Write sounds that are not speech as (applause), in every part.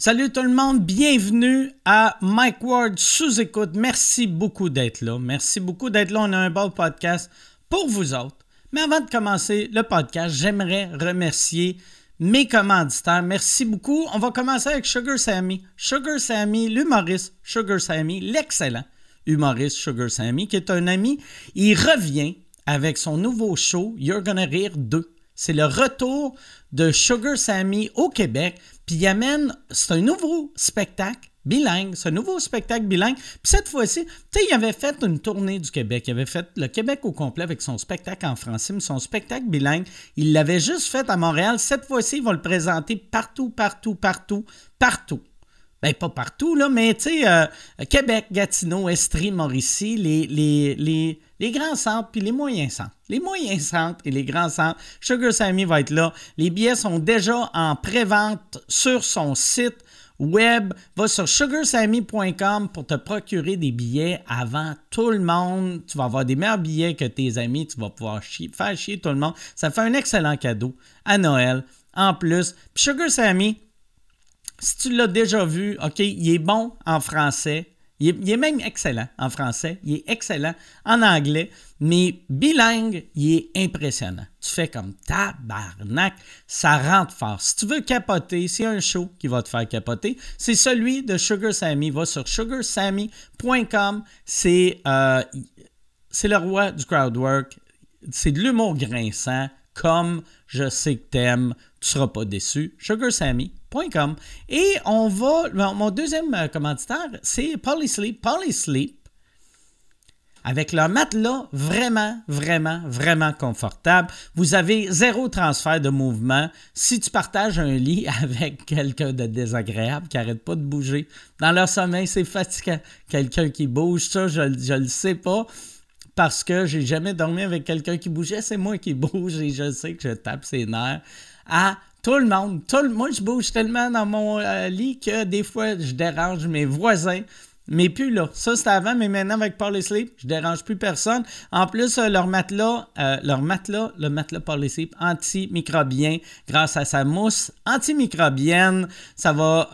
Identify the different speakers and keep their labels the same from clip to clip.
Speaker 1: Salut tout le monde, bienvenue à Mike Ward sous écoute. Merci beaucoup d'être là. Merci beaucoup d'être là. On a un beau podcast pour vous autres. Mais avant de commencer le podcast, j'aimerais remercier mes commanditaires. Merci beaucoup. On va commencer avec Sugar Sammy. Sugar Sammy, l'humoriste Sugar Sammy, l'excellent humoriste Sugar Sammy, qui est un ami. Il revient avec son nouveau show You're Gonna Rire 2. C'est le retour de Sugar Sammy au Québec. Puis il amène, c'est un nouveau spectacle bilingue, un nouveau spectacle bilingue. Puis cette fois-ci, tu sais, il avait fait une tournée du Québec. Il avait fait le Québec au complet avec son spectacle en français, mais son spectacle bilingue, il l'avait juste fait à Montréal. Cette fois-ci, il va le présenter partout, partout, partout, partout. Ben, pas partout, là, mais tu sais, euh, Québec, Gatineau, Estrie, Mauricie, les, les, les, les grands centres puis les moyens centres. Les moyens centres et les grands centres. Sugar Sammy va être là. Les billets sont déjà en pré-vente sur son site web. Va sur sugarsammy.com pour te procurer des billets avant tout le monde. Tu vas avoir des meilleurs billets que tes amis. Tu vas pouvoir faire chier tout le monde. Ça fait un excellent cadeau à Noël. En plus, puis Sugar Sammy, si tu l'as déjà vu, OK, il est bon en français. Il est, même excellent en français. Il est excellent en anglais. Mais bilingue, il est impressionnant. Tu fais comme tabarnak, ça rentre fort. Si tu veux capoter, a un show qui va te faire capoter, c'est celui de Sugar Sammy. Va sur sugarsammy.com. C'est euh, c'est le roi du crowdwork. C'est de l'humour grinçant, comme je sais que t'aimes. Tu seras pas déçu. Sugarsammy. Et on va. Mon deuxième euh, commanditaire, c'est Polysleep. Polysleep, avec leur matelas vraiment, vraiment, vraiment confortable. Vous avez zéro transfert de mouvement. Si tu partages un lit (laughs) avec quelqu'un de désagréable qui n'arrête pas de bouger, dans leur sommeil, c'est fatigant. Quelqu'un qui bouge, ça, je ne le sais pas parce que j'ai jamais dormi avec quelqu'un qui bougeait. C'est moi qui bouge et je sais que je tape ses nerfs. À tout le monde. Tout moi, je bouge tellement dans mon euh, lit que des fois, je dérange mes voisins. Mais plus là. Ça, c'était avant, mais maintenant, avec Parley Sleep, je dérange plus personne. En plus, euh, leur matelas, euh, leur matelas, le matelas Parley Sleep, antimicrobien, grâce à sa mousse antimicrobienne, ça va.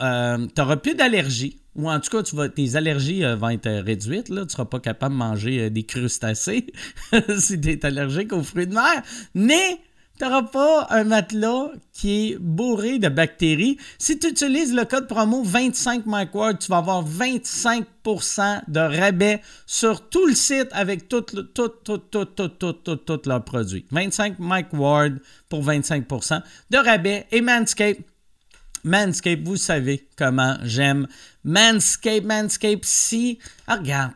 Speaker 1: tu n'auras plus d'allergies. Ou en tout cas, tes allergies vont être réduites. Là. Tu ne seras pas capable de manger des crustacés (laughs) si tu es allergique aux fruits de mer. Mais tu n'auras pas un matelas qui est bourré de bactéries. Si tu utilises le code promo 25 MikeWard, tu vas avoir 25% de rabais sur tout le site avec tout, tout, tout, tout, tout, tout, tout, tout leurs produits. 25 MikeWard pour 25% de rabais et Manscape. Manscape, vous savez comment j'aime Manscape, Manscape. Si, ah, regarde,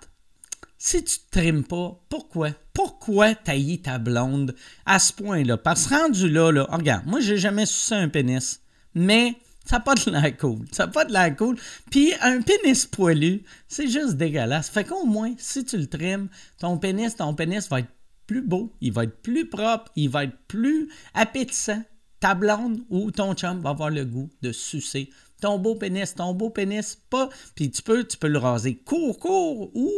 Speaker 1: si tu te trimes pas, pourquoi? Pourquoi tailler ta blonde à ce point-là? Parce que rendu là, regarde, moi, j'ai jamais sucé un pénis, mais ça n'a pas de l'air cool. Ça n'a pas de l'air cool. Puis un pénis poilu, c'est juste dégueulasse. Fait qu'au moins, si tu le trimes, ton pénis, ton pénis va être plus beau, il va être plus propre, il va être plus appétissant. Ta blonde ou ton chum va avoir le goût de sucer ton beau pénis, ton beau pénis, pas. Puis tu peux, tu peux le raser court, court ou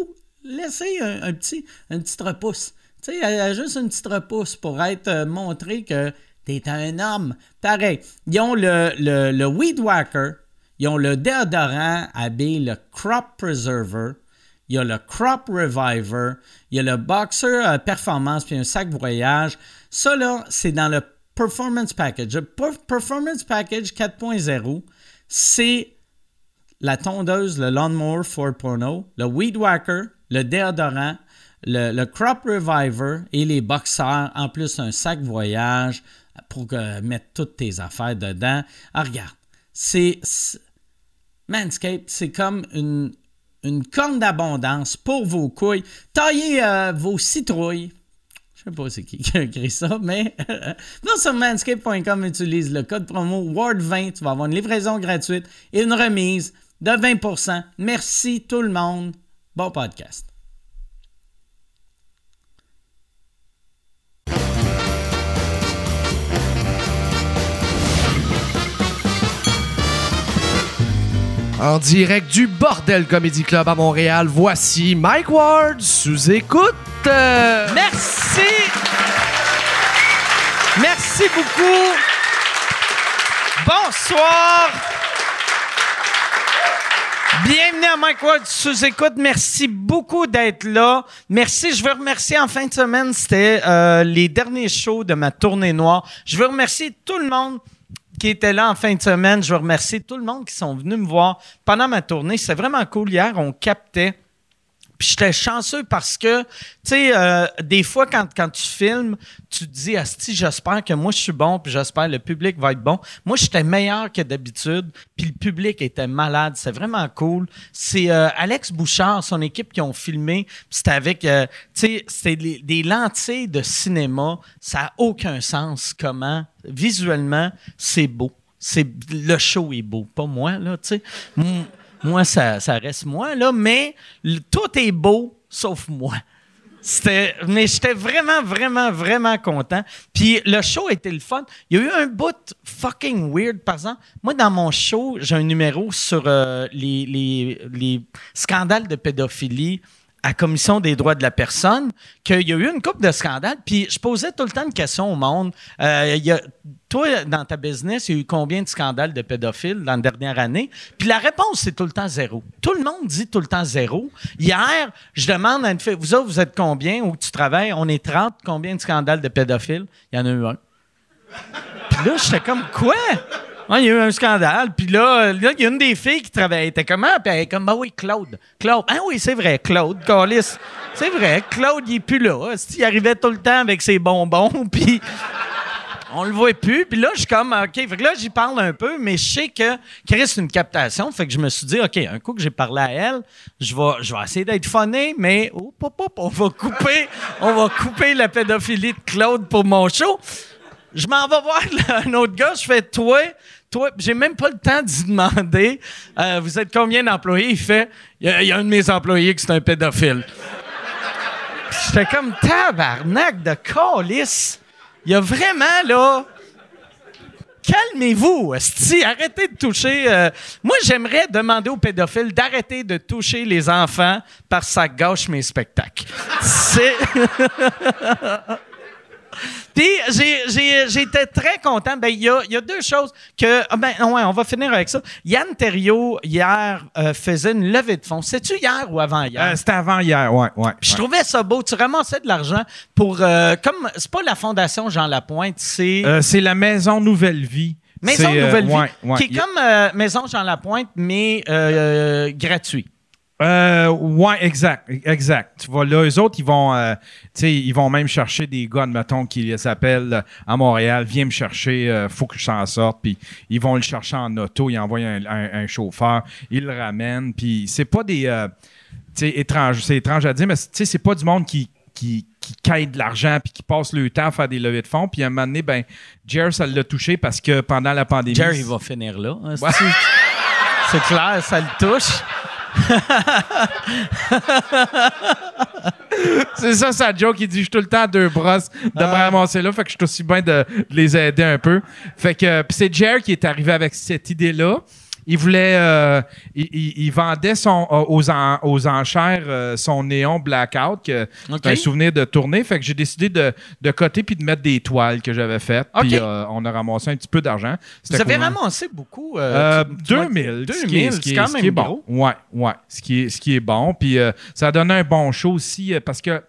Speaker 1: laissez un, petit, un petit repousse. Tu sais, juste une petite repousse pour être euh, montré que tu es un homme. Pareil, ils ont le, le, Weed Whacker, ils ont le déodorant AB, le Crop Preserver, il y a le Crop Reviver, il y a le Boxer euh, Performance, puis un sac voyage. Ça, là, c'est dans le Performance Package. Le Performance Package 4.0, c'est la tondeuse, le Lawnmower 4.0, le Weed Whacker, le déodorant, le, Crop Reviver et les boxeurs, en plus un sac voyage pour mettre toutes tes affaires dedans. Ah, regarde, c'est. Manscaped, c'est comme une, corne d'abondance pour vos couilles. Taillez euh, vos citrouilles. Je sais pas c'est qui qui a écrit ça, mais (laughs) va sur manscape.com, utilise le code promo WARD20, tu vas avoir une livraison gratuite et une remise de 20%. Merci tout le monde. Bon podcast.
Speaker 2: En direct du Bordel Comedy Club à Montréal, voici Mike Ward sous écoute.
Speaker 1: Merci. Merci beaucoup. Bonsoir.
Speaker 3: Bienvenue à Mike Ward sous-écoute. Merci beaucoup d'être là. Merci. Je veux remercier en fin de semaine, c'était euh, les derniers shows de ma tournée noire. Je veux remercier tout le monde qui était là en fin de semaine. Je veux remercier tout le monde qui sont venus me voir pendant ma tournée. C'est vraiment cool. Hier, on captait puis j'étais chanceux parce que, tu sais, euh, des fois, quand, quand tu filmes, tu te dis, Asti, j'espère que moi, je suis bon, puis j'espère que le public va être bon. Moi, j'étais meilleur que d'habitude, puis le public était malade. C'est vraiment cool. C'est euh, Alex Bouchard, son équipe, qui ont filmé. puis C'était avec, euh, tu sais, c'était des, lentilles de cinéma. Ça n'a aucun sens comment, visuellement, c'est beau. C'est, le show est beau, pas moi, là, tu sais. Moi, ça, ça reste moi, là, mais tout est beau, sauf moi. Mais j'étais vraiment, vraiment, vraiment content. Puis le show était le fun. Il y a eu un bout fucking weird, par exemple. Moi, dans mon show, j'ai un numéro sur euh, les scandales de pédophilie à Commission des droits de la personne qu'il y a eu une coupe de scandales. Puis je posais tout le temps une question au monde. Euh, toi, dans ta business, il y a eu combien de scandales de pédophiles dans la dernière année? Puis la réponse, c'est tout le temps zéro. Tout le monde dit tout le temps zéro. Hier, je demande à une fille, vous autres, vous êtes combien où tu travailles? On est 30. Combien de scandales de pédophiles? Il y en a eu un. Puis là, j'étais comme, quoi? Il y a eu un scandale. Puis là, il y a une des filles qui travaillait. Elle était comment? Puis elle est comme, bah oui, Claude. Claude. Ah oui, c'est vrai, Claude. Carlis. C'est vrai, Claude, il est plus là. Il arrivait tout le temps avec ses bonbons. (laughs) Puis on le voit plus. Puis là, je suis comme, OK. Fait que là, j'y parle un peu, mais je sais que Chris, c'est une captation. Fait que je me suis dit, OK, un coup que j'ai parlé à elle, je vais, je vais essayer d'être funné, mais oh, on va couper, (laughs) on va couper la pédophilie de Claude pour mon show. Je m'en vais voir (laughs) un autre gars, je fais, toi, toi, j'ai même pas le temps d'y demander, euh, vous êtes combien d'employés? Il fait, il y, a un de mes employés qui c'est un pédophile. J'étais comme tabarnak de calice. Il y a vraiment, là. Calmez-vous, esti. Arrêtez de toucher. Euh, moi, j'aimerais demander aux pédophiles d'arrêter de toucher les enfants parce que ça gâche mes spectacles. C'est. (laughs) Puis j'étais très content. Ben, il y a, deux choses que. Ah, ben, ouais, on va finir avec ça. Yann Terriot, hier, euh, faisait une levée de fonds. C'est-tu hier ou avant hier?
Speaker 4: Euh, c'était avant hier, ouais. ouais
Speaker 3: je trouvais ça beau. Tu ramassais de l'argent pour. Euh, comme. C'est pas la Fondation Jean Lapointe, c'est.
Speaker 4: c'est la Maison Nouvelle Vie.
Speaker 3: Maison Nouvelle Vie. qui est comme Maison Jean Lapointe, mais gratuit.
Speaker 4: Euh, ouais, exact, exact. Tu vois, là, eux autres, ils vont, euh, tu sais, ils vont même chercher des gars, admettons, qui s'appellent euh, à Montréal, viens me chercher, euh, faut que je s'en sorte, puis ils vont le chercher en auto, ils envoient un, chauffeur, ils le ramènent, puis c'est pas des, tu sais, étrange, c'est étrange à dire, mais tu sais, c'est pas du monde qui, qui, qui de l'argent puis qui passe le temps à faire des levées de fonds. Puis à un moment donné, ben, Jerry, ça l'a touché parce que pendant la pandémie.
Speaker 3: Jerry, il va finir là. Hein, c'est clair, ça le touche. (laughs)
Speaker 4: c'est ça sa joke. Il dit Je suis tout le temps à deux brosses de me ah. ramasser là. Fait que je suis aussi bien de, les aider un peu. Fait que c'est Jerry qui est arrivé avec cette idée-là il voulait, euh, il, vendait son, euh, aux, aux enchères euh, son néon blackout, que un souvenir de tournée. Fait que j'ai décidé de, de coter puis de mettre des toiles que j'avais faites. Puis on a ramassé un petit peu d'argent.
Speaker 3: Vous avez ramassé beaucoup.
Speaker 4: 2000. 2000, c'est quand même bon. Ouais, ouais. Ce qui est, ce qui est bon. Puis ça a donné un bon show aussi parce que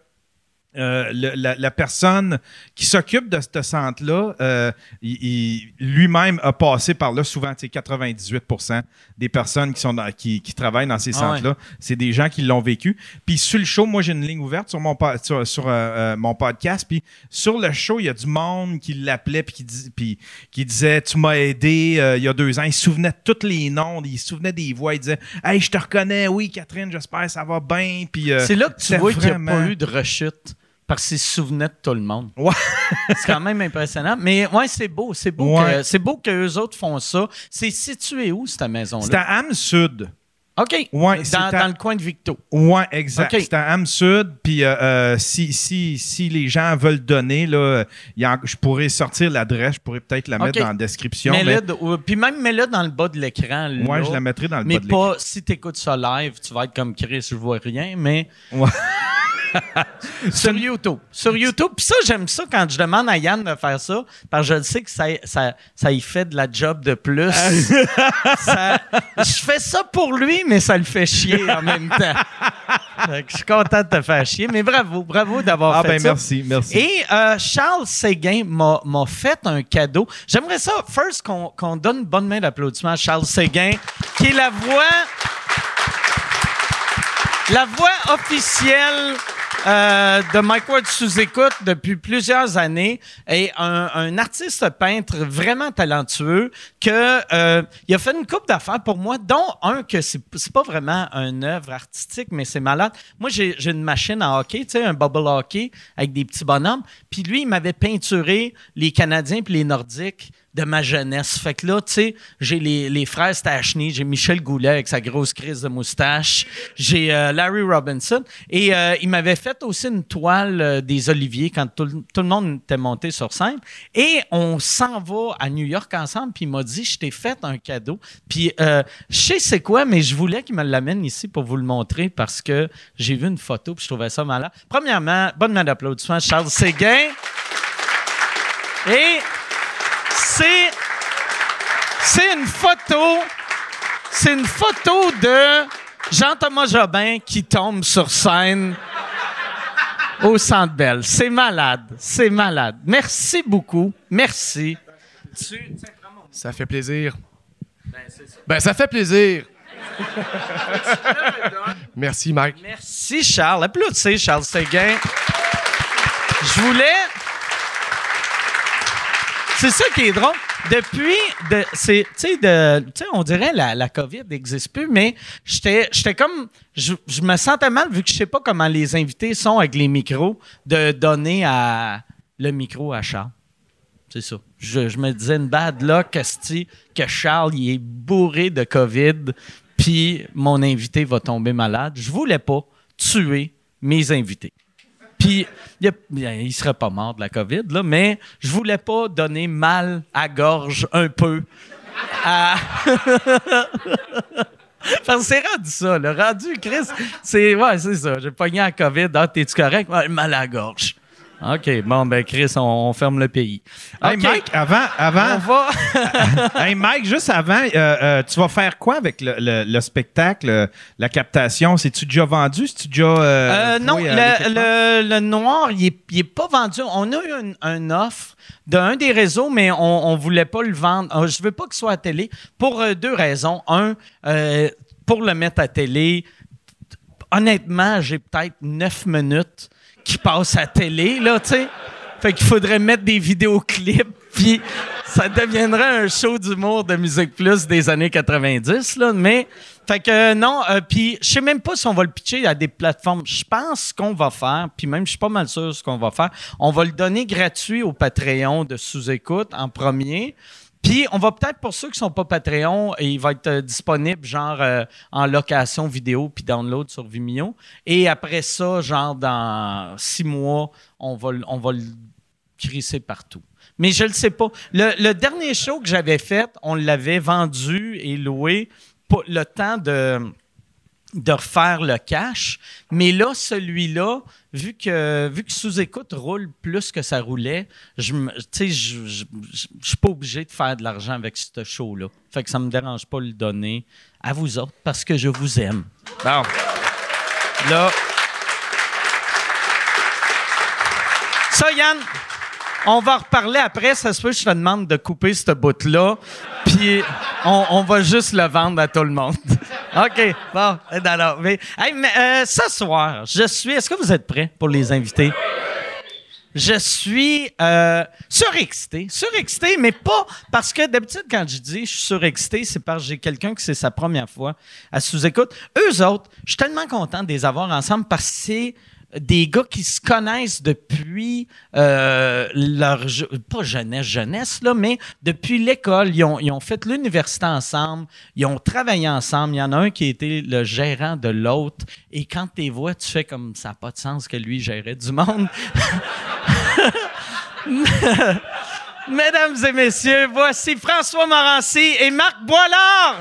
Speaker 4: euh, la, personne qui s'occupe de ce centre-là, euh, lui-même a passé par là souvent, 98% des personnes qui, sont qui, travaillent dans ces ah centres-là, c'est des gens qui l'ont vécu. Puis sur le show, moi j'ai une ligne ouverte sur mon, sur, euh, mon podcast, puis sur le show, il y a du monde qui l'appelait puis qui, qui disait « Tu m'as aidé il y a deux ans ». Il se souvenait de tous les noms, il se souvenait des voix, il disait « Hey, je te reconnais, oui Catherine, j'espère ça va bien ».
Speaker 3: C'est là que tu vois qu'il n'y a pas eu de rechute parce qu'il se souvenait de tout le monde.
Speaker 4: Ouais. (laughs)
Speaker 3: c'est quand même impressionnant. Mais ouais, c'est beau. C'est beau, que, c'est beau qu'eux autres font ça. C'est situé où, cette maison-là?
Speaker 4: C'est à Ham Sud.
Speaker 3: OK. Ouais, dans, le coin de Victo.
Speaker 4: Oui, exact. C'est à Ham Sud. Puis euh, euh, si, si, si, les gens veulent donner, là, je pourrais sortir l'adresse. Je pourrais peut-être la mettre dans la description.
Speaker 3: Mais... puis même mets-le dans le bas de l'écran.
Speaker 4: Oui, je la mettrai dans le
Speaker 3: bas
Speaker 4: de l'écran.
Speaker 3: Mais pas si tu écoutes ça live, tu vas être comme Chris, je vois rien. Mais. (laughs) (laughs) sur YouTube. Sur YouTube. Puis ça, j'aime ça quand je demande à Yann de faire ça, parce que je sais que ça, ça, ça y fait de la job de plus. (laughs) je fais ça pour lui, mais ça le fait chier en même temps. (laughs) je suis content de te faire chier, mais bravo, bravo d'avoir ah, fait ben,
Speaker 4: ça. Merci, merci.
Speaker 3: Et euh, Charles Séguin m'a fait un cadeau. J'aimerais ça, first, qu'on donne une bonne main d'applaudissement à Charles Séguin, qui est la voix la voix officielle euh, de Mike Ward sous-écoute depuis plusieurs années et un, artiste peintre vraiment talentueux que euh, il a fait une coupe d'affaires pour moi, dont un que c'est, c'est pas vraiment une œuvre artistique, mais c'est malade. Moi, j'ai, j'ai une machine à hockey, tu sais, un bubble hockey avec des petits bonhommes. Puis lui, il m'avait peinturé les Canadiens puis les Nordiques de ma jeunesse. Fait que là, tu sais, j'ai les, les frères Stachny, j'ai Michel Goulet avec sa grosse crise de moustache, j'ai euh, Larry Robinson, et euh, il m'avait fait aussi une toile euh, des Oliviers quand tout, le monde était monté sur scène. Et on s'en va à New York ensemble, puis il m'a dit, je t'ai fait un cadeau. Puis je sais c'est quoi, mais je voulais qu'il me l'amène ici pour vous le montrer parce que j'ai vu une photo, puis je trouvais ça malade. Premièrement, bonne main d'applaudissement, Charles Séguin. Et c'est. une photo. C'est une photo de Jean-Thomas Jobin qui tombe sur scène au Centre Bell. C'est malade. C'est malade. Merci beaucoup. Merci.
Speaker 2: ça fait plaisir. Ben, ça. ben ça fait plaisir. Merci, Mike.
Speaker 3: Merci, Charles. Applaudissez, Charles Séguin. Je voulais c'est ça qui est drôle. Depuis, de, c'est, de, on dirait la, la COVID n'existe plus, mais j'étais, j'étais comme, je, me sentais mal vu que je sais pas comment les invités sont avec les micros, de donner le micro à Charles. C'est ça. Je, me disais une bad luck, que Charles il est bourré de COVID, puis mon invité va tomber malade. Je voulais pas tuer mes invités. Puis, il, il serait pas mort de la COVID, là, mais je voulais pas donner mal à gorge un peu à. (laughs) Parce c'est rendu ça, le rendu, Chris, c'est ouais, c'est ça. J'ai pogné la COVID, ah, t'es-tu correct? mal à gorge. OK, bon, ben Chris, on, ferme le pays.
Speaker 4: Hey, Mike, avant... avant
Speaker 3: on va... (laughs)
Speaker 4: hey, Mike, juste avant, euh, euh, tu vas faire quoi avec le, spectacle, la captation? C'est-tu déjà vendu? C'est-tu déjà...
Speaker 3: Euh, non, le, noir, il n'est pas vendu. On a eu un, offre d'un des réseaux, mais on ne voulait pas le vendre. Je veux pas qu'il soit à télé pour deux raisons. Un, pour le mettre à télé, honnêtement, j'ai peut-être neuf minutes qui passe à télé, là, tu sais. Fait qu'il faudrait mettre des vidéoclips, (laughs) puis ça deviendrait un show d'humour de Musique Plus des années 90, là. Mais, fait que non, euh, puis je sais même pas si on va le pitcher à des plateformes. Je pense qu'on va faire, puis même je suis pas mal sûr de ce qu'on va faire. On va le donner gratuit au Patreon de sous-écoute en premier. Puis, on va peut-être, pour ceux qui ne sont pas Patreon, il va être euh, disponible genre euh, en location vidéo puis download sur Vimeo. Et après ça, genre dans six mois, on va, on va le crisser partout. Mais je ne le sais pas. Le, dernier show que j'avais fait, on l'avait vendu et loué pour le temps de, de refaire le cash. Mais là, celui-là, vu que, vu que sous-écoute roule plus que ça roulait, je ne je, suis pas obligé de faire de l'argent avec ce show-là. Fait que ça me dérange pas de le donner à vous autres parce que je vous aime. Bon. Là. Ça, Yann, on va reparler après. Ça se peut que je te demande de couper ce bout-là. Puis on, on va juste le vendre à tout le monde. (laughs) OK. Bon, alors, mais, mais euh, ce soir, je suis. Est-ce que vous êtes prêts pour les invités? Je suis euh, surexcité. Surexcité, mais pas parce que d'habitude, quand je dis je suis surexcité, c'est parce que j'ai quelqu'un qui c'est sa première fois à sous-écoute. Eux autres, je suis tellement content de les avoir ensemble parce que c'est des gars qui se connaissent depuis euh, leur pas jeunesse jeunesse là mais depuis l'école ils ont, ils fait l'université ensemble ils ont travaillé ensemble il y en a un qui était le gérant de l'autre et quand tu tu fais comme ça n'a pas de sens que lui gérait du monde (laughs) Mesdames et messieurs, voici François Morancy et Marc Boilard.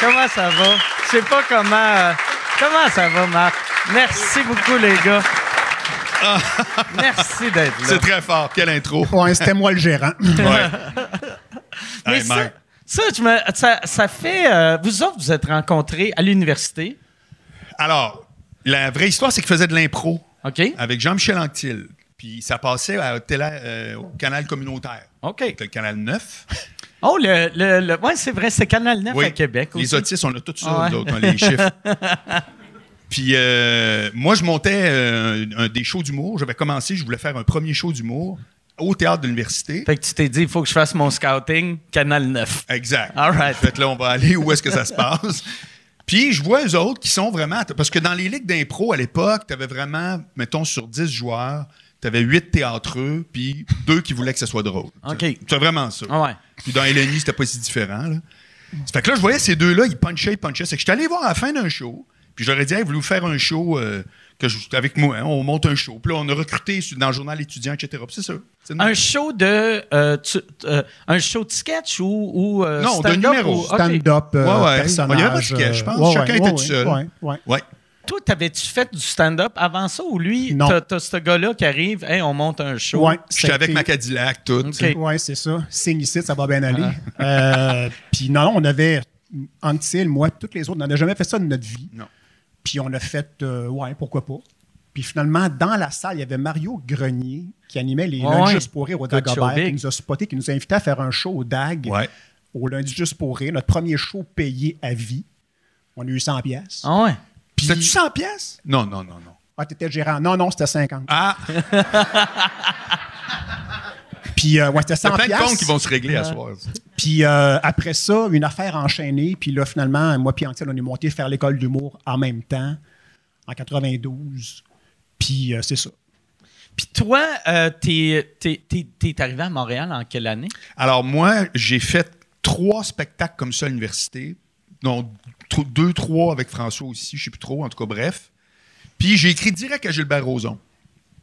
Speaker 3: Comment ça va? Je sais pas comment. Euh, Comment ça va, Marc? Merci beaucoup, les gars. (laughs) Merci d'être là.
Speaker 5: C'est très fort. Quelle intro.
Speaker 6: Ouais, c'était moi le gérant. (laughs) Ouais. (laughs)
Speaker 3: Mais ça, ça, ça, fait. Euh, vous autres, vous êtes rencontrés à l'université.
Speaker 5: Alors, la vraie histoire, c'est qu'il faisait de l'impro.
Speaker 3: OK.
Speaker 5: Avec Jean-Michel Anctil. Puis ça passait à, euh, au canal communautaire.
Speaker 3: OK.
Speaker 5: le canal 9.
Speaker 3: Oh, le, le, ouais, c'est vrai, c'est Canal 9 à Québec. Aussi.
Speaker 5: Les autistes, on a tout ça, ah les chiffres. (laughs) Puis euh, moi, je montais euh, un, des shows d'humour. J'avais commencé, je voulais faire un premier show d'humour au théâtre de l'université.
Speaker 3: Fait que tu t'es dit, il faut que je fasse mon scouting, Canal 9.
Speaker 5: Exact.
Speaker 3: All right.
Speaker 5: Fait là, on va aller où est-ce que ça se passe. (laughs) Puis je vois eux autres qui sont vraiment. Parce que dans les ligues d'impro à l'époque, tu avais vraiment, mettons, sur 10 joueurs, tu avais 8 théâtreux, puis deux qui voulaient que ce soit drôle.
Speaker 3: OK.
Speaker 5: C'est vraiment ça.
Speaker 3: Ah ouais.
Speaker 5: Puis dans LNI, c'était pas si différent. Là. Fait que là, je voyais ces deux-là, ils punchaient, ils punchaient. C'est que j'étais allé voir à la fin d'un show. Puis j'aurais dit, hey, voulez-vous faire un show euh, que je, avec moi? Hein, on monte un show. Puis là, on a recruté dans le journal étudiant, etc. c'est ça.
Speaker 3: Un show de euh, euh, un show de sketch ou, ou
Speaker 5: non de numéro
Speaker 6: stand-up
Speaker 5: ouais, ouais. personnage. Il y avait pas de sketch, je pense. Chacun était tout seul.
Speaker 6: Ouais, ouais.
Speaker 3: Toi, t'avais-tu fait du stand-up avant ça ou lui, t'as ce gars-là qui arrive, hey, on monte un show?
Speaker 5: Ouais, J'étais avec ma Cadillac, tout.
Speaker 6: Oui, c'est ça. Signe ici, ça va bien aller. Ah. (laughs) Puis non, on avait, Anctil, moi, toutes les autres, on n'a jamais fait ça de notre vie.
Speaker 5: Non.
Speaker 6: Puis on a fait, euh, ouais, pourquoi pas. Puis finalement, dans la salle, il y avait Mario Grenier qui animait les Lundis Juste pour rire au Dagobert, qui nous a spoté, qui nous a invités à faire un show au DAG, au Lundi Juste pour rire, notre premier show payé à vie. On a eu 100 pièces.
Speaker 3: Ah ouais?
Speaker 5: Puis c'était-tu 100 pièces Non, non, non, non.
Speaker 6: Ah, t'étais gérant. Non, non, c'était 50.
Speaker 5: Ah (laughs)
Speaker 6: Puis, euh, ouais, c'était 100
Speaker 5: Il y a plein de comptes qui vont se régler à soir.
Speaker 6: Puis euh, après ça, une affaire enchaînée. Puis là, finalement, moi et Ancel, on est monté faire l'école d'humour en même temps, en 92. Puis euh, c'est ça.
Speaker 3: Puis toi, t'es es, arrivé à Montréal en quelle année?
Speaker 5: Alors moi, j'ai fait trois spectacles comme ça à l'université. Non, deux, trois avec François aussi, je sais plus trop, en tout cas, bref. Puis j'ai écrit direct à Gilbert Rozon.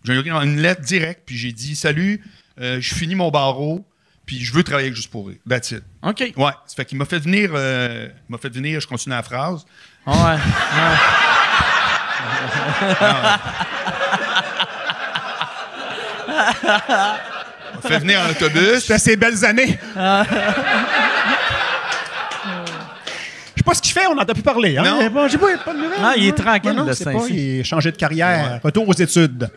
Speaker 5: J'ai écrit une lettre directe, puis j'ai dit Salut, je finis mon barreau, puis je veux travailler avec Juste pour rire. That's it.
Speaker 3: OK.
Speaker 5: Ouais. Ça fait qu'il m'a fait venir, euh, m'a fait venir, je continue la phrase.
Speaker 3: Ah ouais. (laughs)
Speaker 5: m'a fait venir en autobus.
Speaker 6: C'était ces belles années. (laughs) Pas ce qu'il fait, on n'en a plus parlé. Hein?
Speaker 5: Non.
Speaker 6: Bon, j'ai pas, pas de nouvelles.
Speaker 3: Non, il est tranquille, non,
Speaker 6: pas, il a changé de carrière, retour aux études.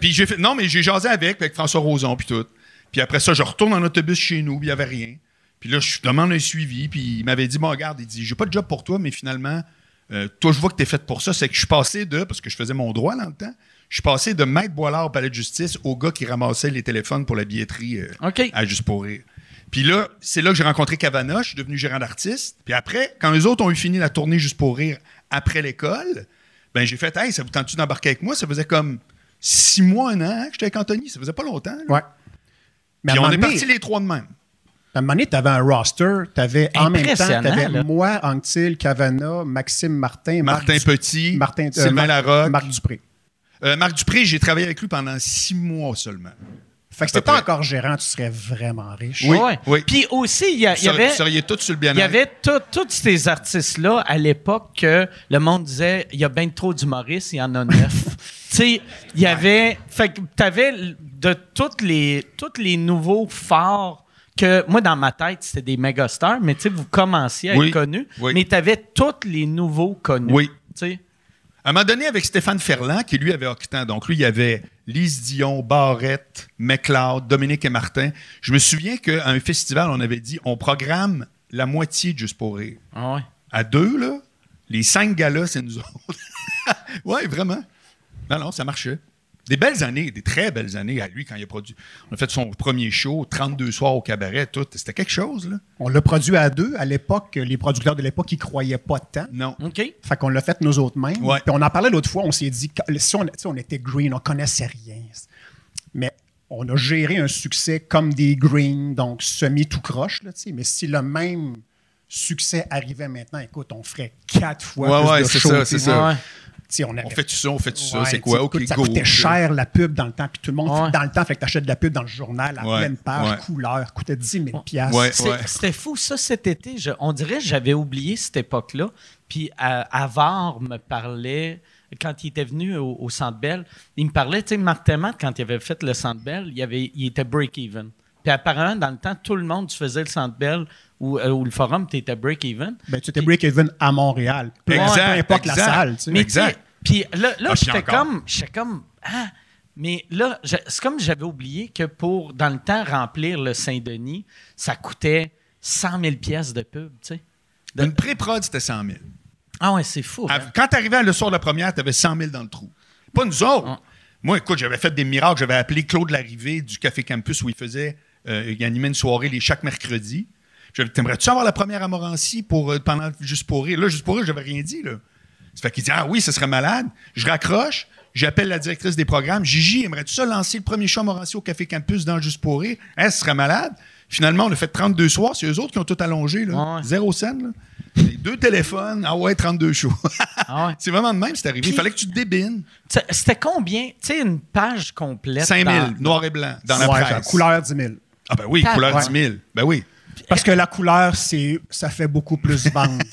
Speaker 5: Puis j'ai fait, non, mais j'ai jasé avec, avec François Roson, puis tout. Puis après ça, je retourne en autobus chez nous, puis il n'y avait rien. Puis là, je demande un suivi, puis il m'avait dit, bon, regarde, il dit, j'ai pas de job pour toi, mais finalement, euh, toi, je vois que tu es fait pour ça. C'est que je suis passé de, parce que je faisais mon droit dans le temps, je suis passé de maître Boilard au palais de justice au gars qui ramassait les téléphones pour la billetterie euh, à Juste pour rire. Puis là, c'est là que j'ai rencontré Cavana, je suis devenu gérant d'artiste. Puis après, quand les autres ont eu fini la tournée Juste pour rire après l'école, ben j'ai fait, hey, ça vous tente-tu d'embarquer avec moi? Ça faisait comme six mois, un an que j'étais avec Anthony. Ça faisait pas longtemps.
Speaker 6: Ouais.
Speaker 5: Mais on est partis les trois de même.
Speaker 6: À un moment donné, tu avais un roster, tu avais en même temps, tu avais moi, Anctil, Cavana, Maxime Martin,
Speaker 5: Martin Petit,
Speaker 6: Martin,
Speaker 5: euh, Sylvain Larocque.
Speaker 6: Marc Dupré.
Speaker 5: Euh, Marc Dupré, j'ai travaillé avec lui pendant six mois seulement.
Speaker 6: Fait que si pas encore gérant, tu serais vraiment riche.
Speaker 5: Oui, oui.
Speaker 3: Puis aussi, il y, avait...
Speaker 5: Vous seriez tous sur le bien
Speaker 3: Il y avait tous ces artistes-là, à l'époque, que le monde disait, il y a bien trop d'humoristes, il y en a neuf. (laughs) tu sais, il y avait... Fait que t'avais de tous les, toutes les nouveaux forts que moi, dans ma tête, c'était des méga stars, mais tu sais, vous commenciez à être connus, mais tu avais tous les nouveaux connus.
Speaker 5: Oui.
Speaker 3: sais.
Speaker 5: À un moment donné, avec Stéphane Ferland, qui lui avait Octan, donc lui, il y avait Lise Dion, Barrette, McLeod, Dominique et Martin. Je me souviens qu'à un festival, on avait dit on programme la moitié de Juste pour rire.
Speaker 3: Ah ouais.
Speaker 5: À deux, là, les cinq gars-là, c'est nous autres. (laughs) oui, vraiment. Non, non, ça marchait. Des belles années, des très belles années à lui quand il a produit. On a fait son premier show, 32 soirs au cabaret, tout. C'était quelque chose, là.
Speaker 6: On l'a produit à deux. À l'époque, les producteurs de l'époque, ils croyaient pas tant.
Speaker 5: Non.
Speaker 3: OK.
Speaker 6: Fait qu'on l'a fait nous autres mêmes. Puis on en parlait l'autre fois, on s'est dit, si on, on était green, on connaissait rien. Mais on a géré un succès comme des green, donc semi tout croche, là, mais si le même succès arrivait maintenant, écoute, on ferait quatre fois
Speaker 5: ouais,
Speaker 6: plus
Speaker 5: ouais,
Speaker 6: de
Speaker 5: c'est ça, c'est ça. On, fait tout ça, on fait tout ça, c'est quoi? OK,
Speaker 6: Ça coûtait cher la pub dans le temps, puis tout le monde, dans le temps, fait que tu achètes de la pub dans le journal à pleine page, couleur, coûtait 10 000
Speaker 3: C'était fou, ça, cet été. on dirait que j'avais oublié cette époque-là. Puis euh, Avar me parlait quand il était venu au, Centre Bell, il me parlait, tu sais, Marc quand il avait fait le Centre Bell, il, avait, il était break-even. Puis apparemment, dans le temps, tout le monde, tu faisais le Centre Bell ou, euh, le Forum, tu étais break-even.
Speaker 6: Ben, tu étais break-even à Montréal. Peu, importe la salle. Tu sais.
Speaker 3: Mais exact. Puis là, là ah, j'étais comme, j'étais comme, ah, mais là, c'est comme j'avais oublié que pour, dans le temps, remplir le Saint-Denis, ça coûtait 100 000 pièces de pub, tu sais.
Speaker 5: Une pré-prod, c'était 100 000.
Speaker 3: Ah ouais, c'est fou. Hein.
Speaker 5: Quand tu arrivais le soir de la première, tu avais 100 000 dans le trou. Pas nous autres. Ah. Moi, écoute, j'avais fait des miracles. J'avais appelé Claude Larrivée du Café Campus où il faisait, euh, il animait une soirée les chaque mercredi. T'aimerais-tu avoir la première à Morancy pour, euh, pendant Juste pour rire? Là, Juste pour rire, j'avais rien dit. Là. Ça fait qu'il dit Ah oui, ce serait malade. Je raccroche, j'appelle la directrice des programmes. Gigi, aimerais-tu ça lancer le premier show à Morancy au Café Campus dans Juste pour rire? Hein, ce serait malade. Finalement, on a fait 32 soirs. C'est eux autres qui ont tout allongé. Là. Zéro scène. Deux téléphones, ah ouais, 32 shows. Ah (laughs) c'est vraiment de même, c'est arrivé. Il fallait que tu te débines.
Speaker 3: C'était combien? Tu sais, une page complète.
Speaker 5: 5 000, noir et blanc, dans la presse.
Speaker 6: Couleur 10 000.
Speaker 5: Ah ben oui, couleur 10 000. Ben oui.
Speaker 6: Parce que la couleur, c'est, ça fait beaucoup plus bande. (laughs)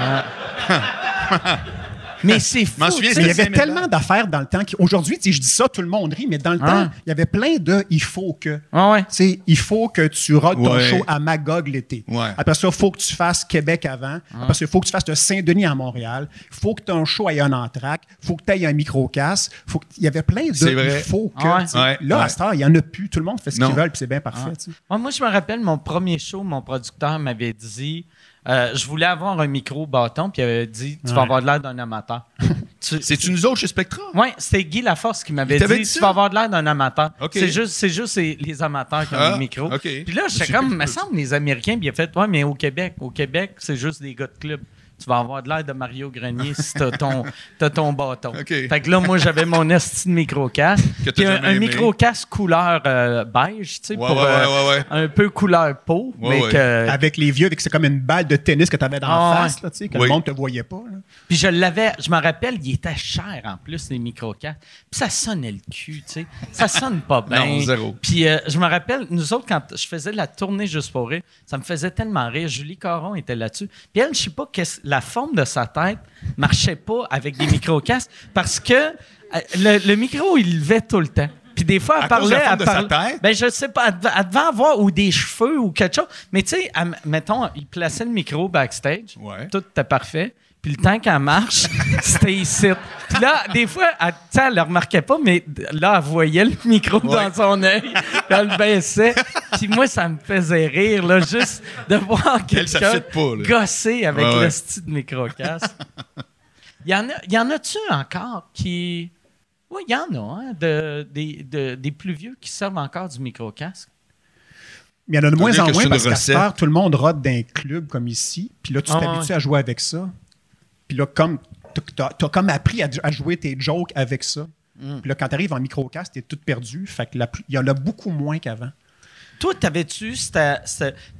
Speaker 6: (laughs)
Speaker 3: Mais c'est fou.
Speaker 6: il y avait tellement d'affaires dans le temps. Aujourd'hui, je dis ça, tout le monde rit, mais dans le temps, il y avait plein de il faut que.
Speaker 3: Ah
Speaker 6: il faut que tu rodes ton show à Magog l'été. Après ça, il faut que tu fasses Québec avant. Après ça, il faut que tu fasses de Saint-Denis à Montréal. Il faut que ton show ait un entraque. Il faut que tu aies un micro-casse. Il y avait plein de il faut que. Là, à ce temps, il n'y en a plus. Tout le monde fait ce qu'il veut, puis c'est bien parfait.
Speaker 3: Moi, je me rappelle, mon premier show, mon producteur m'avait dit euh, je voulais avoir un micro bâton, puis il avait dit Tu vas avoir de l'air d'un amateur. (laughs)
Speaker 5: C'est-tu nous autres chez Spectra?
Speaker 3: Oui, c'était Guy Laforce qui m'avait dit, Tu vas avoir de l'air d'un amateur. C'est juste, juste les amateurs qui ont ah, le micro. Puis là, j'étais comme, me semble, les Américains, a fait Ouais, mais au Québec, au Québec, c'est juste des gars de club tu vas avoir de l'air de Mario Grenier si t'as ton, as ton bâton. Fait que là, moi, j'avais mon esti de micro-casque. un, un micro-casque couleur euh, beige, tu sais, pour euh, un peu couleur peau. mais que...
Speaker 6: Avec les vieux, avec c'est comme une balle de tennis que t'avais dans la ah, face, tu sais, que le monde te voyait pas.
Speaker 3: Puis je l'avais, je me rappelle, il était cher en plus, les micro-casques. Puis ça sonnait le cul, tu sais. Ça sonne pas bien.
Speaker 5: non, zéro.
Speaker 3: Puis euh, je me rappelle, nous autres, quand je faisais la tournée juste pour rire, ça me faisait tellement rire. Julie Caron était là-dessus. Puis elle, je sais pas qu'est-ce la forme de sa tête marchait pas avec des micro-casques parce que euh, le, micro, il levait tout le temps. Puis des fois, elle parlait.
Speaker 5: Elle parlait
Speaker 3: ben, je sais pas, elle, devait avoir ou des cheveux ou quelque chose. Mais tu sais, mettons, il plaçait le micro backstage. Tout était parfait. Puis le temps qu'elle marche, (laughs) c'était ici. Puis là, des fois, elle, elle le remarquait pas, mais là, elle voyait le micro dans son œil. elle le baissait. Puis moi, ça me faisait rire, là, juste de voir quelqu'un gosser avec le style de micro-casque. Il y en a, y en a-tu encore qui... Oui, il y en a, hein, de, des plus vieux qui servent encore du micro-casque?
Speaker 6: Mais il y en a de moins en moins parce qu'à tout le monde rode d'un club comme ici. Puis là, tu ah, t'habitues à jouer avec ça. Puis là, comme tu as, comme appris à, jouer tes jokes avec ça. Mm. Puis là, quand tu arrives en microcast, tu es tout perdu. Fait que il y en a beaucoup moins qu'avant.
Speaker 3: Toi, t'avais-tu,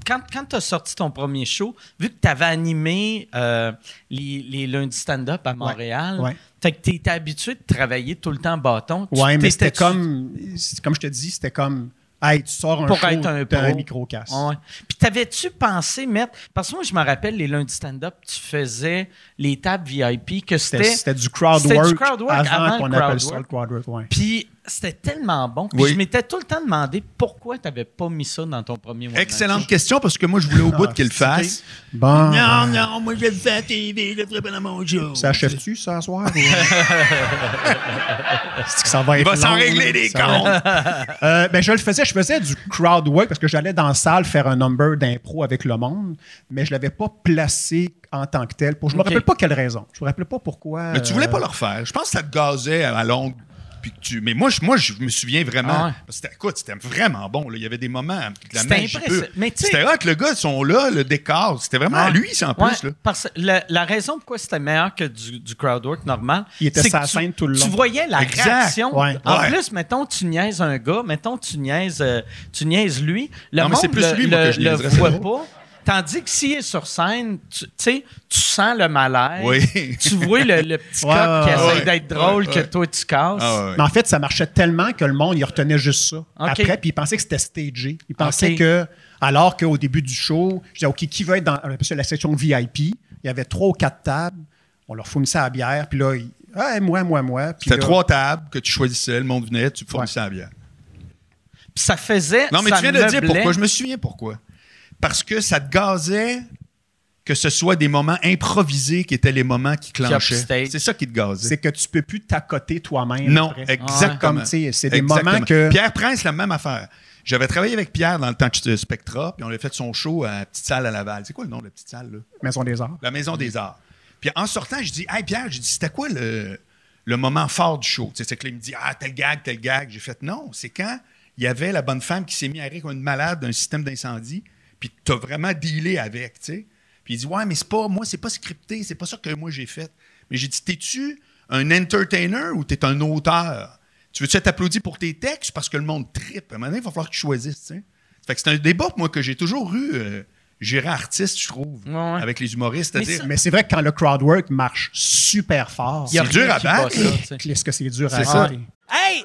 Speaker 3: quand, quand tu as sorti ton premier show, vu que tu avais animé euh, les, les lundis stand-up à Montréal, fait que tu étais habitué de travailler tout le temps en bâton.
Speaker 6: Oui, mais c'était comme, comme je te dis, c'était comme Hey, tu sors un pour show, être un, un micro-casse.
Speaker 3: Puis t'avais-tu pensé mettre... Parce que moi, je me rappelle, les lundis stand-up, tu faisais les tables VIP, que c'était...
Speaker 6: C'était du crowd work, du crowd work avant, qu'on appelle ça le crowd work.
Speaker 3: Puis c'était tellement bon. Puis je m'étais tout le temps demandé pourquoi tu n'avais pas mis ça dans ton premier mois.
Speaker 5: Excellente question, parce que moi, je voulais au bout ah, qu'il le fasse.
Speaker 6: Bon.
Speaker 3: Non, non, moi, je le fais à TV, je le ferai pas dans mon jour.
Speaker 6: Ça achève-tu, ce soir? (laughs)
Speaker 5: Que ça va être
Speaker 6: Il
Speaker 5: va s'en régler des comptes.
Speaker 6: euh, ben, je le faisais, je faisais du crowd work parce que j'allais dans la salle faire un number d'impro avec le monde, mais je ne l'avais pas placé en tant que tel. Pour, je ne me rappelle pas quelle raison. Je ne me rappelle pas pourquoi.
Speaker 5: Mais tu voulais pas le refaire. Je pense que ça te gazait à longue mais moi, je, moi, je me souviens vraiment. Ah c'était, écoute, c'était vraiment bon. Il y avait des moments de la neige. C'était hot, le gars, ils sont là, le décor. C'était vraiment à lui, en plus. Là.
Speaker 3: Parce la, la, raison pourquoi c'était meilleur que du, du crowdwork normal,
Speaker 6: il était sa scène tout le long.
Speaker 3: Tu voyais la réaction. En plus, mettons, tu niaises un gars, mettons, tu niaises, euh, tu niaises lui. Le monde plus lui, le voit pas. Tandis que s'il est sur scène, tu sais, tu sens le malaise.
Speaker 5: Oui.
Speaker 3: tu vois le, petit (laughs) coq qui essaie d'être drôle que toi, tu casses. Ah,
Speaker 6: Mais en fait, ça marchait tellement que le monde, il retenait juste ça. Après, puis il pensait que c'était stagé. Il pensait que, alors qu'au début du show, je disais, OK, qui va être dans la section VIP? Il y avait trois ou quatre tables. On leur fournissait la bière. Puis là, ah, moi, moi, moi.
Speaker 5: C'était trois tables que tu choisissais, le monde venait, tu fournissais la bière.
Speaker 3: Puis ça faisait.
Speaker 5: Non, mais tu viens de dire pourquoi? Je me souviens pourquoi. Parce que ça te gazait que ce soit des moments improvisés qui étaient les moments qui clenchaient. C'est ça qui te gazait.
Speaker 6: C'est que tu peux plus t'accoter toi-même.
Speaker 5: Non, exactement.
Speaker 6: c'est des moments que.
Speaker 5: Pierre Prince, la même affaire. J'avais travaillé avec Pierre dans le temps de Spectra, puis on a fait son show à la petite salle à Laval. C'est quoi le nom de la petite salle, là?
Speaker 6: Maison des Arts.
Speaker 5: La Maison des Arts. Puis en sortant, je dis, Hey Pierre, c'était quoi le, le moment fort du show? C'est que là, il me dit, Ah, tel gag, tel gag. J'ai fait, non, c'est quand il y avait la bonne femme qui s'est mise à rire comme une malade d'un système d'incendie, puis tu as vraiment dealé avec, tu sais. Puis il dit Ouais, mais c'est pas, moi, c'est pas scripté, c'est pas ça que moi j'ai fait. Mais j'ai dit T'es-tu un entertainer ou t'es un auteur? Tu veux-tu être applaudi pour tes textes? Parce que le monde tripe À un moment donné, il va falloir que tu choisisses, tu sais. Fait que c'est un débat, moi, que j'ai toujours eu. Euh, gérer artiste, je trouve, avec les humoristes.
Speaker 6: Mais c'est vrai que quand le crowd work marche super fort,
Speaker 5: c'est dur à battre.
Speaker 6: Est-ce que c'est dur à battre?
Speaker 3: Hey!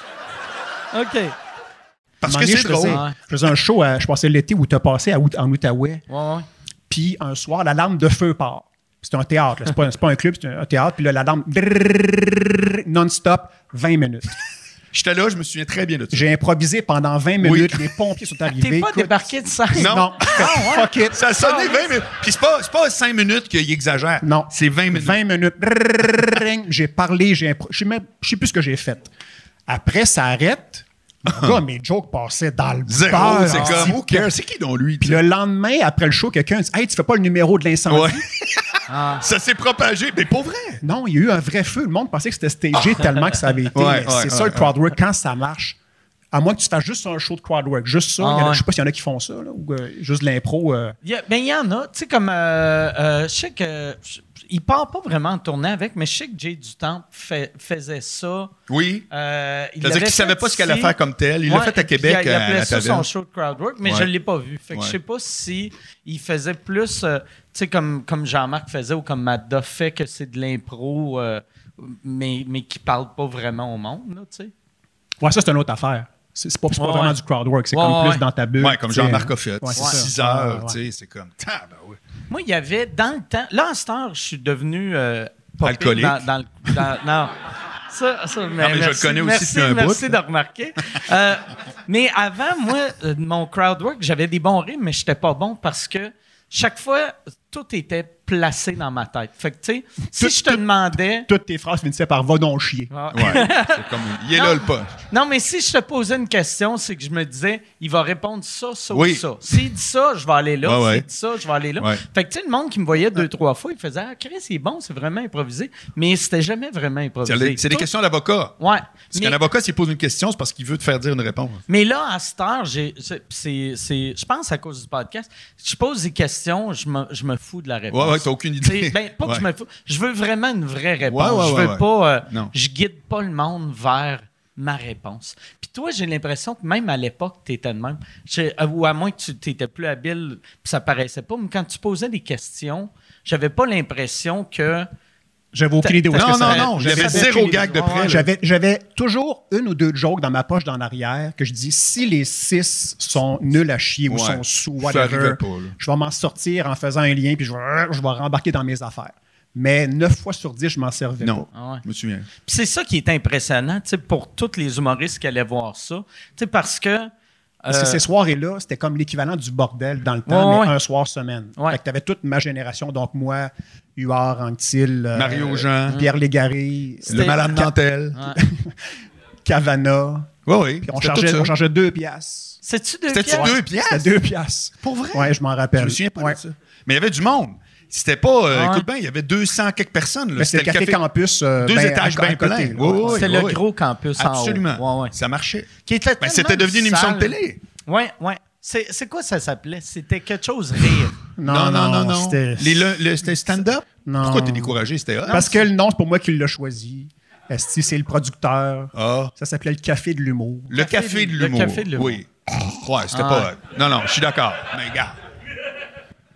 Speaker 3: OK.
Speaker 6: Parce que c'est drôle. Je faisais un show, je passais l'été où tu as passé en Outaouais. Puis un soir, la lampe de feu part. C'est un théâtre, c'est pas, pas, un club, c'est un théâtre. Puis là, la lampe non-stop, 20 minutes.
Speaker 5: J'étais là, je me souviens très bien de ça.
Speaker 6: J'ai improvisé pendant 20 minutes. Les pompiers sont arrivés.
Speaker 3: T'es pas débarqué de ça?
Speaker 5: Non. non. Ah, fuck it. Ça a sonné 20 minutes. Puis c'est pas, pas 5 minutes qu'il exagère.
Speaker 6: Non.
Speaker 5: C'est 20 minutes.
Speaker 6: 20 minutes. j'ai parlé, j'ai Je sais plus ce que j'ai fait. Après, ça arrête. Gars, mes jokes passaient dans le
Speaker 5: Zéro, c'est comme, who C'est qui donc lui?
Speaker 6: Puis le lendemain, après le show, quelqu'un dit Hey, tu fais pas le numéro de l'incendie? (laughs)
Speaker 5: Ah. Ça s'est propagé, mais pas vrai.
Speaker 6: Non, il y a eu un vrai feu. Le monde pensait que c'était stagé tellement que ça avait (laughs) été. c'est ça le crowdwork. Quand ça marche, à moins que tu fasses juste un show de crowdwork, juste ça. Ah, je sais pas s'il y en a qui font ça, ou euh, juste l'impro. Euh.
Speaker 3: Ben, il y en a. Tu sais, comme. Euh, je sais que il part pas vraiment en tournée avec, mais je sais que Jay Dutemps faisait ça.
Speaker 5: Oui. Euh, il C'est-à-dire qu'il savait pas ce qu'elle allait faire comme tel. Il l'a fait à Québec.
Speaker 3: Il, il appelait ça son show de crowdwork, mais je ne l'ai pas vu. Fait que je sais pas si il faisait plus, euh, tu sais, comme, comme Jean-Marc faisait ou comme Madda fait, que c'est de l'impro, euh, mais, mais qui parle pas vraiment au monde, tu sais.
Speaker 6: Ouais, ça, c'est une autre affaire. C'est pas, pas vraiment du crowdwork, c'est comme plus dans ta bulle.
Speaker 5: Ouais, comme Jean-Marc a fait. 6 heures, tu sais, c'est comme. Ah, ben oui.
Speaker 3: Moi, il y avait dans le temps. Là, en ce temps, je suis devenu. Euh,
Speaker 5: Alcoolique.
Speaker 3: Dans, dans, non. Ça, ça, mais,
Speaker 5: mais je le connais aussi
Speaker 3: merci, un Merci de remarquer. Euh, mais avant, moi, euh, mon crowdwork, j'avais des bons rythmes, mais je n'étais pas bon parce que chaque fois, tout était placé dans ma tête. Fait que, tu sais, si je te demandais.
Speaker 6: Toutes tes phrases finissaient par va donc chier.
Speaker 5: Ah. Ouais, c'est comme. Il est là le pas.
Speaker 3: Non, mais si je te posais une question, c'est que je me disais, il va répondre ça, ça ou ça. S'il dit ça, je vais aller là. S'il dit ça, je vais aller là. Fait que, tu sais, le monde qui me voyait deux, trois fois, il faisait, ah, Chris, c'est bon, c'est vraiment improvisé. Mais c'était jamais vraiment improvisé.
Speaker 5: C'est des questions d'avocat.
Speaker 3: Ouais.
Speaker 5: Parce qu'un avocat, s'il pose une question, c'est parce qu'il veut te faire dire une réponse.
Speaker 3: Mais là, à cette heure, c'est, je pense à cause du podcast, je pose des questions, je me, je me fous de la réponse.
Speaker 5: Ouais, ouais, t'as aucune idée.
Speaker 3: Ben, pas que je me fous. Je veux vraiment une vraie réponse. je veux pas. Euh, je guide pas le monde vers ma réponse. Puis toi, j'ai l'impression que même à l'époque, tu étais de même. Euh, ou à moins que tu étais plus habile, puis ça paraissait pas. Mais quand tu posais des questions, j'avais pas l'impression que
Speaker 6: j'avais aucune idée où
Speaker 5: Non, non, non, j'avais zéro gag de près.
Speaker 6: J'avais, j'avais toujours une ou deux jokes dans ma poche d'en arrière que je dis si les six sont nuls à chier ou sont sous whatever, je vais m'en sortir en faisant un lien puis je vais, je vais rembarquer dans mes affaires. Mais neuf fois sur dix, je m'en servais
Speaker 5: non,
Speaker 6: pas.
Speaker 5: Ah je me souviens.
Speaker 3: Puis c'est ça qui est impressionnant pour tous les humoristes qui allaient voir ça. Parce que
Speaker 6: parce que euh, ces soirées-là, c'était comme l'équivalent du bordel dans le temps, mais un soir semaine. Fait que tu avais toute ma génération, donc moi, Huard, Anctil,
Speaker 5: euh, Mario Jean,
Speaker 6: Pierre Légaré,
Speaker 5: le Malade Cantel, (laughs)
Speaker 6: Cavana.
Speaker 5: Oui, oui.
Speaker 6: Puis on chargeait, on chargeait deux piastres.
Speaker 3: C'était-tu deux piastres?
Speaker 6: C'était deux piastres.
Speaker 5: Pour vrai?
Speaker 6: Ouais, je m'en rappelle.
Speaker 5: Je me souviens pas
Speaker 6: Ouais.
Speaker 5: de ça. Mais il y avait du monde. C'était pas. euh,
Speaker 3: Ah.
Speaker 5: Écoute bien, il y avait 200 quelques personnes. là.
Speaker 6: C'était le café, campus. euh,
Speaker 5: Deux
Speaker 6: ben,
Speaker 5: étages bien pleins. Oui, oui,
Speaker 3: C'était
Speaker 5: oui,
Speaker 3: le
Speaker 5: oui.
Speaker 3: gros campus en haut.
Speaker 5: Absolument.
Speaker 3: Ouais, ouais.
Speaker 5: Ça marchait.
Speaker 3: Qui était
Speaker 5: Ben, c'était devenu une émission de télé.
Speaker 3: Ouais, ouais. C'est c'est quoi ça s'appelait? C'était quelque chose rire. (laughs)
Speaker 5: Non, non, non, non.
Speaker 6: C'était
Speaker 5: Les- le- le- C'était stand-up?
Speaker 6: Non.
Speaker 5: Pourquoi t'es découragé? C'était hot.
Speaker 6: Parce que le nom, c'est pour moi qui l'a choisi. Esti, c'est le producteur.
Speaker 5: Ah.
Speaker 6: Ça s'appelait le Café de l'humour.
Speaker 5: Le
Speaker 3: Café
Speaker 5: café de
Speaker 3: de- le
Speaker 5: l'humour.
Speaker 3: café de l'humour.
Speaker 5: Oui. Ouais, c'était
Speaker 3: Ah.
Speaker 5: pas hot. Non, non, je suis d'accord. Mais regarde.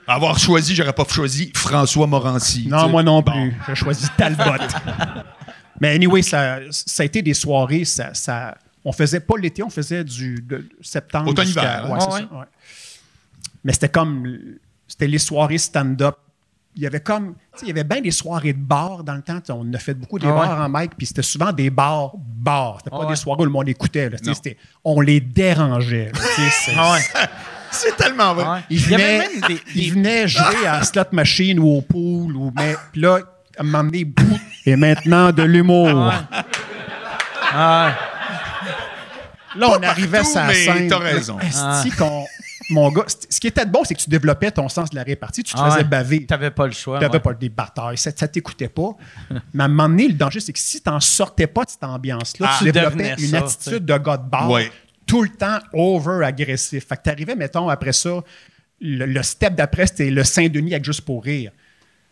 Speaker 5: Avoir choisi, j'aurais pas choisi François Morancy.
Speaker 6: Non, moi non
Speaker 5: Bon.
Speaker 6: plus. J'ai choisi Talbot. (laughs) Mais anyway, ça, ça a été des soirées. Ça, ça, on faisait pas l'été, on faisait du de septembre.
Speaker 5: Automne-hiver, ouais.
Speaker 6: ouais,
Speaker 3: Ouais.
Speaker 6: Mais c'était comme. C'était les soirées stand-up. Il y avait comme. tu sais, Il y avait bien des soirées de bar dans le temps. On a fait beaucoup des
Speaker 3: Ah ouais.
Speaker 6: bars en mic, puis c'était souvent des bars, bars. C'était pas
Speaker 3: Ah
Speaker 6: des
Speaker 3: ouais.
Speaker 6: soirées où le monde écoutait. là. On les dérangeait. là. Tu (laughs) c'est-
Speaker 3: Ah
Speaker 5: tellement vrai.
Speaker 3: Ouais.
Speaker 6: il
Speaker 3: Il y avait
Speaker 6: venait,
Speaker 3: même des-
Speaker 6: il
Speaker 3: des-
Speaker 6: venait jouer à (laughs) slot machine ou au pool. Ou, mais, puis là, à un moment donné, bout, et maintenant de l'humour.
Speaker 3: Ouais. Ah
Speaker 6: Là, on arrivait
Speaker 5: partout,
Speaker 6: la
Speaker 5: mais
Speaker 6: scène.
Speaker 5: t'as raison.
Speaker 6: Esti qu'on- mon gars, ce qui était de bon, c'est que tu développais ton sens de la répartie. Tu te faisais baver.
Speaker 3: T'avais pas le choix.
Speaker 6: Tu n'avais
Speaker 3: ouais.
Speaker 6: pas des batailles. Ça, ça t'écoutait pas. Mais à un moment donné, le danger, c'est que si tu n'en sortais pas de cette ambiance-là,
Speaker 3: Ah,
Speaker 6: tu
Speaker 3: tu
Speaker 6: développais une
Speaker 3: ça,
Speaker 6: attitude de gars de bar
Speaker 5: Ouais.
Speaker 6: Tout le temps over-agressif. Fait que tu arrivais, mettons, après ça, le, le step d'après, c'était le Saint-Denis avec Juste pour rire.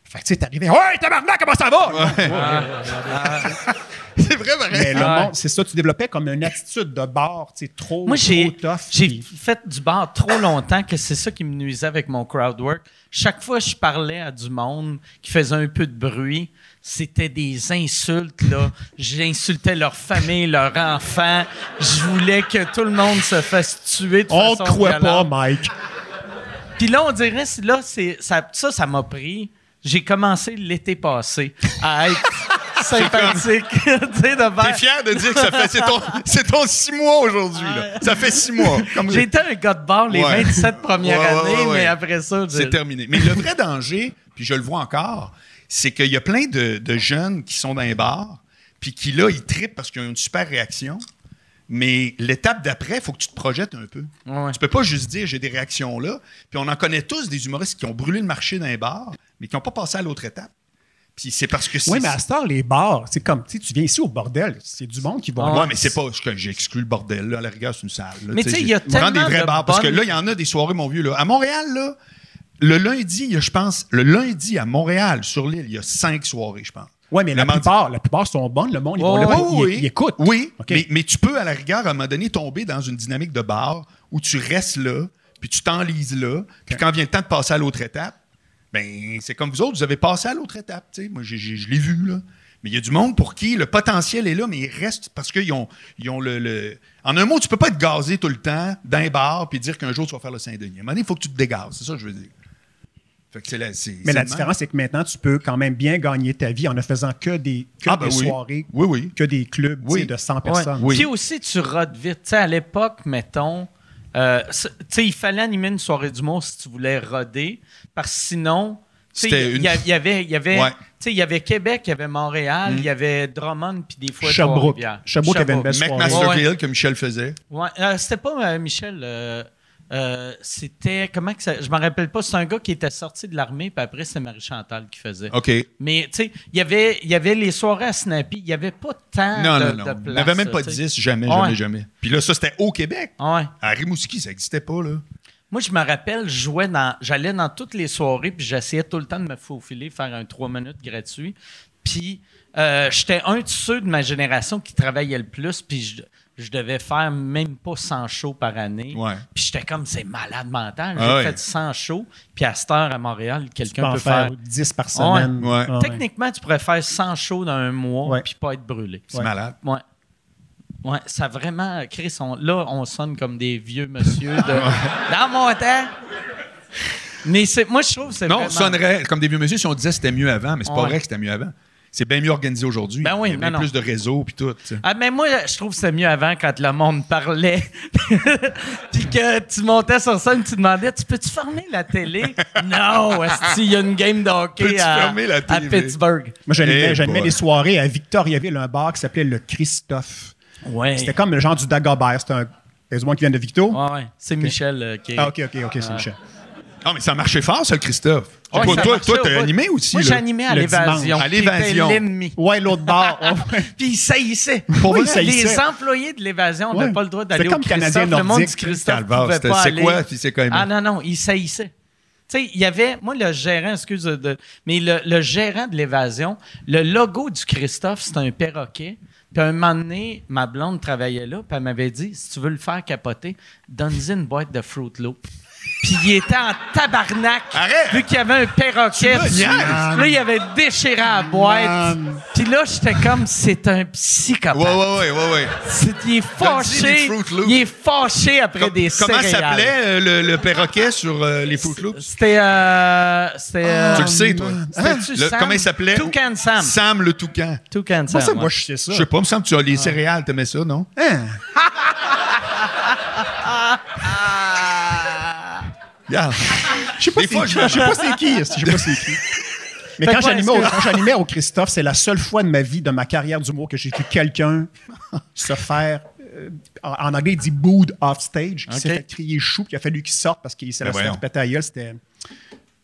Speaker 6: Fait que tu sais, t'arrivais, Ouais, tabarnak, comment ça va? (laughs)
Speaker 5: C'est vrai, vrai.
Speaker 6: Mais le
Speaker 3: Ouais.
Speaker 6: monde, c'est ça, tu développais comme une attitude de bar, tu sais, trop,
Speaker 3: Moi, j'ai,
Speaker 6: trop tough.
Speaker 3: j'ai
Speaker 6: puis-
Speaker 3: fait du bar trop longtemps que c'est ça qui me nuisait avec mon crowd work. Chaque fois que je parlais à du monde qui faisait un peu de bruit, c'était des insultes, là. J'insultais leur famille, leurs enfants. Je voulais que tout le monde se fasse tuer de
Speaker 6: On
Speaker 3: façon
Speaker 6: te croit pas. Mike.
Speaker 3: Puis là, on dirait, là, c'est, ça, ça, ça m'a pris. J'ai commencé l'été passé à être (laughs) sympathique. (laughs) tu sais, de
Speaker 5: T'es
Speaker 3: faire-
Speaker 5: fier de dire que ça fait. C'est ton, (laughs) c'est ton six mois aujourd'hui, là. Ça fait six mois. Comme
Speaker 3: J'ai été un gars de bar les
Speaker 5: Ouais.
Speaker 3: 27 premières
Speaker 5: Ouais, ouais,
Speaker 3: années,
Speaker 5: ouais, ouais.
Speaker 3: mais après ça, je-
Speaker 5: C'est terminé. Mais le vrai danger, puis je le vois encore, c'est qu'il y a plein de, de jeunes qui sont dans les bars, puis qui, là, ils trippent parce qu'ils ont une super réaction. Mais l'étape d'après, il faut que tu te projettes un peu.
Speaker 3: Ouais.
Speaker 5: Tu peux pas juste dire j'ai des réactions là. Puis on en connaît tous des humoristes qui ont brûlé le marché dans les bars, mais qui n'ont pas passé à l'autre étape. Puis c'est parce que c'est.
Speaker 6: Oui, mais à cette heure, les bars, c'est comme, tu sais, tu viens ici au bordel, c'est du monde qui va.
Speaker 3: Ah
Speaker 5: Ouais, mais c'est pas. que J'ai exclu le bordel, là. À la rigueur, c'est une salle. là.
Speaker 3: Mais tu sais, il y a
Speaker 5: Prends des
Speaker 3: tellement
Speaker 5: vrais
Speaker 3: de
Speaker 5: bars. Parce que là, il y en a des soirées, mon vieux. Là. À Montréal, là, le lundi, il y a, je pense, le lundi à Montréal, sur l'île, il y a cinq soirées, je pense.
Speaker 6: Oui, mais
Speaker 5: Le
Speaker 6: la
Speaker 5: mardi-
Speaker 6: plupart, la plupart sont bonnes. Le monde, ils
Speaker 3: Ouais,
Speaker 6: vont là,
Speaker 5: oui,
Speaker 6: ils, ils écoutent.
Speaker 5: Oui, mais, mais tu peux, à la rigueur, à un moment donné, tomber dans une dynamique de bar où tu restes là, puis tu t'enlises là, puis quand vient le temps de passer à l'autre étape, ben c'est comme vous autres, vous avez passé à l'autre étape. tu sais. Moi, je l'ai vu, là. Mais il y a du monde pour qui le potentiel est là, mais ils restent parce qu'ils ont, ils ont le, le- En un mot, tu peux pas être gazé tout le temps dans un bar puis dire qu'un jour tu vas faire le Saint-Denis. À un moment donné, il faut que tu te dégazes. C'est ça que je veux dire. Fait que c'est la, c'est-
Speaker 6: Mais
Speaker 5: c'est
Speaker 6: la différence, c'est que maintenant, tu peux quand même bien gagner ta vie en ne faisant que des, que
Speaker 5: Ah, ben
Speaker 6: des
Speaker 5: oui.
Speaker 6: soirées,
Speaker 5: Oui, oui.
Speaker 6: que des clubs de 100
Speaker 3: Ouais.
Speaker 6: personnes.
Speaker 5: Oui.
Speaker 3: Puis aussi, tu rodes vite. Tu sais, à l'époque, mettons, euh, c'est- tu sais, il fallait animer une soirée d'humour si tu voulais roder, parce que sinon, tu sais,
Speaker 5: C'était
Speaker 3: il
Speaker 5: une-
Speaker 3: y, y avait, il y avait,
Speaker 5: Ouais.
Speaker 3: tu sais, il y avait Québec, il y avait Montréal, il y avait Drummond, puis des fois
Speaker 6: Sherbrooke. Sherbrooke avait une belle soirée.
Speaker 3: Ouais, ouais.
Speaker 5: Grill que Michel faisait.
Speaker 3: Ouais, euh, c'était pas euh, Michel. Euh, c'était comment que ça, je me rappelle pas. C'est un gars qui était sorti de l'armée, puis après c'est Marie Chantal qui faisait.
Speaker 5: OK.
Speaker 3: Mais tu sais, il y avait, il y avait les soirées à Snappy. Il y avait pas tant
Speaker 5: Non,
Speaker 3: de,
Speaker 5: non, non. Il n'avait même pas
Speaker 3: là, tu sais.
Speaker 5: 10, jamais,
Speaker 3: Ouais.
Speaker 5: jamais, jamais. Puis là, ça, c'était au Québec.
Speaker 3: Ouais.
Speaker 5: À Rimouski, ça n'existait pas, là.
Speaker 3: Moi, je me rappelle, je jouais dans, j'allais dans toutes les soirées, puis j'essayais tout le temps de me faufiler, faire un 3 minutes gratuit. Puis euh, j'étais un de ceux de ma génération qui travaillait le plus, puis je, je devais faire même pas 100 shows par année.
Speaker 5: Ouais.
Speaker 3: Puis j'étais comme, c'est malade mental. J'ai
Speaker 5: Ah ouais.
Speaker 3: fait 100 shows, puis à cette heure à Montréal, quelqu'un
Speaker 6: en
Speaker 3: peut
Speaker 6: faire
Speaker 3: faire.
Speaker 6: 10 par semaine.
Speaker 5: Ouais.
Speaker 6: Ah,
Speaker 3: Techniquement, tu pourrais faire 100 shows dans un mois,
Speaker 6: Ouais.
Speaker 3: puis pas être brûlé.
Speaker 5: C'est
Speaker 6: Ouais.
Speaker 5: malade.
Speaker 3: Ouais. Ouais, ça a vraiment. Chris, on- là, on sonne comme des vieux monsieur de. (laughs) Dans mon temps! Mais c'est, moi, je trouve que c'est
Speaker 5: Non,
Speaker 3: vraiment...
Speaker 5: on sonnerait comme des vieux monsieur si on disait que c'était mieux avant, mais c'est pas
Speaker 3: Ouais.
Speaker 5: vrai que c'était mieux avant. C'est bien mieux organisé aujourd'hui.
Speaker 3: Ben oui,
Speaker 5: Il y a
Speaker 3: ben non.
Speaker 5: plus de réseaux puis tout.
Speaker 3: Ah, mais moi, je trouve que c'est mieux avant quand le monde parlait. (laughs) Puis que tu montais sur scène, tu demandais Tu peux-tu fermer la télé? Non, il y a une game de hockey à,
Speaker 5: fermer la
Speaker 3: à
Speaker 5: télé?
Speaker 3: Pittsburgh.
Speaker 6: Moi, j'animais,
Speaker 5: Eh
Speaker 6: j'animais
Speaker 5: boy.
Speaker 6: des soirées à Victoriaville, un bar qui s'appelait le Christophe.
Speaker 3: Ouais.
Speaker 6: C'était comme le genre du Dagobert. C'était un Il y a du monde qui vient de Victo?
Speaker 3: Ouais, ouais. C'est Michel euh, qui est...
Speaker 6: Ah, OK, OK, OK, c'est Michel.
Speaker 5: Ah, mais ça marchait fort, ça, le Christophe. toi, toi, t'as animé aussi.
Speaker 3: Moi, j'ai animé à l'évasion.
Speaker 5: À l'évasion.
Speaker 3: l'ennemi.
Speaker 6: Ouais, l'autre bord. (laughs)
Speaker 3: Puis il saillissait.
Speaker 6: Pour
Speaker 3: oui, Les employés de l'évasion n'avaient pas le droit d'aller au
Speaker 6: comme Canadien
Speaker 3: Le monde du Christophe pouvait pas.
Speaker 5: C'est quoi? c'est quoi
Speaker 3: Ah non, non, il saillissait. Tu sais, il y avait, moi, le gérant, excuse, de, mais le, le gérant de l'évasion, le logo du Christophe, c'est un perroquet. Puis un moment donné, ma blonde travaillait là, puis elle m'avait dit si tu veux le faire capoter, donne-y une boîte de Fruit Loop. Puis il était en tabarnak.
Speaker 5: Arrête!
Speaker 3: Vu qu'il y avait un perroquet dessus. Là, il avait déchiré la boîte. Puis là, j'étais comme, c'est un psychopathe.
Speaker 5: Ouais, ouais, ouais, ouais. ouais.
Speaker 3: il est fâché. Il est fâché après Com des
Speaker 5: Comment s'appelait euh, le, le, perroquet sur euh, les Fruit Loops?
Speaker 3: C'était... Euh, c'était
Speaker 5: tu le sais, toi.
Speaker 3: Hein? Le,
Speaker 5: comment il s'appelait?
Speaker 3: Toucan Sam.
Speaker 5: Sam le toucan.
Speaker 3: Toucan Sam.
Speaker 6: Moi, ça, moi, je sais ça.
Speaker 5: Je sais pas, me semble que tu as les céréales, t'aimais ça, non?
Speaker 6: Hein? (laughs) (laughs) Je sais pas c'est qui. Je sais pas c'est qui. (laughs) Mais quand j'animais, au, Christophe, c'est la seule fois de ma vie, de ma carrière d'humour, que j'ai vu quelqu'un se faire. Euh, en, anglais, il dit booed off stage, qui s'est fait crier chou, qui a fallu qu'il sorte parce qu'il s'est ben fait péter à gueule. C'était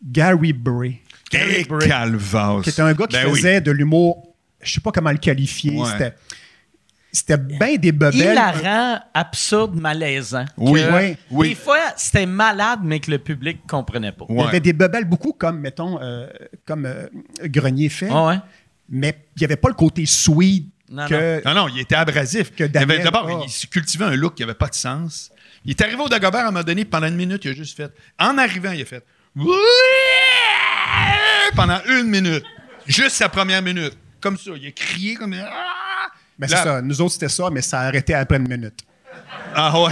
Speaker 6: Gary Bray.
Speaker 5: Gary Bray.
Speaker 6: Qui était un gars qui ben faisait de l'humour, je sais pas comment le qualifier. C'était c'était bien des bebelles.
Speaker 3: rend absurde, malaisant.
Speaker 5: Oui, oui,
Speaker 3: Des fois, c'était malade, mais que le public ne comprenait pas.
Speaker 6: Il y avait des bebelles beaucoup comme, mettons, euh, comme euh, Grenier fait.
Speaker 3: Ah
Speaker 6: mais il n'y avait pas le côté sweet
Speaker 5: non,
Speaker 6: que...
Speaker 5: Non. non, il était abrasif. D'abord, il cultivait un look qui n'avait pas de sens. Il est arrivé au Dagobert à un moment donné, pendant une minute, il a juste fait... En arrivant, il a fait... Pendant une minute. Juste sa première minute. Comme ça. Il a crié comme...
Speaker 6: Ben, c'est ça. Nous autres, c'était ça, mais ça a arrêté après une minute.
Speaker 5: Ah ouais.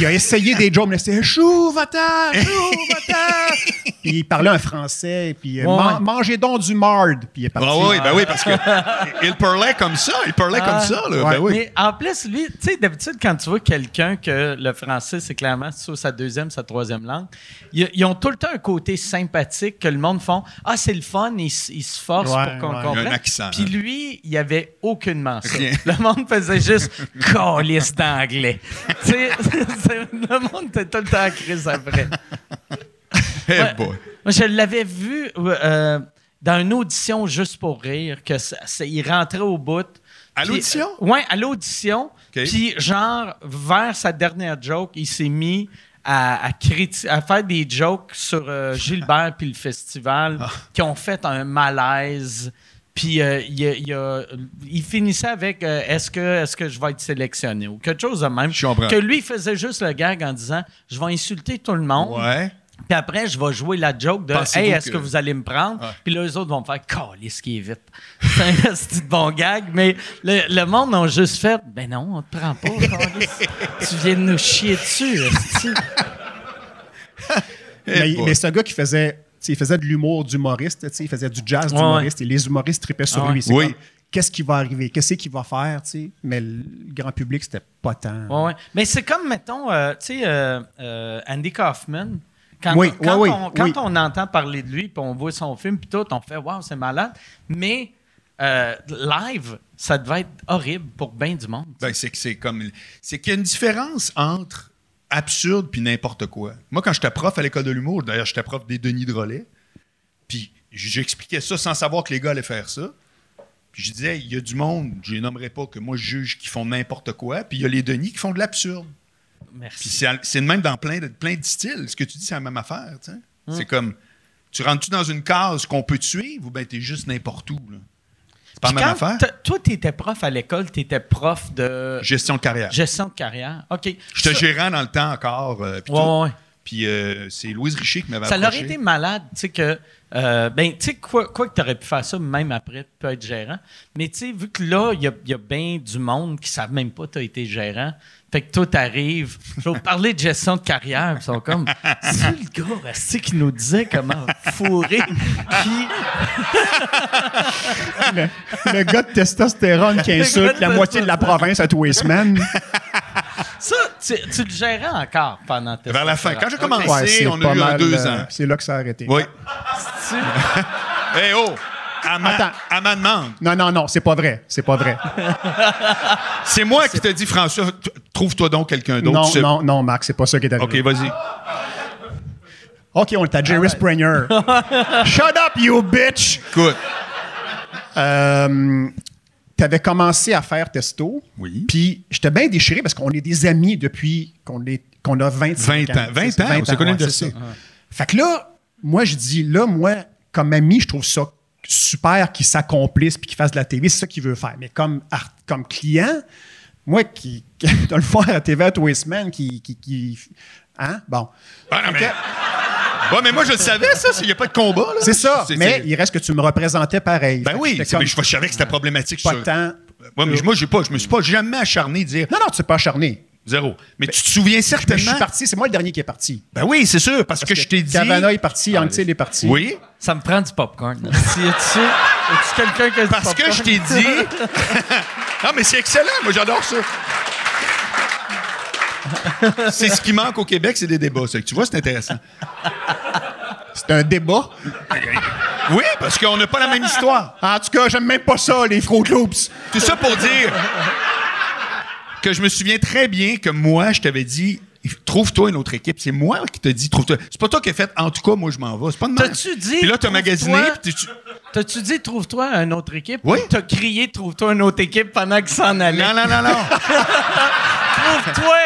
Speaker 6: Il a essayé des jokes, mais c'était chou, va-t'en, chou, va (laughs) puis il parlait un français, puis euh, mangez donc du marde, puis il est parti.
Speaker 5: Ah oui, ben oui, parce que il parlait comme ça, il parlait comme ça, là. Ben oui.
Speaker 3: Mais en plus, lui, tu sais, d'habitude, quand tu vois quelqu'un que le français, c'est clairement soit sa deuxième, sa troisième langue, ils, ont tout le temps un côté sympathique que le monde font. Ah, c'est le fun, ils, se forcent pour qu'on comprenne.
Speaker 5: Un accent.
Speaker 3: Puis lui, il n'y avait aucunement ça. Le monde faisait juste (laughs) calice d'anglais. tu sais, (laughs) le monde était tout le temps à crise après.
Speaker 5: hey boy.
Speaker 3: Moi, je l'avais vu euh, dans une audition juste pour rire, que il rentrait au bout.
Speaker 5: À l'audition?
Speaker 3: Oui, ouais, à l'audition. Puis, genre, vers sa dernière joke, il s'est mis à, à, faire des jokes sur euh, Gilbert puis le festival ah. qui ont fait un malaise. Puis euh, il, finissait avec euh, est-ce que, est que je vais être sélectionné ou quelque chose de même? Que lui il faisait juste le gag en disant je vais insulter tout le monde.
Speaker 5: Ouais.
Speaker 3: Puis après, je vais jouer la joke de Hey, est-ce que... vous allez me prendre? Puis là, eux autres vont me faire ce qui est vite. (laughs) C'est un petit bon gag, mais le, monde a juste fait Ben non, on te prend pas, (laughs) Tu viens de nous chier dessus,
Speaker 6: mais, mais ce gars qui faisait il faisait de l'humour d'humoriste, il faisait du jazz d'humoriste et les humoristes tripaient sur lui.
Speaker 5: Oui.
Speaker 6: Qu'est-ce qui va arriver? Qu'est-ce qu'il va faire? Mais le grand public, c'était pas tant.
Speaker 3: Ouais, Mais c'est comme, mettons, euh, euh, euh, Andy Kaufman. Quand,
Speaker 6: oui,
Speaker 3: quand,
Speaker 6: oui,
Speaker 3: on, quand on entend parler de lui, puis on voit son film, puis tout, on fait Waouh, c'est malade. Mais live, ça devait être horrible pour bien du monde.
Speaker 5: Ben, c'est que c'est comme. C'est qu'il y a une différence entre absurde puis n'importe quoi. Moi, quand j'étais prof à l'école de l'humour, d'ailleurs, j'étais prof des Denis Drolet, puis j'expliquais ça sans savoir que les gars allaient faire ça. Puis je disais, il y a du monde, je les nommerai pas, que moi je juge qui font n'importe quoi, puis il y a les Denis qui font de l'absurde.
Speaker 3: Merci.
Speaker 5: Puis c'est le même dans plein de, plein de styles. Ce que tu dis, c'est la même affaire. Hum. C'est comme, tu rentres-tu dans une case qu'on peut suivre ou bien es juste n'importe où? Là? Pas la même affaire?
Speaker 3: Toi, tu étais prof à l'école, tu étais prof de.
Speaker 5: Gestion de carrière.
Speaker 3: Gestion de carrière. OK.
Speaker 5: J'étais gérant dans le temps encore. Euh, puis ouais, ouais. Puis euh, c'est Louise Richer qui m'avait
Speaker 3: Ça aurait été malade, tu sais, que. Euh, ben, tu sais, quoi, quoi, que tu aurais pu faire ça même après, peut être gérant. Mais tu sais, vu que là, il y a, y a bien du monde qui ne savent même pas que tu as été gérant, fait que tout arrive. Je vais parler de gestion de carrière. Ils sont comme, c'est le gars qui nous disait comment fourrer qui.
Speaker 6: le, gars de testostérone qui insulte la moitié de la province à tous les semaines.
Speaker 3: Ça, tu, tu, le gérais encore pendant tes
Speaker 5: Vers la fin. Quand j'ai commencé, on a eu un deux ans.
Speaker 6: C'est là que ça a arrêté.
Speaker 5: Oui. hey, (laughs) oh! À ma, demande.
Speaker 6: Non, non, non, c'est pas vrai. C'est pas vrai. (laughs)
Speaker 5: c'est moi qui te dis, François, trouve-toi donc quelqu'un d'autre.
Speaker 6: Non, non, non, Max, c'est pas ça qui est arrivé.
Speaker 5: OK, vas-y.
Speaker 6: OK, on est à Jerry Springer. (laughs) Shut up, you bitch!
Speaker 5: Écoute.
Speaker 6: Euh, tu avais commencé à faire testo.
Speaker 5: Oui.
Speaker 6: Puis j'étais bien déchiré parce qu'on est des amis depuis qu'on qu'on a 25
Speaker 5: 20 ans. 20 ans, 20 ans, on s'est connus de ça.
Speaker 6: Fait que là, moi, je dis, là, moi, comme ami, je trouve ça super qu'il s'accomplisse puis qu'il fasse de la TV. C'est ça qu'il veut faire. Mais comme, comme client, moi, qui, (laughs) qui dois le faire à TV à tous les semaines, qui, qui, Hein? Bon.
Speaker 5: Ah, non, mais... mais moi, je le savais, ça. Il n'y a pas de combat.
Speaker 6: C'est ça. Mais il reste que tu me représentais pareil.
Speaker 5: Ben oui, mais je, savais que c'était problématique.
Speaker 6: Pas de temps.
Speaker 5: Ouais, mais moi, pas, je me suis pas jamais acharné de dire.
Speaker 6: Non, non, tu n'es pas acharné.
Speaker 5: Zéro. Mais tu te souviens certainement. Je
Speaker 6: suis parti, c'est moi le dernier qui est parti.
Speaker 5: Ben oui, c'est sûr, parce, que, je t'ai dit.
Speaker 6: Cavana est parti, ah, est parti.
Speaker 5: Oui.
Speaker 3: Ça me prend du popcorn. si, tu quelqu'un qui a du
Speaker 5: Parce que je t'ai dit. (laughs) non, mais c'est excellent, moi j'adore ça. c'est ce qui manque au Québec, c'est des débats. Tu vois, c'est intéressant.
Speaker 6: C'est un débat.
Speaker 5: Oui, parce qu'on n'a pas la même histoire.
Speaker 6: En tout cas, j'aime même pas ça, les Fruit Loops.
Speaker 5: Tout ça pour dire que je me souviens très bien que moi, je t'avais dit trouve-toi une autre équipe. C'est moi qui t'ai dit trouve-toi. C'est pas toi qui as fait en tout cas, moi je m'en vais. C'est pas de
Speaker 3: T'as-tu dit.
Speaker 5: Puis là, t'as magasiné.
Speaker 3: T'as-tu dit trouve-toi une autre équipe?
Speaker 5: Oui.
Speaker 3: T'as crié trouve-toi une autre équipe pendant que ça en allait.
Speaker 5: Non, non, non, non. (laughs)
Speaker 3: trouve-toi.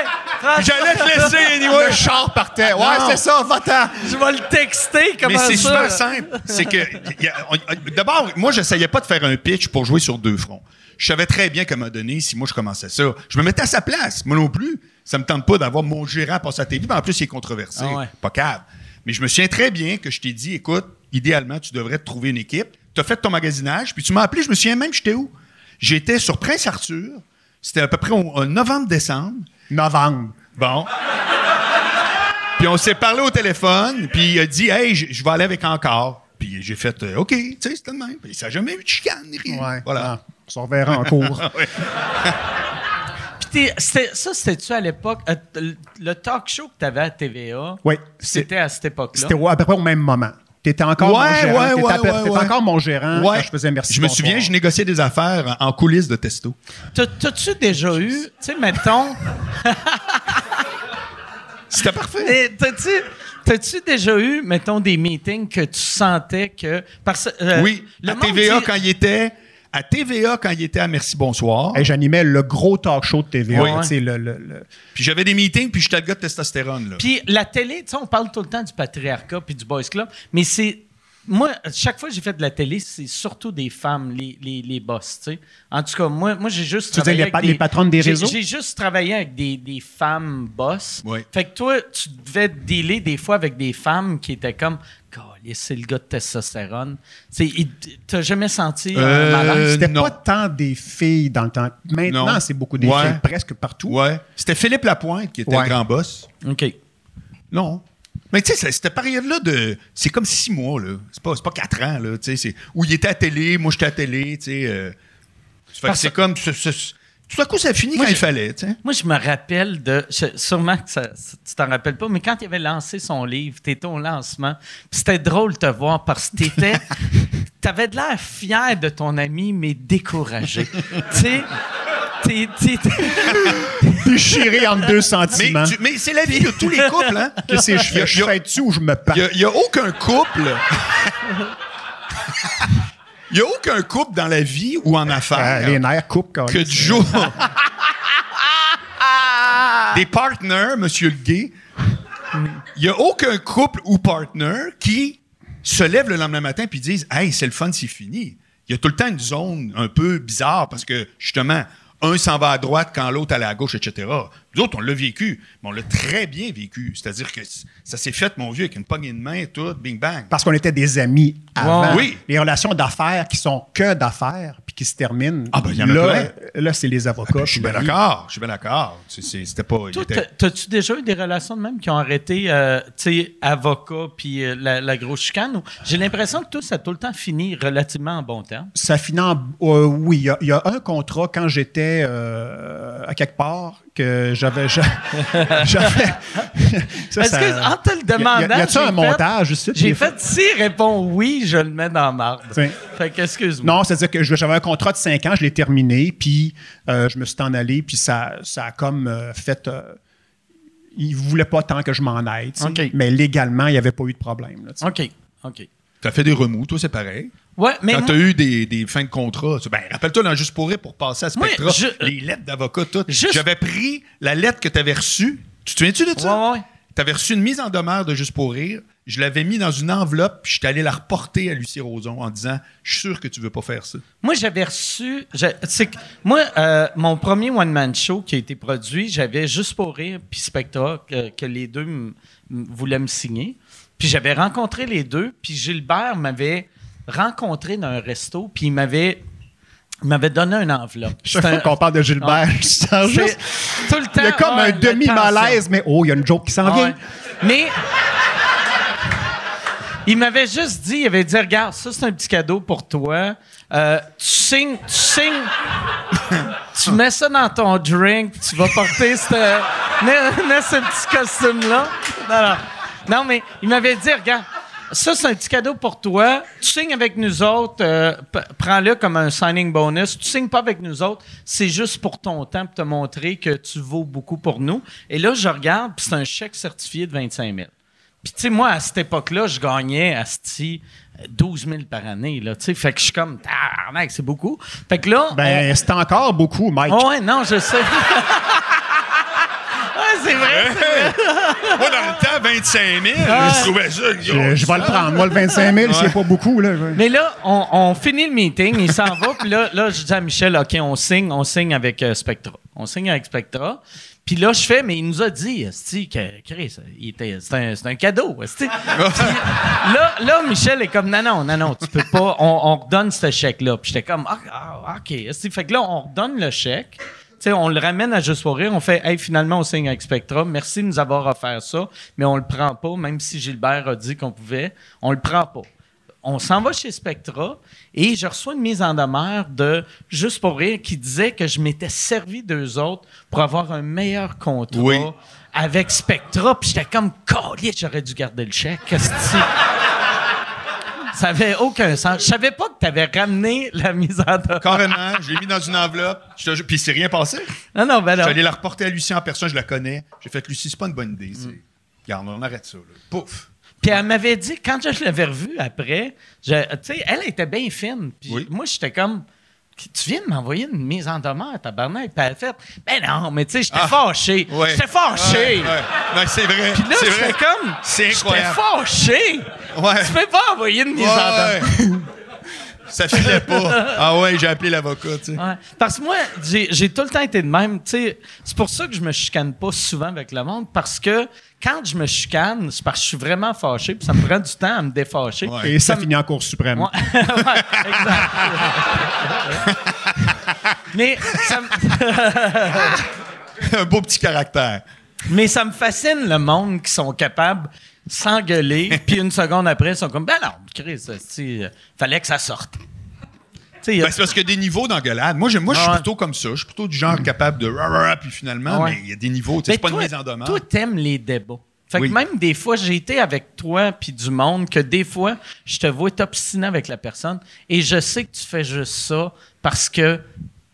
Speaker 5: J'allais te laisser, anyway.
Speaker 6: Le char partait. Ouais, c'est ça, va-t'en.
Speaker 3: Je vais le texter comment ça.
Speaker 5: Mais c'est super simple. C'est que. D'abord, moi, j'essayais pas de faire un pitch pour jouer sur deux fronts je savais très bien qu'à un moment donné, si moi je commençais ça, je me mettais à sa place. Moi non plus, ça me tente pas d'avoir mon gérant passer à télé, mais en plus, il est controversé. Ah pas câble. Mais je me souviens très bien que je t'ai dit, écoute, idéalement, tu devrais te trouver une équipe. Tu as fait ton magasinage, puis tu m'as appelé, je me souviens même, j'étais où? J'étais sur Prince Arthur. C'était à peu près au, novembre-décembre.
Speaker 6: Novembre.
Speaker 5: Bon. puis on s'est parlé au téléphone, puis il a dit, hey, je vais aller avec encore. Puis j'ai fait, euh, OK, tu sais, c'était le même. Puis ça n'a jamais eu de chicane, ni rien. Voilà.
Speaker 6: Ah. On s'en verra en cours. (laughs) (laughs)
Speaker 3: Puis ça, c'était-tu à l'époque, euh, le talk show que tu avais à TVA?
Speaker 6: Oui.
Speaker 3: C'était à cette époque-là?
Speaker 6: C'était à peu près au même moment. Tu étais encore mon gérant.
Speaker 5: Ouais,
Speaker 6: étais encore mon gérant quand je faisais merci.
Speaker 5: Je me souviens, je négociais des affaires en coulisses de testo.
Speaker 3: T'as-tu déjà eu, tu sais, mettons. (laughs)
Speaker 5: C'était parfait.
Speaker 3: T'as-tu. T'as-tu déjà eu, mettons, des meetings que tu sentais que. Parce,
Speaker 5: euh, oui, la TVA, quand il était à TVA quand il était à Merci Bonsoir.
Speaker 6: Et J'animais le gros talk show de TVA.
Speaker 5: Puis j'avais des meetings, puis j'étais le gars de testostérone.
Speaker 3: Puis la télé, tu sais, on parle tout le temps du patriarcat puis du boys club, mais c'est moi, chaque fois que j'ai fait de la télé, c'est surtout des femmes, les, les, les boss, tu sais. En tout cas, moi, moi j'ai juste
Speaker 6: tu travaillé avec les, des, patronnes des réseaux?
Speaker 3: J'ai juste travaillé avec des, des femmes boss.
Speaker 5: Oui.
Speaker 3: Fait que toi, tu devais dealer des fois avec des femmes qui étaient comme c'est le gars de testostérone. T'as jamais senti un euh, malaise?
Speaker 6: C'était pas tant des filles dans le temps. Maintenant, c'est beaucoup des filles, presque partout.
Speaker 5: Ouais. C'était Philippe Lapointe qui était le grand boss.
Speaker 3: OK.
Speaker 5: Non. Mais tu sais, cette période-là de. C'est comme six mois, là. C'est pas, pas quatre ans, là. Où il était à télé, moi j'étais à télé, tu sais. Euh. c'est comme. Tout à coup, ça finit quand il fallait.
Speaker 3: Moi, je me rappelle de. sûrement que ça, tu t'en rappelles pas, mais quand il avait lancé son livre, tu étais au lancement. C'était drôle de te voir parce que t'étais. (laughs) avais de l'air fier de ton ami, mais découragé. (laughs) tu sais. T'es, (laughs)
Speaker 6: déchiré en deux sentiments.
Speaker 5: Mais, c'est la vie de tous les couples, hein?
Speaker 6: Que c'est je fais, je fais dessus ou je me parle.
Speaker 5: Il n'y a, aucun couple. Il n'y a aucun couple dans la vie ou en affaires.
Speaker 6: Ah, les nerfs coupent quand
Speaker 5: Que du jour. (laughs) Des partenaires, monsieur le gay. Il n'y a aucun couple ou partner qui se lève le lendemain matin et disent Hey, c'est le fun, c'est fini. Il y a tout le temps une zone un peu bizarre parce que, justement, un s'en va à droite quand l'autre allait à gauche, etc. Nous autres, on l'a vécu, mais on l'a très bien vécu. C'est-à-dire que ça s'est fait, mon vieux, avec une poignée de main, tout, bing bang.
Speaker 6: Parce qu'on était des amis avant.
Speaker 5: Oui.
Speaker 6: Les relations d'affaires qui sont que d'affaires puis qui se terminent.
Speaker 5: Ah, ben, il y en
Speaker 6: a
Speaker 5: là,
Speaker 6: Là, c'est les avocats.
Speaker 5: je suis bien d'accord. Je suis bien d'accord. C'était pas.
Speaker 3: Toi, t'as-tu déjà eu des relations de même qui ont arrêté, euh, tu sais, avocat puis euh, la, grosse chicane? J'ai l'impression que tout ça a tout le temps fini relativement en bon terme?
Speaker 6: Ça finit en. Euh, oui, il y, a un contrat quand j'étais à quelque part que J'avais. (laughs) J'avais.
Speaker 3: Excuse, en te le demandant.
Speaker 6: Y a-tu un montage ici?
Speaker 3: J'ai fait, si répond oui, je le mets dans marde. Fait qu'excuse-moi.
Speaker 6: Non, c'est-à-dire que j'avais un contrat de 5 ans, je l'ai terminé, puis euh, je me suis en allé, puis ça, ça a comme euh, fait. Euh, il voulait pas tant que je m'en aille. Mais légalement, il n'y avait pas eu de problème.
Speaker 3: Là, OK. OK.
Speaker 5: Tu as fait des remous, toi, c'est pareil.
Speaker 3: Ouais, mais
Speaker 5: Quand tu as eu des, des, fins de contrat, ben, rappelle-toi dans Juste pour rire pour passer à Spectra, les lettres d'avocat, tout. J'avais pris la lettre que tu avais reçue. Tu te souviens-tu de
Speaker 3: ça? Ouais, ouais.
Speaker 5: Tu avais reçu une mise en demeure de Juste pour rire. Je l'avais mis dans une enveloppe, puis je suis allé la reporter à Lucie Roson en disant Je suis sûr que tu veux pas faire ça.
Speaker 3: Moi, j'avais reçu. moi, euh, mon premier one-man show qui a été produit, j'avais Juste pour rire, puis Spectra, que, les deux voulaient me signer. Puis j'avais rencontré les deux, puis Gilbert m'avait rencontré dans un resto, puis il m'avait m'avait donné une enveloppe.
Speaker 6: Chaque fois qu'on parle de Gilbert, je (laughs) sens juste... Tout le temps. Il y a comme un demi-malaise, mais oh, il y a une joke qui s'en vient.
Speaker 3: Mais... Il m'avait juste dit, il avait dit, regarde, ça c'est un petit cadeau pour toi. Euh, tu signes, tu signes, (laughs) tu mets ça dans ton drink, tu vas porter ce, (laughs) ce petit costume-là. Non, non. Non, mais il m'avait dit, regarde, ça, c'est un petit cadeau pour toi. Tu signes avec nous autres, euh, prends-le comme un signing bonus. Tu signes pas avec nous autres, c'est juste pour ton temps, pour te montrer que tu vaux beaucoup pour nous. Et là, je regarde, puis c'est un chèque certifié de 25 000. Puis, tu sais, moi, à cette époque-là, je gagnais, à 12 000 par année, là, tu sais. Fait que je suis comme, c'est beaucoup. Fait que là...
Speaker 6: Ben, c'est encore beaucoup, Mike.
Speaker 3: ouais, non, je sais. (laughs) c'est vrai,
Speaker 5: Moi, dans le temps, 25 000, je trouvais ça.
Speaker 6: Je, vais le prendre. Moi, le 25 000, c'est pas beaucoup. Là.
Speaker 3: Mais là, on, finit le meeting, il s'en va, puis là, là, je dis à Michel, OK, on signe, on signe avec euh, Spectra. On signe avec Spectra. Puis là, je fais, mais il nous a dit, que Chris, c'est un, un, cadeau. là, là, Michel est comme, non, non, non, non, tu peux pas, on, on redonne ce chèque-là. Puis j'étais comme, ah, ah OK. Fait que là, on redonne le chèque on le ramène à Juste pour rire, on fait Hey, finalement, on signe avec Spectra. Merci de nous avoir offert ça, mais on le prend pas, même si Gilbert a dit qu'on pouvait, on le prend pas. On s'en va chez Spectra et je reçois une mise en demeure de Juste pour rire qui disait que je m'étais servi d'eux autres pour avoir un meilleur contrat avec Spectra. Puis j'étais comme, collier, j'aurais dû garder le chèque. Ça avait aucun sens. Je savais pas que tu avais ramené la mise en demeure.
Speaker 5: Carrément, je l'ai mis dans une enveloppe. Je puis c'est rien passé.
Speaker 3: Non, non, ben non.
Speaker 5: J'allais la reporter à Lucie en personne, je la connais. J'ai fait Lucie, c'est pas une bonne idée. Mm. Regarde, on arrête ça. Pouf.
Speaker 3: Puis elle m'avait dit, quand je l'avais revue après, tu sais, elle était bien fine. Puis moi, j'étais comme, tu viens de m'envoyer une mise en demeure, tabarnak. Puis elle fait, ben non, mais tu sais, j'étais ah, fâché. J'étais fâché.
Speaker 5: Ouais, c'est vrai.
Speaker 3: Puis là, j'étais comme, j'étais fâché. Tu peux pas envoyer une mise en demeure.
Speaker 5: Ça filait pas. Ah ouais, j'ai appelé l'avocat, tu sais.
Speaker 3: Parce que moi, j'ai tout le temps été de même. C'est pour ça que je me chicane pas souvent avec le monde, parce que quand je me chicane, c'est parce que je suis vraiment fâché, puis ça me prend du temps à me défâcher.
Speaker 6: Et ça, finit en Cour suprême. Ouais. (laughs) exact.
Speaker 3: Mais ça
Speaker 5: Un beau petit caractère.
Speaker 3: Mais ça me fascine le monde qui sont capables s'engueuler, (laughs) puis une seconde après, ils sont comme, ben non, Chris, il fallait que ça sorte.
Speaker 5: Ben, c'est parce qu'il y a des niveaux d'engueulade. Moi, je, moi, je suis plutôt comme ça. Je suis plutôt du genre capable de puis finalement, mais il y a des niveaux. C'est pas une mise en demande.
Speaker 3: Toi, t'aimes les débats. Fait que même des fois, j'ai été avec toi puis du monde que des fois, je te vois t'obstiner avec la personne et je sais que tu fais juste ça parce que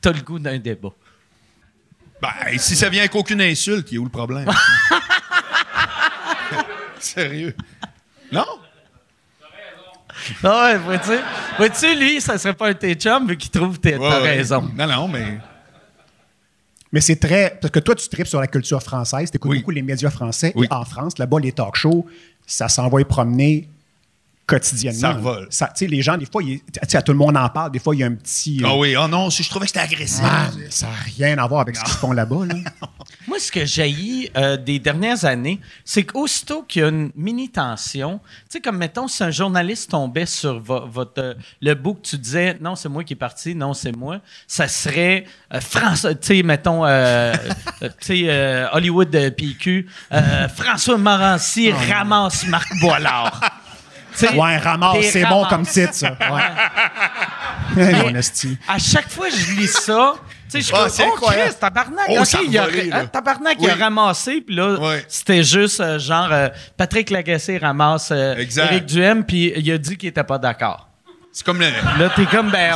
Speaker 3: t'as le goût d'un débat.
Speaker 5: Ben, si ça vient avec aucune insulte, il y a où le problème? (laughs) (laughs) Sérieux? Non?
Speaker 3: Non, ouais, vois-tu? Vois-tu, lui, ça serait pas un tes chum, vu qu'il trouve que t'as raison.
Speaker 5: Non, non, mais.
Speaker 6: Mais c'est très. Parce que toi, tu tripes sur la culture française, tu écoutes beaucoup les médias français. Et en France, là-bas, les talk shows, ça s'envoie promener quotidiennement.
Speaker 5: Ça revole.
Speaker 6: Ça, les gens, des fois, à tout le monde en parle. Des fois, il y a un petit.
Speaker 5: Ah oui, oh non, si je trouvais que c'était agressif.
Speaker 6: Ah, ça n'a rien à voir avec ce qu'ils font là-bas. Là. (laughs)
Speaker 3: Moi, ce que j'ai euh, des dernières années, c'est qu'aussitôt qu'il y a une mini-tension, tu sais, comme mettons, si un journaliste tombait sur votre, euh, le bout que tu disais, non, c'est moi qui est parti, non, c'est moi, ça serait euh, France, tu sais, mettons, tu sais, Hollywood PQ, François Morancy oh, ramasse Marc Boilard (laughs)
Speaker 6: ouais, ramasse, c'est bon comme titre, ça. Ouais.
Speaker 3: à chaque fois que je lis ça, Tu sais, je ah, suis oh, Chris, tabarnak, oh, il a, hein, tabarnak, il a ramassé, puis là, c'était juste euh, genre euh, Patrick Lagacé ramasse euh, Eric Duhem, puis il a dit qu'il était pas d'accord.
Speaker 5: C'est comme le...
Speaker 3: Là, t'es comme, ben,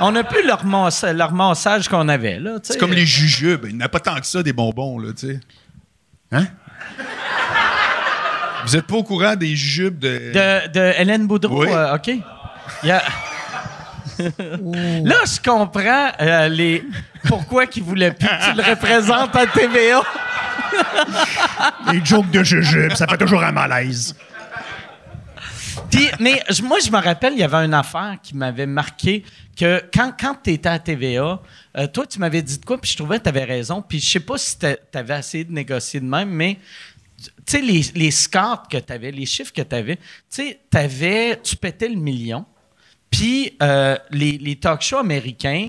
Speaker 3: on a, plus leur, massage qu'on avait, là,
Speaker 5: C'est comme les jujubes. Il n'y a pas tant que ça, des bonbons, là, tu sais. Hein? Vous êtes pas au courant des jujubes de...
Speaker 3: De, de Hélène Boudreau, OK. Il y a... Là, je comprends euh, les... pourquoi qu'ils voulaient plus que tu le représentes à TVA. (laughs)
Speaker 6: les jokes de jujube, ça fait toujours un malaise.
Speaker 3: mais moi, je me rappelle, il y avait une affaire qui m'avait marqué que quand, quand tu étais à TVA, euh, toi, tu m'avais dit de quoi, puis je trouvais que tu avais raison. Puis je sais pas si tu avais essayé de négocier de même, mais tu sais, les, les scores que tu avais, les chiffres que tu avais, tu sais, tu pétais le million. Puis euh, les, les talk shows américains,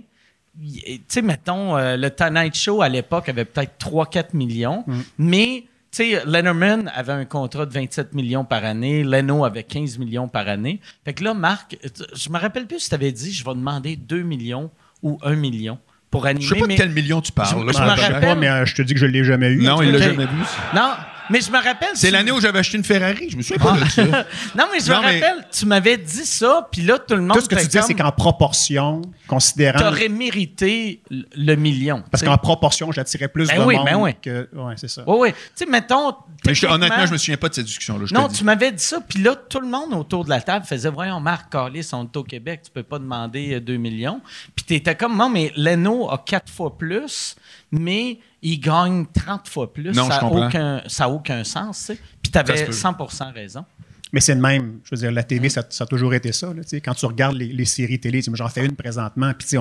Speaker 3: tu sais, mettons, euh, le Tonight Show à l'époque avait peut-être 3-4 millions, mm. mais tu sais, Letterman avait un contrat de 27 millions par année, Leno avait 15 millions par année. Fait que là, Marc, je me rappelle plus si tu avais dit je vais demander 2 millions ou 1 million pour animer.
Speaker 5: Je sais pas de quel million tu parles.
Speaker 6: Je, me rappelle. mais euh, je te dis que je l'ai jamais eu.
Speaker 5: Non, il l'a jamais vu.
Speaker 3: Non, mais je me rappelle.
Speaker 5: C'est l'année où j'avais acheté une Ferrari. Je me souviens pas de ça. (laughs)
Speaker 3: non, mais je me rappelle, tu m'avais dit ça, puis là, tout le monde.
Speaker 6: Tout ce que tu dis, c'est qu'en proportion, considérant. Tu
Speaker 3: aurais mérité le million.
Speaker 6: Parce qu'en proportion, j'attirais plus
Speaker 3: ben
Speaker 6: de
Speaker 3: oui,
Speaker 6: monde
Speaker 3: ben oui.
Speaker 6: que. Ouais, c'est ça.
Speaker 3: Oui, oui. Tu sais, mettons.
Speaker 5: Mais honnêtement, je me souviens pas de cette discussion-là.
Speaker 3: Non, tu m'avais dit ça, puis là, tout le monde autour de la table faisait Voyons, Marc Carlis, on est au Québec, tu peux pas demander 2 millions. Puis tu étais comme Non, mais Leno a quatre fois plus, mais il gagne 30 fois plus. ça n'a aucun, aucun sens. Puis tu avais 100 raison.
Speaker 6: Mais c'est le même. Je veux dire, la TV, ça, a toujours été ça. quand tu regardes les, séries télé, j'en fais une présentement, puis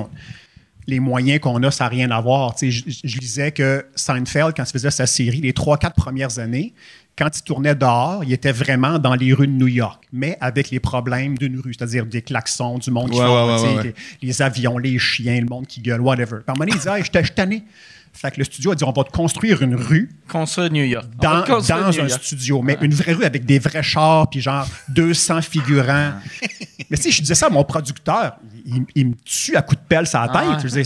Speaker 6: les moyens qu'on a, ça n'a rien à voir. Je, je lisais que Seinfeld, quand il faisait sa série, les trois, quatre premières années, quand il tournait dehors, il était vraiment dans les rues de New York, mais avec les problèmes d'une rue, c'est-à-dire des klaxons, du monde qui ouais, les, avions, les chiens, le monde qui gueule, whatever. Par un moment, il disait Je suis tanné. Fait que le studio a dit on va te construire une rue.
Speaker 3: Construire New York.
Speaker 6: Dans, dans un studio, mais une vraie rue avec des vrais chars, puis genre 200 figurants. mais si je disais ça à mon producteur, il, me tue à coups de pelle sur la ah tête.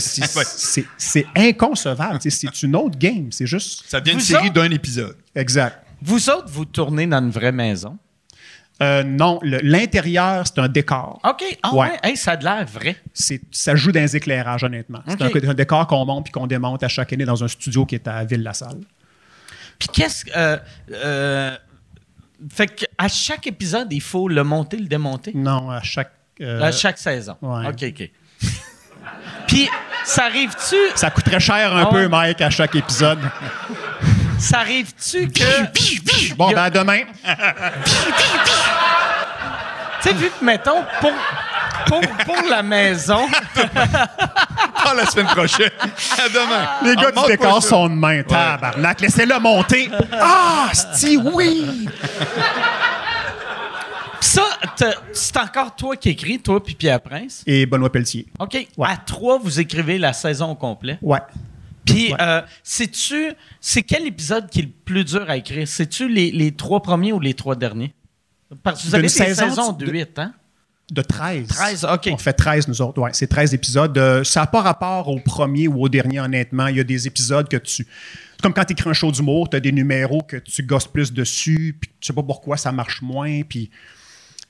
Speaker 6: c'est inconcevable. c'est une autre game. C'est juste.
Speaker 5: Ça devient une série d'un épisode.
Speaker 6: Exact.
Speaker 3: Vous autres, vous tournez dans une vraie maison?
Speaker 6: Euh, non, l'intérieur, c'est un décor.
Speaker 3: OK. Ah ouais. ça a de l'air vrai.
Speaker 6: Ça joue dans les éclairages, honnêtement. C'est un, décor qu'on monte puis qu'on démonte à chaque année dans un studio qui est à Ville-la-Salle.
Speaker 3: Puis qu'est-ce que... Euh, euh, fait qu'à chaque épisode, il faut le monter, le démonter?
Speaker 6: Non, à chaque...
Speaker 3: à chaque saison. OK, OK. puis ça arrive-tu...
Speaker 6: Ça coûterait cher un ah peu, Mike, à chaque épisode. (laughs)
Speaker 3: ça arrive-tu que...
Speaker 6: bon, ben à demain. (laughs)
Speaker 3: Tu sais, vu que, mettons, pour, pour, pour la maison. (laughs)
Speaker 5: Pas la semaine prochaine. À demain.
Speaker 6: Les gars du décor sont de main. Tabarnak, laissez-le monter. Ah, si oui!
Speaker 3: ça, c'est encore toi qui écris, toi puis Pierre Prince?
Speaker 6: Et Benoît Pelletier.
Speaker 3: OK. À trois, vous écrivez la saison au complet?
Speaker 6: Ouais.
Speaker 3: Puis, euh, tu c'est quel épisode qui est le plus dur à écrire? C'est-tu les, les trois premiers ou les trois derniers? Parce que vous avez des saisons de 8, hein?
Speaker 6: De 13.
Speaker 3: 13, OK.
Speaker 6: On fait 13, nous autres. Ouais, c'est 13 épisodes. Euh, ça n'a pas rapport au premier ou au dernier, honnêtement. Il y a des épisodes que tu. C'est comme quand tu écris un show d'humour, tu as des numéros que tu gosses plus dessus, puis tu sais pas pourquoi ça marche moins, puis.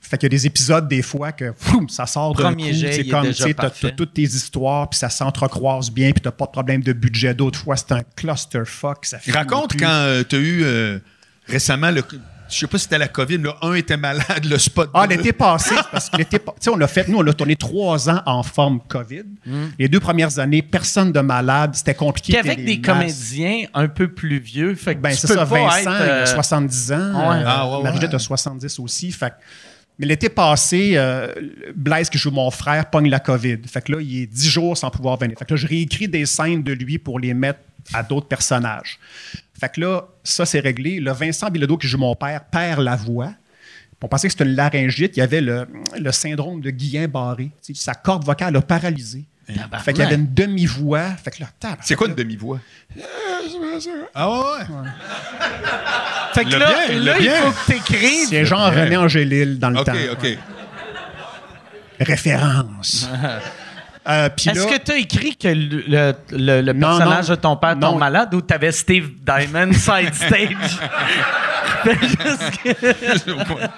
Speaker 6: Fait qu'il y a des épisodes, des fois, que ça sort d'un coup. C'est comme, tu sais, as, toutes tes histoires, puis ça s'entrecroise bien, puis t'as pas de problème de budget. D'autres fois, c'est un clusterfuck. Ça
Speaker 5: Raconte quand euh, tu as eu euh, récemment le je sais pas si c'était la COVID, là, un était malade, le spot.
Speaker 6: Ah, l'été passé, parce que l'été on a fait, nous, on a tourné trois ans en forme COVID. Hmm. Les deux premières années, personne de malade, c'était compliqué.
Speaker 3: Avec des comédiens un peu plus vieux, fait que
Speaker 6: ben, c'est ça, Vincent, 70 euh, ans. Ouais. Ah, ouais, a 70 aussi, fait mais l'été passé, euh, Blaise, qui joue mon frère, pogne la COVID. Fait que là, il est dix jours sans pouvoir venir. Fait que là, je réécris des scènes de lui pour les mettre à d'autres personnages. Fait que là, ça, c'est réglé. Le Vincent Bilodeau, qui joue mon père, perd la voix. On pensait que c'était une laryngite. Il y avait le, syndrome de Guillain-Barré. Sa corde vocale a paralysé. Fait qu'il y avait une demi-voix. Fait que là,
Speaker 5: C'est quoi une demi-voix?
Speaker 6: Ah ouais,
Speaker 3: Fait que là, là il faut que t'écrives.
Speaker 6: C'est genre René Angélil dans le temps.
Speaker 5: OK, OK.
Speaker 6: Référence. (laughs)
Speaker 3: Euh, Est-ce que tu as écrit que le, le, personnage de ton père tombe malade ou tu avais Steve Diamond (laughs) side stage? (laughs)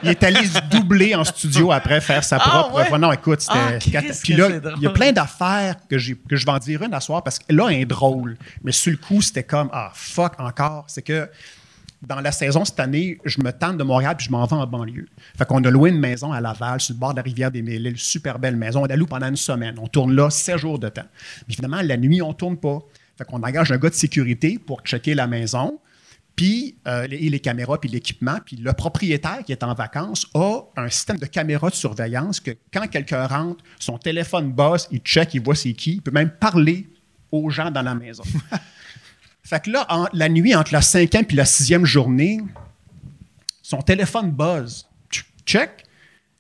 Speaker 6: il est allé se doubler en studio après faire sa ah, propre. Non, écoute, c'était. Ah, Puis là, il y a plein d'affaires que, que je vais en dire une à soir parce que là, un drôle. Mais sur le coup, c'était comme Ah, fuck encore. C'est que dans la saison cette année, je me tente de Montréal puis je m'en vais en banlieue. Fait qu'on a loué une maison à Laval, sur le bord de la rivière des Mille, une super belle maison. On a loué pendant une semaine. On tourne là sept jours de temps. Mais finalement, la nuit, on tourne pas. Fait qu'on engage un gars de sécurité pour checker la maison puis euh, les, les, caméras, puis l'équipement. Puis le propriétaire qui est en vacances a un système de caméras de surveillance que quand quelqu'un rentre, son téléphone bosse, il check, il voit c'est qui, il peut même parler aux gens dans la maison. (laughs) fait que là, la nuit, entre la cinquième et la sixième journée, son téléphone buzz. Check,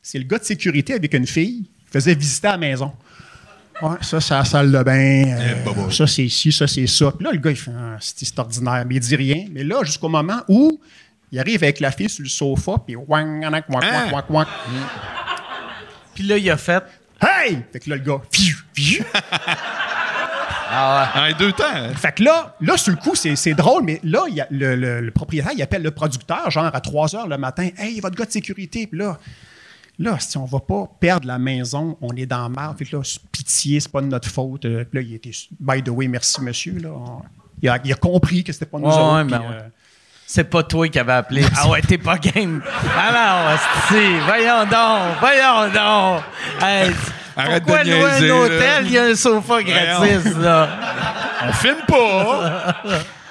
Speaker 6: c'est le gars de sécurité avec une fille, il faisait visiter la maison. Ouais, ça, c'est la salle de bain. Euh, eh, ça, c'est ici, ça, c'est ça. Puis là, le gars, il fait ah, c'est ordinaire, mais il dit rien. Mais là, jusqu'au moment où il arrive avec la fille sur le sofa, puis wang, wang, wang, wang, wang.
Speaker 3: Puis là, il a fait
Speaker 6: Hey! Fait que là, le gars,
Speaker 5: Ah ouais. En deux temps. Hein.
Speaker 6: Fait que là, là sur le coup, c'est drôle, mais là, y a le, le, propriétaire, il appelle le producteur, genre à 3 h le matin. Hey, votre gars de sécurité. Puis là, Là, si on ne va pas perdre la maison, on est dans le marre. Fait là, pitié, c'est pas de notre faute. Euh, là, il était, by the way, merci monsieur. Là. il, a, il, a, compris que c'était pas nous autres. Ben
Speaker 3: euh, c'est pas toi qui avais appelé. ah ouais, t'es pas game. Ah non, voyons donc, voyons donc. Arrête pourquoi de louer un hôtel, il y a un sofa gratis, là?
Speaker 5: On filme pas! (laughs)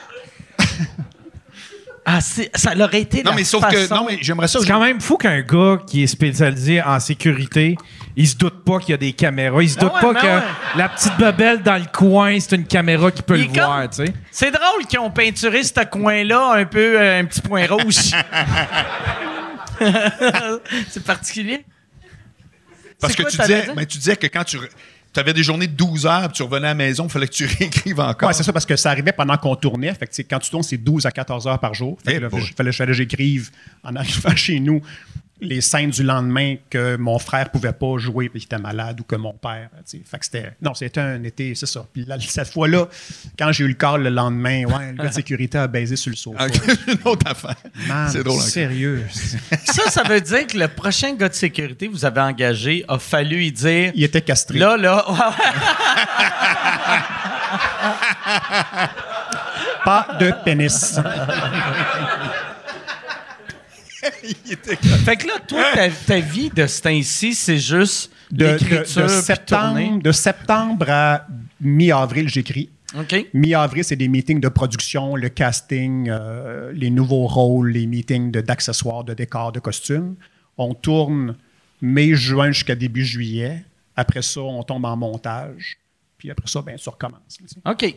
Speaker 3: Ah, ça aurait été.
Speaker 5: Non, mais sauf que. Non, mais j'aimerais ça.
Speaker 4: C'est quand même fou qu'un gars qui est spécialisé en sécurité, il se doute pas qu'il y a des caméras. Il se doute pas que la petite bebelle dans le coin, c'est une caméra qui peut le voir, tu sais.
Speaker 3: C'est drôle qu'ils ont peinturé ce coin-là un peu, euh, un petit point rouge. (laughs) c'est particulier.
Speaker 5: Parce que tu disais, mais tu disais que quand tu tu avais des journées de 12 heures, puis tu revenais à la maison, il fallait que tu (laughs) réécrives encore.
Speaker 6: Oui, c'est ça, parce que ça arrivait pendant qu'on tournait. Fait que, quand tu tournes, c'est 12 à 14 heures par jour. Fait que, fallait, que j'écrive en arrivant (laughs) chez nous les scènes du lendemain que mon frère pouvait pas jouer parce qu'il était malade ou que mon père. Fait que c'était. Non, c'était un été, c'est ça. Puis cette fois-là, quand j'ai eu le call le lendemain, ouais, le gars de sécurité a baisé sur le sofa. (laughs)
Speaker 5: une autre affaire. C'est drôle.
Speaker 6: Sérieux. (laughs)
Speaker 3: ça, ça veut dire que le prochain gars de sécurité que vous avez engagé a fallu y dire.
Speaker 6: Il était castré.
Speaker 3: Là, là.
Speaker 6: pas de pénis. (laughs) (laughs)
Speaker 3: fait que là, toi, ta, vie de ce temps-ci, c'est juste de, de,
Speaker 6: septembre, de septembre à mi-avril, j'écris. Mi-avril, c'est des meetings de production, le casting, euh, les nouveaux rôles, les meetings d'accessoires, de, décors, de costumes. On tourne mai-juin jusqu'à début juillet. Après ça, on tombe en montage. Puis après ça, bien, ça recommence.
Speaker 3: OK.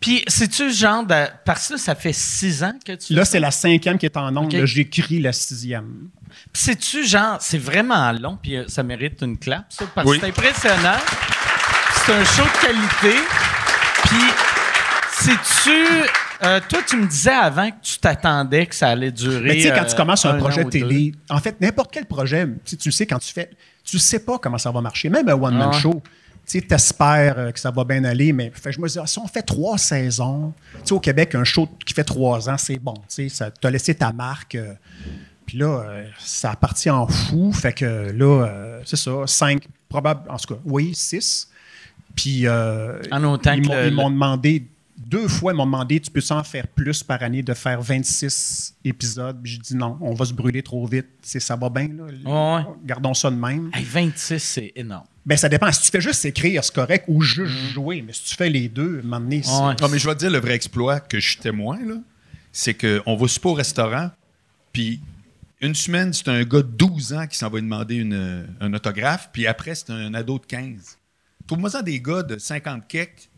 Speaker 3: Puis, c'est-tu genre de. Parce que ça fait six ans que tu.
Speaker 6: Là, c'est la cinquième qui est en nombre. Là, j'écris la sixième.
Speaker 3: Puis, c'est-tu genre. C'est vraiment long, puis euh, ça mérite une clap, ça, parce que c'est impressionnant. C'est un show de qualité. Puis, c'est-tu. Euh, toi, tu me disais avant que tu t'attendais que ça allait durer. Mais
Speaker 6: tu sais, quand tu commences un, projet télé, en fait, n'importe quel projet, tu sais, quand tu fais. Tu sais pas comment ça va marcher. Même un one-man ah show tu espères euh, que ça va bien aller, mais je me dis, si on fait trois saisons, au Québec, un show qui fait trois ans, c'est bon. Tu as laissé ta marque. Euh, puis là, euh, ça a parti en fou. Fait que là, c'est ça, cinq, probable, en tout cas, oui, six. Puis
Speaker 3: en
Speaker 6: ils m'ont demandé deux fois, ils m'ont demandé Tu peux en faire plus par année de faire 26 épisodes Puis je dis non, on va se brûler trop vite. ça va bien, là. Gardons ça de même.
Speaker 3: 26, c'est énorme.
Speaker 6: Ben, ça dépend. Si tu fais juste écrire, c'est correct, ou juste mm. jouer. Mais si tu fais les deux, m'emmener
Speaker 5: Non, mais je vais te dire le vrai exploit que je suis témoin, là. C'est qu'on va super au restaurant, puis une semaine, c'est un gars de 12 ans qui s'en va demander une, un autographe, puis après, c'est un ado de 15. Trouve-moi ça des gars de 50 kecks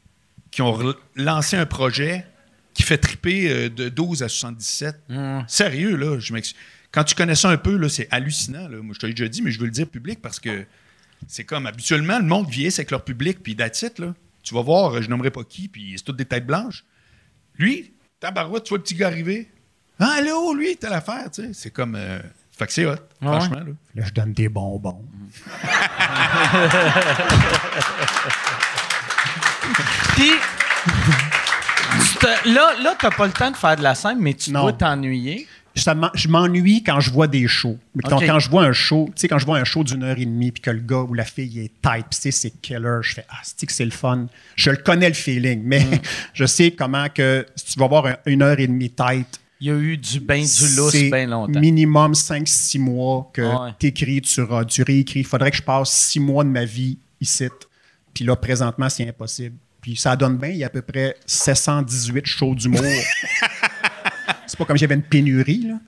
Speaker 5: qui ont lancé un projet qui fait triper euh, de 12 à 77. Mm. Sérieux, là, je Quand tu connais ça un peu, là, c'est hallucinant. Là. Moi, je t'ai déjà dit, mais je veux le dire public parce que c'est comme habituellement, le monde vieillisse avec leur public, puis d'attitude, là. Tu vas voir, je nommerai pas qui, puis c'est toutes des têtes blanches. Lui, tabarouette, tu vois le petit gars arriver. Ah, allô, lui, t'as l'affaire, tu sais. C'est comme. Euh, fait que c'est hot, franchement. Là.
Speaker 6: là. je donne des bonbons. (laughs)
Speaker 3: Puis, là, là tu n'as pas le temps de faire de la scène, mais tu dois t'ennuyer
Speaker 6: je m'ennuie quand je vois des shows. Quand, je vois un show, tu sais, quand je vois un show d'une heure et demie, puis que le gars ou la fille est tight, puis c'est killer, je fais ah, c'est que c'est le fun? Je le connais le feeling, mais mm. (laughs) je sais comment que si tu vas voir une heure et demie tight.
Speaker 3: Il y a eu du bain du lousse bien longtemps.
Speaker 6: Minimum 5-6 mois que tu écris, tu, tu réécris. Il faudrait que je passe 6 mois de ma vie ici. Puis là, présentement, c'est impossible. Puis ça donne bien, il y a à peu près 718 shows d'humour. (laughs) (laughs) C'est pas comme j'avais une pénurie. Là.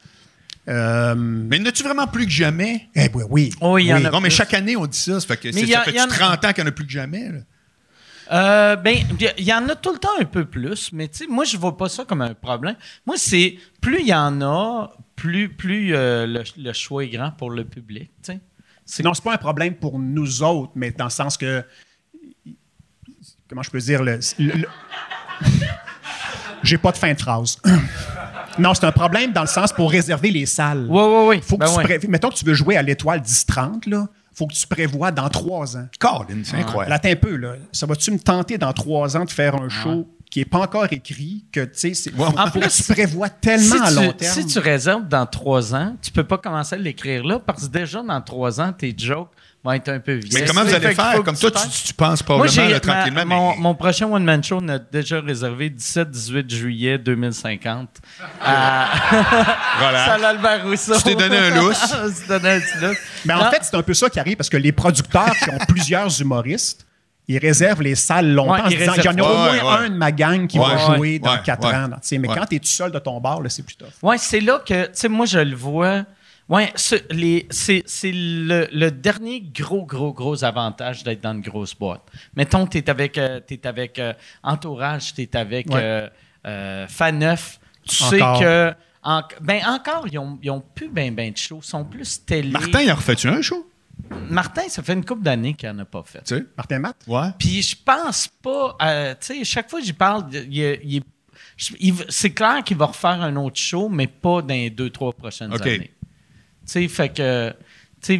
Speaker 5: Euh, mais n'as-tu vraiment plus que jamais?
Speaker 6: Eh oui, oui.
Speaker 3: Oh, y En a
Speaker 5: non, mais chaque année, on dit ça. Ça fait, que ça fait 30 ans qu'il n'y en a plus que jamais.
Speaker 3: Euh, ben, il y en a tout le temps un peu plus, mais tu sais, moi, je vois pas ça comme un problème. Moi, c'est plus il y en a, plus, plus euh, le, choix est grand pour le public.
Speaker 6: C'est... Non, c'est pas un problème pour nous autres, mais dans le sens que. Comment je peux dire? le j'ai pas de fin de phrase. (clears throat) non, c'est un problème dans le sens pour réserver les salles.
Speaker 3: Oui, oui, oui.
Speaker 6: Faut que ben tu Mettons que tu veux jouer à l'étoile 10-30, là. Faut que tu prévois dans trois ans.
Speaker 5: Colin, c'est incroyable.
Speaker 6: Là, un peu, là. Ça va-tu me tenter dans trois ans de faire un show qui n'est pas encore écrit, que tu sais, en plus, tu prévois tellement à long terme.
Speaker 3: Si tu réserves dans trois ans, tu peux pas commencer à l'écrire là parce que déjà dans trois ans, tes jokes être un peu.
Speaker 5: Mais comment vous allez faire? Comme toi, tu, tu, penses probablement Moi, tranquillement.
Speaker 3: Mon, mon, prochain one-man show, on a déjà réservé 17-18 juillet 2050 à (laughs) voilà. (laughs) Salle Albert Rousseau.
Speaker 5: Tu t'es donné un lousse. (laughs)
Speaker 3: tu donné un petit lousse.
Speaker 6: Mais en fait, c'est un peu ça qui arrive parce que les producteurs qui ont plusieurs humoristes, ils réservent les salles longtemps en disant il y en a au moins un de ma gang qui va jouer dans quatre ans. Mais quand tu es tout seul de ton bar, c'est plus tough.
Speaker 3: Oui, c'est là que, tu sais, moi, je le vois. Oui, c'est le, le, dernier gros, gros, gros avantage d'être dans une grosse boîte. Mettons, tu es avec, euh, es avec euh, Entourage, tu es avec ouais. euh, Faneuf. Tu sais que. ben encore, ils ont, ils ont plus bien ben de shows. Ils sont plus télé.
Speaker 5: Martin, il a refait-tu un show?
Speaker 3: Martin, ça fait une couple d'années qu'il n'en a pas fait.
Speaker 5: Tu sais?
Speaker 6: Martin Matt?
Speaker 5: Ouais.
Speaker 3: Puis je pense pas. tu sais, chaque fois que j'y parle, il, c'est clair qu'il va refaire un autre show, mais pas dans les deux, trois prochaines années sais, fait que.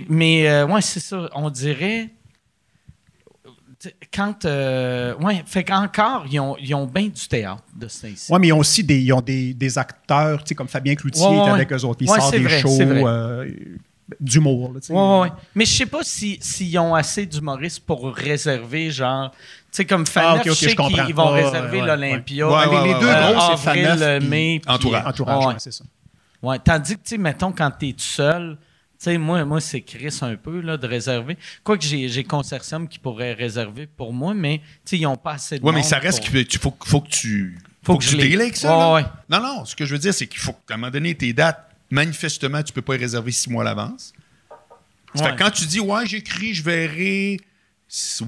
Speaker 3: mais euh, ouais, c'est ça. On dirait. Quand. Euh, ouais, fait qu'encore, ils ont, ils ont bien du théâtre de ça ici.
Speaker 6: Ouais, mais ils ont aussi des, ils ont des, des acteurs, tu sais, comme Fabien Cloutier est avec eux autres. Ils sortent des shows euh, d'humour.
Speaker 3: Ouais, ouais. Mais je sais pas s'ils si, ont assez d'humoristes pour réserver, genre. Tu sais, comme Faneuf, ah, je sais qu'ils vont réserver l'Olympia.
Speaker 6: les, deux gros, c'est Faneuf
Speaker 3: mai.
Speaker 6: Entourage. Entourage, c'est ça.
Speaker 3: Ouais, tandis que, tu sais, mettons, quand tu es tout seul, tu sais, moi, moi c'est Chris un peu là, de réserver. Quoique j'ai, j'ai Consortium qui pourrait réserver pour moi, mais ils n'ont pas assez de
Speaker 5: Oui,
Speaker 3: mais
Speaker 5: ça reste qu'il faut, faut que tu. Faut, que, tu avec ça. Non, non, ce que je veux dire, c'est qu'il faut qu'à un moment donné, tes dates, manifestement, tu ne peux pas les réserver six mois à l'avance. Fait quand tu dis, ouais, j'écris, je verrai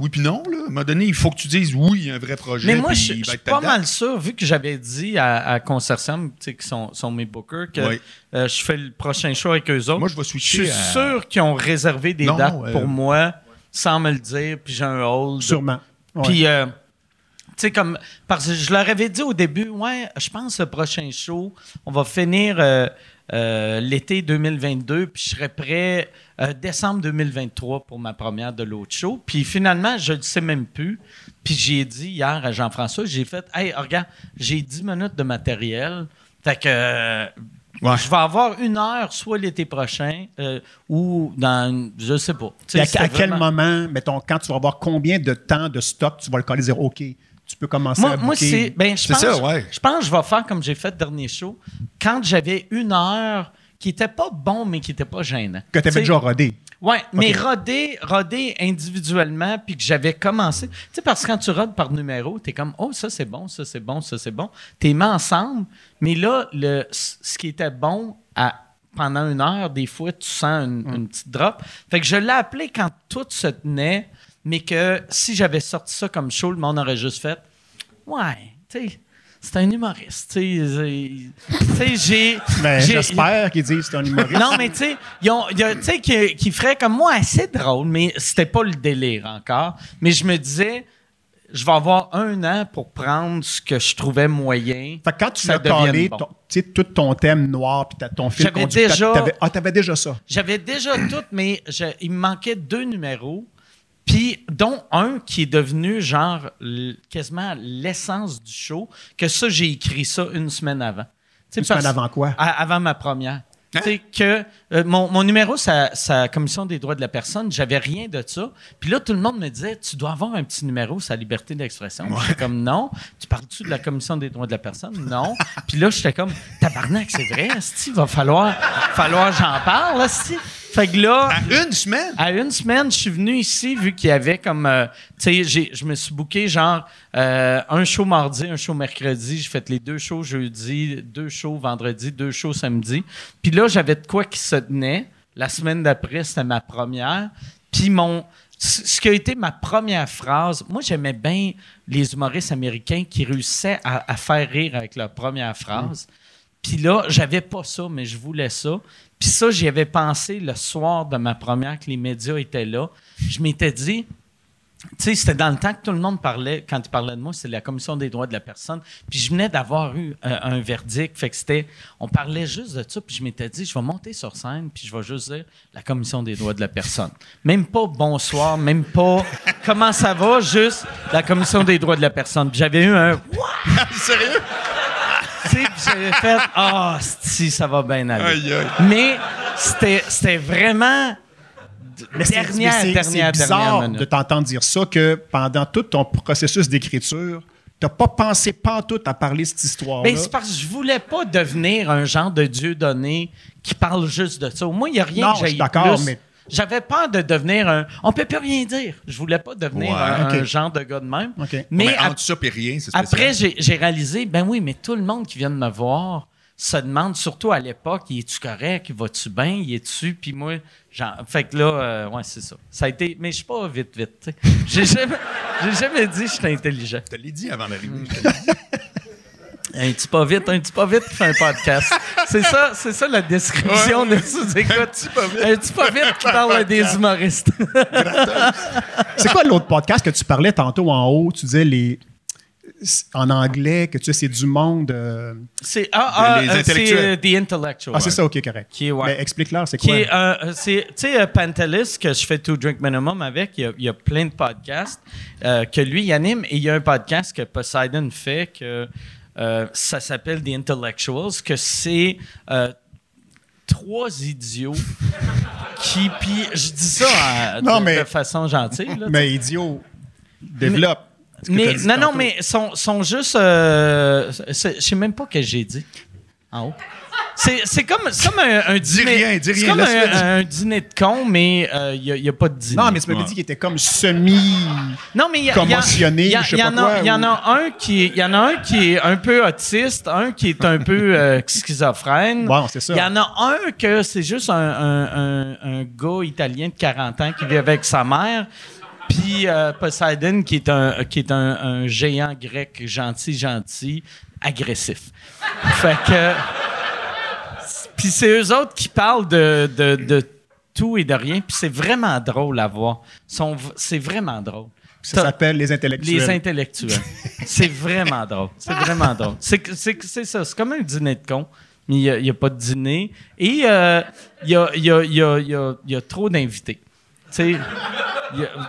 Speaker 5: oui puis non, là. À un moment donné, il faut que tu dises oui, il y a un vrai projet.
Speaker 3: Mais moi, je, suis pas mal sûr, vu que j'avais dit à, à Consortium, qui sont, sont mes bookers, que euh, je fais le prochain show avec eux autres.
Speaker 5: Moi, je vais switcher.
Speaker 3: Je suis sûr qu'ils ont réservé des dates pour moi sans me le dire, puis j'ai un hold.
Speaker 6: Sûrement.
Speaker 3: Puis, euh, tu sais, comme. Parce que je leur avais dit au début, ouais, je pense le prochain show, on va finir. Euh, l'été 2022, puis je serais prêt euh, décembre 2023 pour ma première de l'autre show. Puis finalement, je ne sais même plus. Puis j'ai dit hier à Jean-François, j'ai fait Hey, regarde, j'ai 10 minutes de matériel. Fait que. Euh, je vais avoir une heure, soit l'été prochain, ou dans, je sais pas.
Speaker 6: à, quel moment, mettons, quand tu vas avoir combien de temps de stock, tu vas le coller dire OK, tu peux commencer
Speaker 3: moi,
Speaker 6: à
Speaker 3: Moi, c'est. Ben, je, pense, ça, ouais. je pense que je vais faire comme j'ai fait le dernier show. Quand j'avais une heure qui était pas bon, mais qui était pas gênant.
Speaker 6: Que tu avais déjà rodé.
Speaker 3: Oui, mais rodé, rodé individuellement, puis que j'avais commencé. Tu sais, parce que quand tu rodes par numéro, tu es comme, oh, ça c'est bon, ça c'est bon, ça c'est bon. Tu es mis ensemble, mais là, le, ce qui était bon à, pendant une heure, des fois, tu sens une, une petite drop. Fait que je l'ai appelé quand tout se tenait mais que si j'avais sorti ça comme show, le monde aurait juste fait Ouais, tu sais, c'est un humoriste. Tu sais, j'ai. (laughs)
Speaker 6: Ben, j'espère qu'ils disent c'est un humoriste.
Speaker 3: non, mais tu sais, tu sais, qui, ferait comme moi assez drôle, mais c'était pas le délire encore. Mais je me disais, je vais avoir un an pour prendre ce que je trouvais moyen.
Speaker 6: Fait quand tu as parlé, bon. tout ton thème noir, puis ton film
Speaker 3: J'avais déjà...
Speaker 6: Ah, t'avais déjà ça?
Speaker 3: J'avais déjà tout, mais il me manquait deux numéros. Puis, dont un qui est devenu genre quasiment l'essence du show, que ça, j'ai écrit ça une semaine avant.
Speaker 6: une semaine avant quoi?
Speaker 3: avant ma première. Hein? que euh, mon, numéro, c'est sa commission des droits de la personne, j'avais rien de ça. Puis là, tout le monde me disait, tu dois avoir un petit numéro, sa liberté d'expression. J'étais comme, non. Tu parles-tu de la commission des droits de la personne? Non. Puis là, j'étais comme, tabarnak, c'est vrai, il va falloir, falloir j'en parle, fait que là.
Speaker 5: À une semaine?
Speaker 3: À une semaine, je suis venu ici, vu qu'il y avait comme. Euh, tu sais, je me suis booké genre euh, un show mardi, un show mercredi. J'ai fait les deux shows jeudi, deux shows vendredi, deux shows samedi. Puis là, j'avais de quoi qui se tenait. La semaine d'après, c'était ma première. Puis mon. Ce qui a été ma première phrase, moi j'aimais bien les humoristes américains qui réussissaient à, faire rire avec leur première phrase. Puis là, j'avais pas ça, mais je voulais ça. Puis ça, j'y avais pensé le soir de ma première que les médias étaient là. Je m'étais dit, tu sais, c'était dans le temps que tout le monde parlait, quand il parlait de moi, c'est la Commission des droits de la personne. Puis je venais d'avoir eu euh, un verdict. Fait que c'était, on parlait juste de ça. Puis je m'étais dit, je vais monter sur scène, puis je vais juste dire la Commission des droits de la personne. Même pas bonsoir, même pas (laughs) comment ça va, juste la Commission des droits de la personne. Puis j'avais eu un. (laughs)
Speaker 5: Sérieux?
Speaker 3: J'avais fait Ah, si, ça va bien aller. Mais c'était vraiment.
Speaker 6: Mais dernière, dernière, bizarre de t'entendre dire ça que pendant tout ton processus d'écriture, tu n'as pas pensé pas tout à parler cette histoire-là.
Speaker 3: Mais c'est parce que je voulais pas devenir un genre de Dieu donné qui parle juste de ça. Au moins, il n'y a rien que j'ai d'accord, mais j'avais peur de devenir un. On peut plus rien dire. Je voulais pas devenir un, genre de gars de même.
Speaker 5: Mais, entre ça et rien, c'est
Speaker 3: Après, j'ai réalisé, ben oui, mais tout le monde qui vient de me voir se demande, surtout à l'époque, y es-tu correct? Vas-tu bien? Y es-tu? Puis moi, genre, fait que là, euh, ouais, c'est ça. Ça a été. Mais je suis pas vite, vite. J'ai (laughs) jamais, jamais dit que j'étais intelligent.
Speaker 5: Je te l'ai dit avant d'arriver. (laughs)
Speaker 3: Un petit pas vite, un petit pas vite qui fait un podcast. c'est ça, c'est ça la description de sous-écoute. Un petit pas vite. Un petit pas vite qui parle des humoristes.
Speaker 6: c'est quoi l'autre podcast que tu parlais tantôt en haut? Tu disais les, en anglais, que tu sais, c'est du monde. Euh,
Speaker 3: c'est ah, ah, euh, euh, The Intellectual.
Speaker 6: Ah, c'est ça, ok, correct. Mais explique-leur, c'est
Speaker 3: quoi? tu sais, Pantelis, que je fais Two Drink Minimum avec, il y a, plein de podcasts que lui, il anime, et il y a un podcast que Poseidon fait que euh, ça s'appelle The Intellectuals, que c'est euh, trois idiots qui. Puis je dis ça de, façon gentille.
Speaker 6: mais idiots, développe.
Speaker 3: Mais, non, non, mais sont, sont juste. Euh, je sais même pas ce que j'ai dit en haut. C'est comme, comme un, dîner.
Speaker 5: Dis rien,
Speaker 3: comme un, dîner de con, mais il euh, n'y a, pas de dîner.
Speaker 6: Non, mais tu m'avais dit qu'il était comme semi. Non, mais il commotionné, je sais pas quoi.
Speaker 3: Il y en a un qui, il y en a un qui est un peu autiste, un qui est un peu euh, schizophrène.
Speaker 6: Bon, c'est ça.
Speaker 3: Il y en a un que c'est juste un, un, gars italien de 40 ans qui vit avec sa mère. Puis euh, Poseidon, qui est un, qui est un, géant grec gentil, gentil, agressif. Fait que. Puis c'est eux autres qui parlent de, de, tout et de rien. Puis c'est vraiment drôle à voir. C'est vraiment drôle.
Speaker 6: Ça s'appelle les intellectuels.
Speaker 3: Les intellectuels. (laughs) c'est vraiment drôle. C'est vraiment drôle. C'est ça. C'est comme un dîner de con, mais il n'y a, pas de dîner. Et euh, il y, a, y, a, y, a, trop d'invités. Tu sais.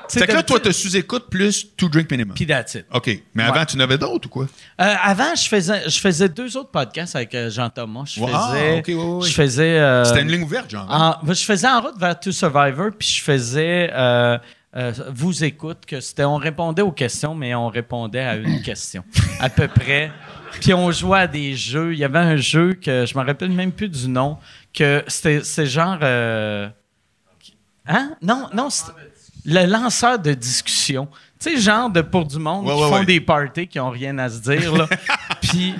Speaker 5: C'est que là, toi, tu sous-écoutes plus Two Drink Minimum.
Speaker 3: Puis that's it.
Speaker 5: OK. Mais avant, tu n'avais d'autres ou quoi?
Speaker 3: Euh, avant, je faisais, je faisais deux autres podcasts avec euh, Jean-Thomas. Je faisais. Je faisais. Euh,
Speaker 5: C'était une ligne ouverte, Jean. Hein?
Speaker 3: je faisais En route vers To Survivor, puis je faisais. vous écoute, que c'était. On répondait aux questions, mais on répondait à une question. À peu près. Puis on jouait à des jeux. Il y avait un jeu que je me rappelle même plus du nom, que c'était genre. Hein? Non, non, le lanceur de discussion. Tu sais, genre de pour du monde qui font des parties qui ont rien à se dire, là. (laughs) Puis.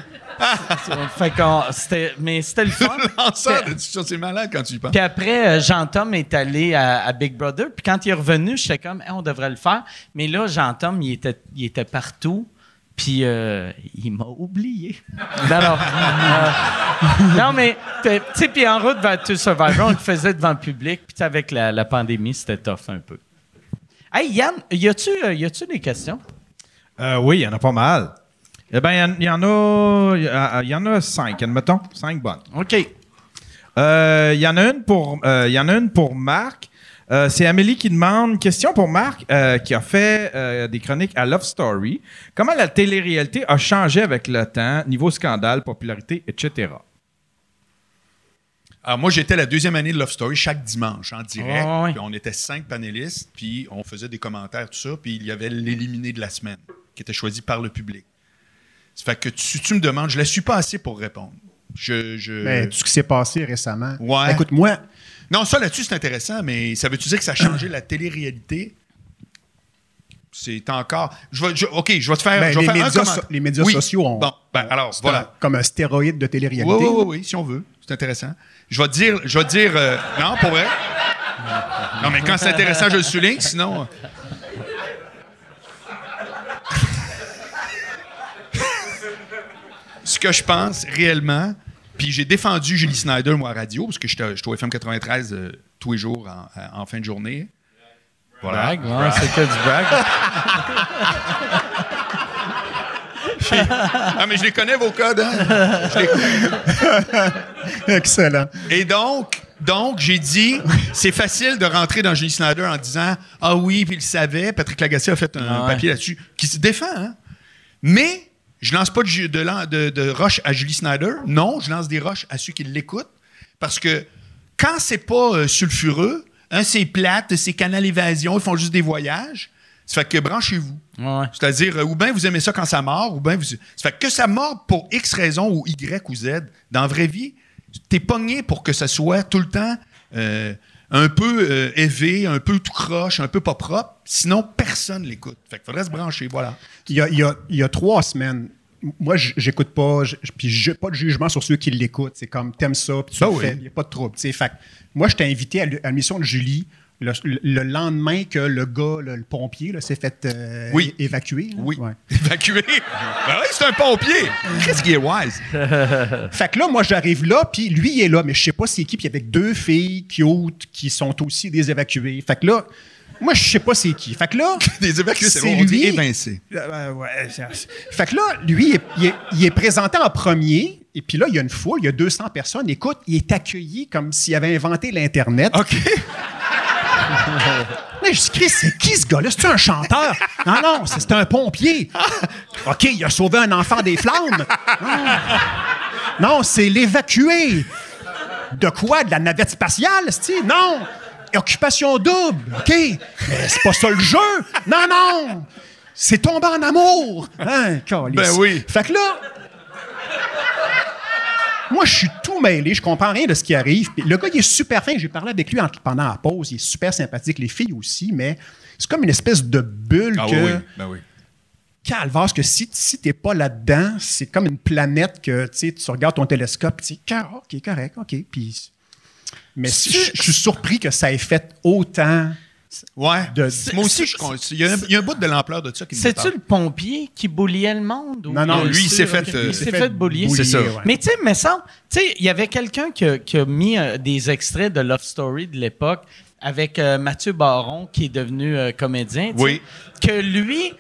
Speaker 3: fait c'était, mais c'était le fun.
Speaker 5: lanceur de discussion, c'est malade quand tu y penses.
Speaker 3: Puis après, euh, Jean-Tom est allé à, Big Brother. Puis quand il est revenu, j'étais comme, on devrait le faire. Mais là, Jean-Tom, il était, il était partout. Puis euh, il m'a oublié. non, non. Euh, non, mais, tu sais, puis en route vers To Survivor, on le faisait devant le public. Puis avec la, la pandémie, c'était tough un peu. Hey, Yann, y a-tu, euh, des questions?
Speaker 4: Euh, oui, il y en a pas mal. Eh bien, il y, en a, il y en a cinq, admettons. Cinq bonnes.
Speaker 3: OK.
Speaker 4: Il y en a une pour, il y en a une pour Marc. C'est Amélie qui demande question pour Marc, qui a fait des chroniques à Love Story. Comment la télé-réalité a changé avec le temps, niveau scandale, popularité, etc.
Speaker 5: Alors, moi, j'étais la deuxième année de Love Story chaque dimanche en direct. Puis on était cinq panélistes, puis on faisait des commentaires, tout ça. Puis il y avait l'éliminé de la semaine, qui était choisi par le public. Ça fait que tu, tu me demandes, je ne la suis pas assez pour répondre. Je, je...
Speaker 6: Mais tout ce qui s'est passé récemment.
Speaker 5: Ouais.
Speaker 6: Écoute, moi.
Speaker 5: Non, ça là-dessus, c'est intéressant, mais ça veut-tu dire que ça a changé la télé-réalité? c'est encore. Je vais, OK, je vais te faire.
Speaker 6: Ben,
Speaker 5: je
Speaker 6: vais
Speaker 5: les,
Speaker 6: faire
Speaker 5: médias
Speaker 6: les, médias sociaux ont.
Speaker 5: Bon, ben, alors, voilà.
Speaker 6: comme un stéroïde de télé-réalité.
Speaker 5: Oui, oui, oui, si on veut. C'est intéressant. Je vais te dire. Je vais te dire euh, non, pour vrai? Non, mais quand c'est intéressant, je le souligne, sinon. (laughs) Ce que je pense réellement, puis j'ai défendu Julie Snyder, moi, à radio, parce que je suis au FM 93 euh, tous les jours en, en fin de journée.
Speaker 3: Voilà. Brag, c'était du brag. (laughs)
Speaker 5: ah, mais je les connais, vos codes. Hein?
Speaker 6: Excellent.
Speaker 5: Et donc, donc j'ai dit, c'est facile de rentrer dans Julie Snyder en disant Ah oui, puis il savait. Patrick Lagacé a fait un ah papier là-dessus qui se défend. Hein? Mais je lance pas de, de, à Julie Snyder. Non, je lance des roches à ceux qui l'écoutent. Parce que quand c'est pas euh, sulfureux, un, c'est plate, c'est Canal Évasion, ils font juste des voyages. Ça fait que branchez-vous. C'est-à-dire, euh, ou bien vous aimez ça quand ça mord, ou bien vous. Ça fait que ça mord pour X raison, ou Y ou Z. Dans la vraie vie, t'es pogné pour que ça soit tout le temps euh, un peu euh, élevé, un peu tout croche, un peu pas propre. Sinon, personne l'écoute. Fait qu'il faudrait se brancher, voilà.
Speaker 6: Il y a, il y a, trois semaines, moi, j'écoute pas, puis j'ai pas de jugement sur ceux qui l'écoutent. C'est comme, t'aimes ça, puis tu ben le fais, il n'y a pas de trouble. Fait moi, je t'ai invité à l'émission de Julie le, lendemain que le gars, le, pompier, s'est fait euh,
Speaker 5: oui.
Speaker 6: évacuer.
Speaker 5: Oui. (laughs) Évacuer? ben oui, c'est un pompier. Qu'est-ce qui est wise? (laughs)
Speaker 6: fait que là, moi, j'arrive là, puis lui, il est là, mais je sais pas c'est qui, puis il y avait deux filles cute qui sont aussi des évacuées. Fait que là, moi, je sais pas c'est qui. Fait que là. (laughs)
Speaker 5: des évacués, c'est bon, lui. évincé.
Speaker 6: Euh, ouais, fait que là, lui, il est, il est présenté en premier. Et puis là, il y a une foule, il y a 200 personnes. Écoute, il est accueilli comme s'il avait inventé l'Internet.
Speaker 5: OK.
Speaker 6: Mais je c'est qui ce gars-là? C'est-tu un chanteur? Non, non, c'est un pompier. OK, il a sauvé un enfant des flammes. Non, c'est l'évacué. De quoi? De la navette spatiale, cest Non! Occupation double. OK. Mais c'est pas ça le jeu. Non, non! C'est tombé en amour. Hein,
Speaker 5: ben oui.
Speaker 6: Fait que là, moi, je suis mêlé, je comprends rien de ce qui arrive. le gars, il est super fin. J'ai parlé avec lui pendant la pause. Il est super sympathique, les filles aussi, mais c'est comme une espèce de bulle ah, que.
Speaker 5: Oui, ben oui.
Speaker 6: Que si, si t'es pas là-dedans, c'est comme une planète que tu regardes ton télescope, tu dis, OK, correct, OK. Puis, mais je suis surpris que ça ait fait autant
Speaker 5: Ouais. moi aussi, je, il, y a un, il y a un bout de l'ampleur de ça qui me
Speaker 3: C'est-tu le pompier qui bouliait le monde?
Speaker 5: non, non, lui, il s'est fait,
Speaker 3: il s'est fait, boulier.
Speaker 5: C'est ça.
Speaker 3: Mais tu sais, mais ça, tu sais, il y avait quelqu'un qui, qui, a mis euh, des extraits de Love Story de l'époque avec euh, Mathieu Baron, qui est devenu euh, comédien.
Speaker 5: Oui.
Speaker 3: Que lui,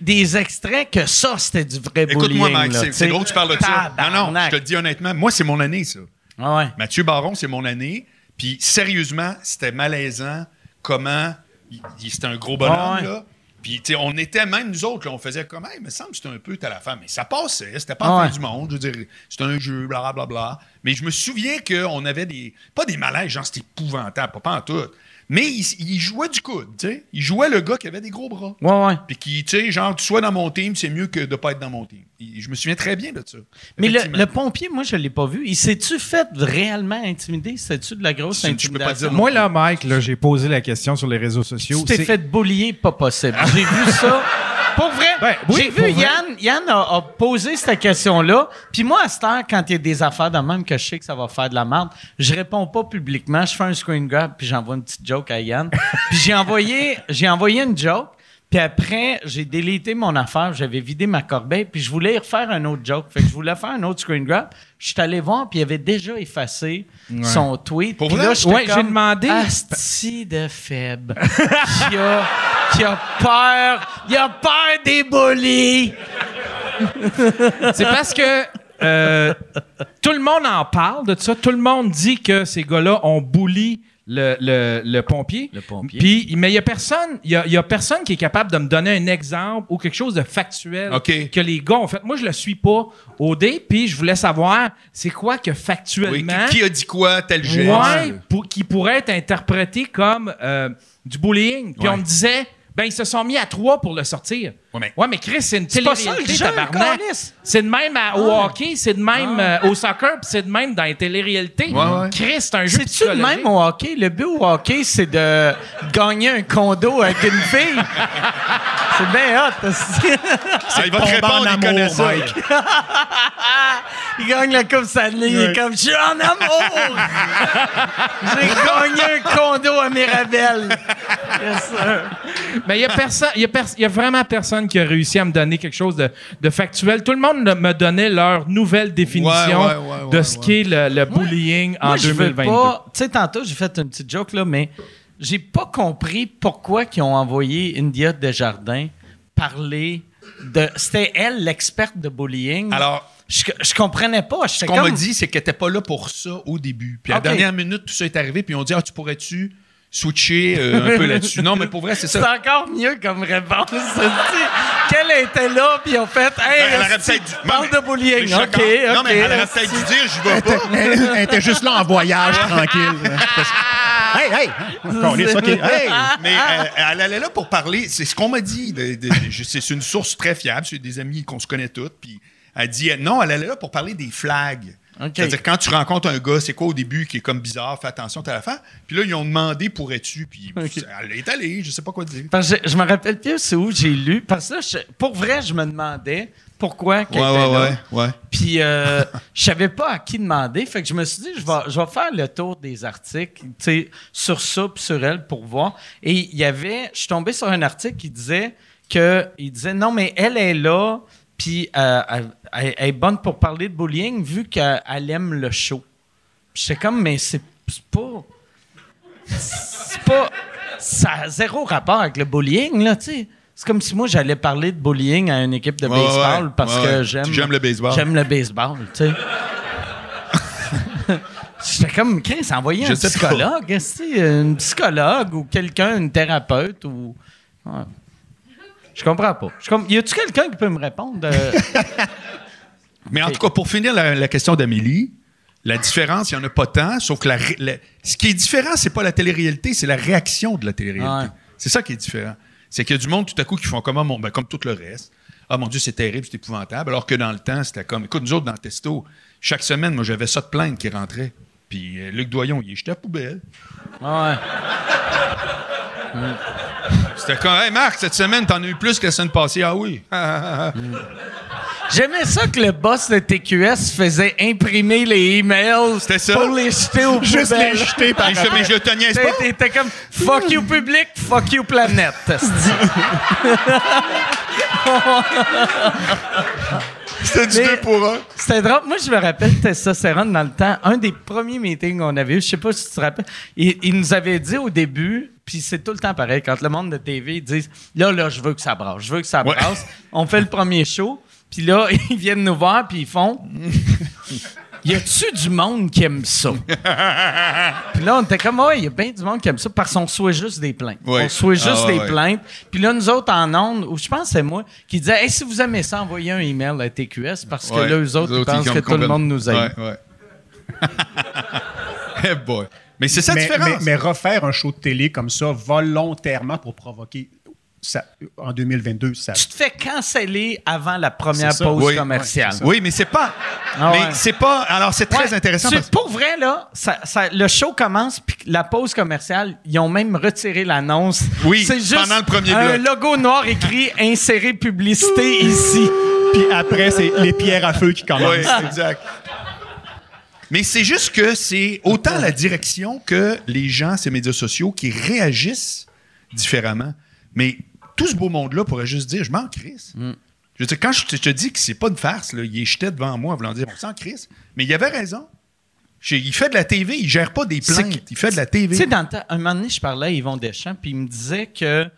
Speaker 3: des extraits que ça, c'était du vrai
Speaker 5: Écoute-moi, Mike, c'est gros que tu parles de ça. Non, non, je te le dis honnêtement, moi, c'est mon année, ça.
Speaker 3: Ah ouais.
Speaker 5: Mathieu Baron, c'est mon année. Puis sérieusement, c'était malaisant comment c'était un gros bonhomme, là. Puis, on était même, nous autres, on faisait comme, il me semble que c'était un peu à la fin, mais ça passait, c'était pas la fin du monde, je veux dire, c'était un jeu, blablabla. Bla, bla. Mais je me souviens qu'on avait des, pas des malaises, genre, c'était épouvantable, pas, pas en tout. Mais il, jouait du coude, tu sais. Il jouait le gars qui avait des gros bras.
Speaker 3: Ouais, ouais.
Speaker 5: Puis qui, tu sais, genre, tu sois dans mon team, c'est mieux que de pas être dans mon team. je me souviens très bien de ça.
Speaker 3: Mais le, pompier, moi, je l'ai pas vu. Il s'est-tu fait réellement intimider? C'est-tu de la grosse intimidation? peux pas dire
Speaker 4: moi, là, Mike, là, j'ai posé la question sur les réseaux sociaux.
Speaker 3: Tu t'es fait boulier, pas possible. J'ai vu ça. Pour vrai, ben, j'ai vu Yann, Yann a, posé cette question-là. Puis moi, à cette heure, quand il y a des affaires de même que je sais que ça va faire de la merde, je réponds pas publiquement. Je fais un screen grab puis j'envoie une petite joke à Yann. (laughs) puis j'ai envoyé, j'ai envoyé une joke. Puis après, j'ai délité mon affaire, j'avais vidé ma corbeille, puis je voulais refaire un autre joke. Fait que je voulais faire un autre screen grab. Je suis allé voir, puis il avait déjà effacé son tweet.
Speaker 5: Pour
Speaker 3: là,
Speaker 4: ouais, j'ai demandé.
Speaker 3: Asti de faible. qui a qui a peur. Il a peur des bullies.
Speaker 4: C'est parce que euh, tout le monde en parle de ça. Tout le monde dit que ces gars-là ont bully le, le, pompier.
Speaker 3: Le pompier.
Speaker 4: Puis, mais il n'y a personne, il y a, personne qui est capable de me donner un exemple ou quelque chose de factuel que les gars ont fait. Moi, je le suis pas au dé, puis je voulais savoir c'est quoi que factuellement.
Speaker 5: qui a dit quoi tel geste?
Speaker 4: Ouais, qui pourrait être interprété comme euh, du bullying. Puis on me disait ben ils se sont mis à trois pour le sortir. Ouais, mais, Chris, c'est une télé-réalité, tabarnak. C'est de même au hockey, c'est de même euh, au soccer, puis c'est de même dans les télé-réalités. Chris, c'est un jeu
Speaker 3: C'est-tu de même au hockey? Le but au hockey, c'est de gagner un condo avec une fille. (laughs) c'est bien hot.
Speaker 5: Ah, il va te répondre, il connaît ça. (laughs)
Speaker 3: il gagne la Coupe Stanley, il est comme « Je suis en amour! (laughs) J'ai gagné un condo à Mirabel.
Speaker 4: yes, Mais il n'y a, y a vraiment personne qui a réussi à me donner quelque chose de, factuel. Tout le monde me donnait leur nouvelle définition de ce qu'est le, bullying en 2022. Tu
Speaker 3: sais, tantôt, j'ai fait une petite joke, là, mais j'ai pas compris pourquoi ils ont envoyé India Desjardins parler de. C'était elle, l'experte de bullying.
Speaker 5: Alors.
Speaker 3: Je, je comprenais pas.
Speaker 5: Ce qu'on m'a dit, c'est qu'elle n'était pas là pour ça au début. Puis à la dernière minute, tout ça est arrivé, puis on dit Ah, tu pourrais-tu switcher euh, un peu (laughs) là-dessus. Non, mais pour vrai, c'est ça.
Speaker 3: C'est encore mieux comme réponse. Qu'elle était là, puis on fait Hey, ben, elle aurait peut-être parle de bullying? OK, OK.
Speaker 5: Non, mais elle aurait peut-être dû dire Je vais pas.
Speaker 6: Elle, était juste là en voyage, tranquille. (laughs) hey, hey! OK. Hey!
Speaker 5: Mais euh, elle allait là pour parler. C'est ce qu'on m'a dit. c'est une source très fiable. C'est des amis qu'on se connaît toutes. Puis elle dit Non, elle allait là pour parler des flags. C'est-à-dire, quand tu rencontres un gars, c'est quoi au début qui est comme bizarre, fais attention, t'as la fin. Puis là, ils ont demandé pourrais-tu, puis elle est allée, je sais pas quoi dire.
Speaker 3: Parce je, me rappelle plus c'est où j'ai lu. Parce que pour vrai, je me demandais pourquoi qu'elle
Speaker 5: ouais,
Speaker 3: était
Speaker 5: ouais, là. Ouais, ouais.
Speaker 3: Puis euh, (laughs) je savais pas à qui demander. Fait que je me suis dit, je vais, je vais faire le tour des articles sur ça puis sur elle pour voir. Et il y avait, je suis tombé sur un article qui disait que, il disait, non, mais elle est là puis euh, elle, est bonne pour parler de bullying vu qu'elle aime le show. c'est comme, mais c'est pas. C'est pas. Ça a zéro rapport avec le bullying, là, tu sais. C'est comme si moi, j'allais parler de bullying à une équipe de baseball parce que j'aime.
Speaker 5: J'aime le baseball.
Speaker 3: J'aime le baseball, tu sais. (laughs) J'étais comme, qu'est-ce envoyer un psychologue, une psychologue ou quelqu'un, une thérapeute ou. Je comprends pas. Je Y a-tu quelqu'un qui peut me répondre? Euh? (laughs)
Speaker 5: Mais en tout cas, pour finir la, question d'Amélie, la différence, il n'y en a pas tant, sauf que la, ce qui est différent, c'est pas la télé-réalité, c'est la réaction de la télé-réalité. C'est ça qui est différent. C'est qu'il y a du monde tout à coup qui font comme, ah, ben, comme tout le reste. Ah mon Dieu, c'est terrible, c'est épouvantable. Alors que dans le temps, c'était comme, écoute, nous autres, dans le testo, chaque semaine, moi, j'avais ça de plainte qui rentrait. Puis euh, Luc Doyon, il est jeté à poubelle. Ouais. (laughs) C'était comme, hey Marc, cette semaine, t'en as eu plus que la semaine passée. Ah oui. (laughs)
Speaker 3: J'aimais ça que le boss de TQS faisait imprimer les emails pour les jeter au
Speaker 6: Juste les jeter par
Speaker 5: je, Mais je le tenais pas.
Speaker 3: T'étais comme fuck you public, fuck you planète. (laughs)
Speaker 5: C'était du deux pour un.
Speaker 3: C'était drôle. Moi, je me rappelle Testostérone dans le temps. Un des premiers meetings qu'on avait eu, je sais pas si tu te rappelles, il, nous avait dit au début, puis c'est tout le temps pareil, quand le monde de TV dit Là, là, je veux que ça brasse, je veux que ça brasse. On fait le premier show, puis là, (laughs) ils viennent nous voir, puis ils font (laughs) y a-tu du monde qui aime ça? (laughs) puis là, on était comme, ouais, il y a bien du monde qui aime ça parce qu'on souhaite juste des plaintes. On souhaite juste ah, des plaintes. Puis là, nous autres en ondes, ou je pense que c'est moi, qui disais, hey, si vous aimez ça, envoyez un email à TQS parce que là, eux autres, ils pensent que tout le monde nous aime.
Speaker 5: Ouais, hey boy. Mais c'est ça la différence.
Speaker 6: mais, refaire un show de télé comme ça volontairement pour provoquer en 2022, ça.
Speaker 3: Tu te fais canceller avant la première pause commerciale.
Speaker 5: oui, mais c'est pas. Ah mais c'est pas. Alors, c'est très intéressant.
Speaker 3: Pour vrai, là, le show commence, puis la pause commerciale, ils ont même retiré l'annonce.
Speaker 5: Oui, c'est juste pendant le premier bloc.
Speaker 3: Un logo noir écrit insérer publicité ici.
Speaker 6: Puis après, c'est les pierres à feu qui commencent.
Speaker 5: Oui, exact. Mais c'est juste que c'est autant la direction que les gens, ces médias sociaux, qui réagissent différemment. Mais tout ce beau monde-là pourrait juste dire Je m'en crisse. Mm. Je veux dire, quand je te, dis que c'est pas une farce, là, il est jeté devant moi en voulant dire On s'en crisse. Mais il avait raison. il fait de la TV, il gère pas des plaintes, il fait de la TV.
Speaker 3: Tu sais, un moment donné, je parlais à Yvon Deschamps, puis il me disait que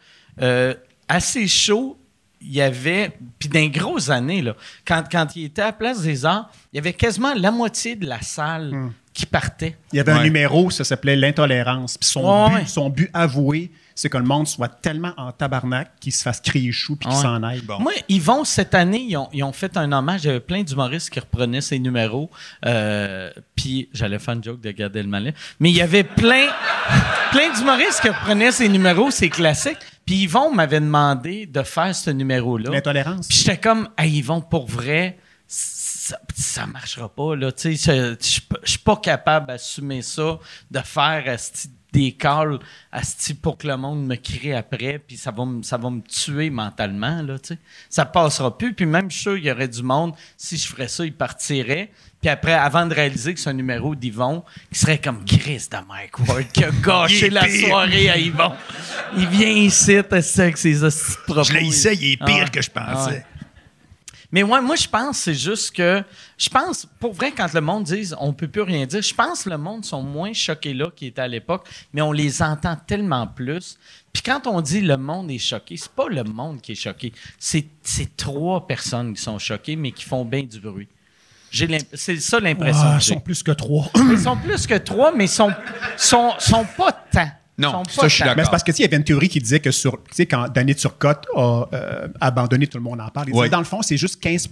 Speaker 3: assez chaud, il y avait, puis dans les grosses années, là, quand, quand il était à Place des Arts, il y avait quasiment la moitié de la salle hmm. qui partait.
Speaker 6: Il y avait un numéro, ça s'appelait L'intolérance. Puis son, but, son but avoué, c'est que le monde soit tellement en tabarnak qu'il se fasse crier chou puis qu'il s'en aille.
Speaker 3: Moi, ils vont cette année, ils ont, fait un hommage. Il y avait plein d'humoristes qui reprenaient ces numéros. Euh, puis j'allais faire une joke de garder le malin. Mais il y avait plein, (laughs) plein d'humoristes qui reprenaient ces numéros, ces classiques. Puis Yvon m'avait demandé de faire ce numéro-là.
Speaker 6: L'intolérance.
Speaker 3: Puis j'étais comme, hey, Yvon, pour vrai, ça, ça marchera pas, là. Tu sais, je suis pas capable d'assumer ça, de faire des calls pour que le monde me crie après, puis ça va, ça va me tuer mentalement, là, tu sais. Ça passera plus. Puis même, je suis sûr, il y aurait du monde, si je ferais ça, il partirait. Puis après, avant de réaliser que c'est un numéro d'Yvon, qui serait comme Chris de Mike Ward, qui a (laughs) gâché la soirée à Yvon. Il vient ici, avec ses propos.
Speaker 5: Je l'ai ici, il est pire ah. que je pensais.
Speaker 3: Mais moi, moi je pense c'est juste que je pense pour vrai quand le monde dit on peut plus rien dire, je pense que le monde sont moins choqués là qu'ils étaient à l'époque, mais on les entend tellement plus. Puis quand on dit le monde est choqué, c'est pas le monde qui est choqué, c'est trois personnes qui sont choquées mais qui font bien du bruit. C'est ça l'impression.
Speaker 6: Ah, ils sont plus que trois.
Speaker 3: Ils sont plus que trois, mais ils sont, sont, sont pas tant.
Speaker 5: Non, ça, je suis d'accord.
Speaker 6: Mais c'est parce que, il y avait une théorie qui disait que sur, tu sais, quand Danny Turcotte a euh, abandonné, tout le monde en parle, il disait, dans le fond, c'est juste 15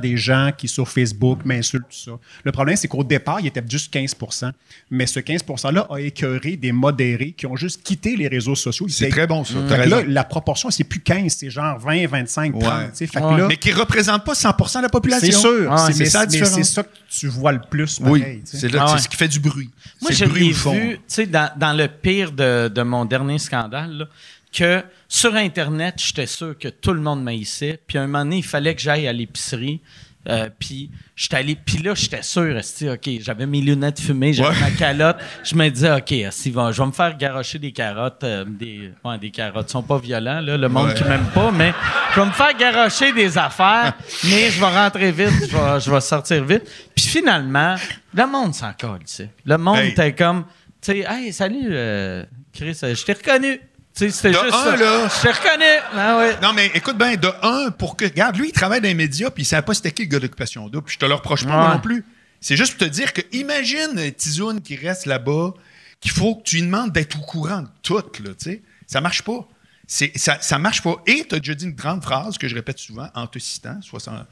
Speaker 6: des gens qui, sur Facebook, m'insultent, tout ça. Le problème, c'est qu'au départ, il était juste 15% Mais ce 15 %-là a écœuré des modérés qui ont juste quitté les réseaux sociaux.
Speaker 5: C'est très bon, ça.
Speaker 6: Là, la proportion, c'est plus 15, c'est genre 20, 25, 30. Là,
Speaker 5: mais qui ne représente pas 100% de la population.
Speaker 6: C'est sûr. c'est ça, c'est ça que tu vois le plus.
Speaker 5: oui, c'est ce qui fait du bruit.
Speaker 3: Moi, je l'ai vu, tu sais, dans, dans le pire de de, mon dernier scandale, que sur Internet, j'étais sûr que tout le monde m'haïssait. Puis à un moment donné, il fallait que j'aille à l'épicerie. Euh, puis j'étais allé, puis là, j'étais sûr, ok, j'avais mes lunettes fumées, j'avais ma calotte. Je me disais, ok, je vais me faire garocher des carottes. Euh, des, ouais, des carottes sont pas violents, là, le monde qui m'aime pas, mais je vais me faire garocher des affaires, mais je vais rentrer vite, je vais, sortir vite. Puis finalement, le monde s'en colle, tu sais. Le monde était comme, tu sais, hey, salut, euh, Chris, euh, je t'ai reconnu. C'était juste un, Là, je t'ai reconnu. Ah ouais.
Speaker 5: Non, mais écoute bien, de un, pour que. Regarde, lui, il travaille dans les médias, puis il ne savait pas c'était qui le gars d'occupation double, puis je te le reproche pas non plus. C'est juste pour te dire que, imagine Tizoun qui reste là-bas, qu'il faut que tu lui demandes d'être au courant de tout, là, tu sais. Ça marche pas. Ça, ça marche pas. Et tu as déjà dit une grande phrase que je répète souvent, en te citant, 60...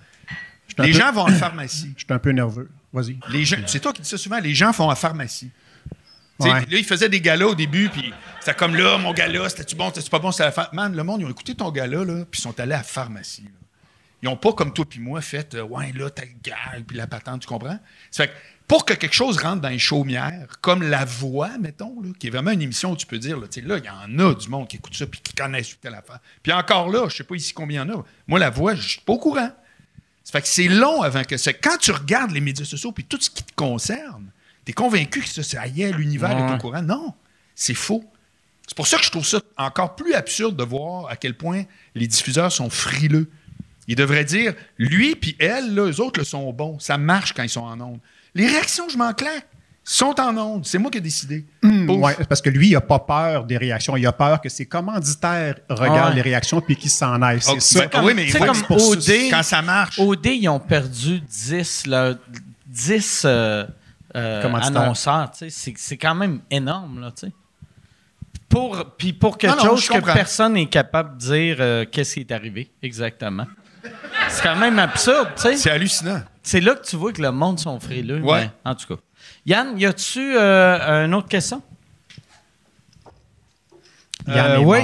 Speaker 5: Les gens vont en pharmacie.
Speaker 6: Je suis un peu nerveux. Vas-y.
Speaker 5: C'est toi qui dis ça souvent. Les gens font en pharmacie. Là, il faisait des galas au début, puis c'était comme là, mon gala, c'était-tu bon, c'était-tu pas bon, c'était la Man, le monde, ils ont écouté ton gala, là, puis ils sont allés à la pharmacie. Ils n'ont pas, comme toi puis moi, fait euh, Ouais, là, t'as le gars, puis la patente, tu comprends? fait que pour que quelque chose rentre dans les chaumières, comme La Voix, mettons, là, qui est vraiment une émission où tu peux dire, là, là, il y en a du monde qui écoute ça, puis qui connaissent telle affaire. Puis encore là, je sais pas ici combien il y en a. Moi, La Voix, je suis pas au courant. Ça fait que c'est long avant que c'est. Quand tu regardes les médias sociaux, puis tout ce qui te concerne, T'es convaincu que ça, ça y est, l'univers est au courant? Non, c'est faux. C'est pour ça que je trouve ça encore plus absurde de voir à quel point les diffuseurs sont frileux. Ils devraient dire, lui puis elle, là, eux autres le sont bons. Ça marche quand ils sont en onde. Les réactions, je m'en claque, sont en onde. C'est moi qui ai décidé.
Speaker 6: Mmh, parce que lui, il n'a pas peur des réactions. Il a peur que ses commanditaires regardent les réactions puis qu'ils s'en aillent. C'est ça.
Speaker 3: oui, mais comme OD, quand ça marche. OD, ils ont perdu 10, là, 10 euh, annonceurs. C'est quand même énorme. Là, pour, puis pour quelque chose que personne n'est capable de dire euh, qu'est-ce qui est arrivé exactement. C'est quand même absurde.
Speaker 5: C'est hallucinant.
Speaker 3: C'est là que tu vois que le monde sont frileux. Ouais. en tout cas. Yann, y a-tu euh, une autre question?
Speaker 4: oui.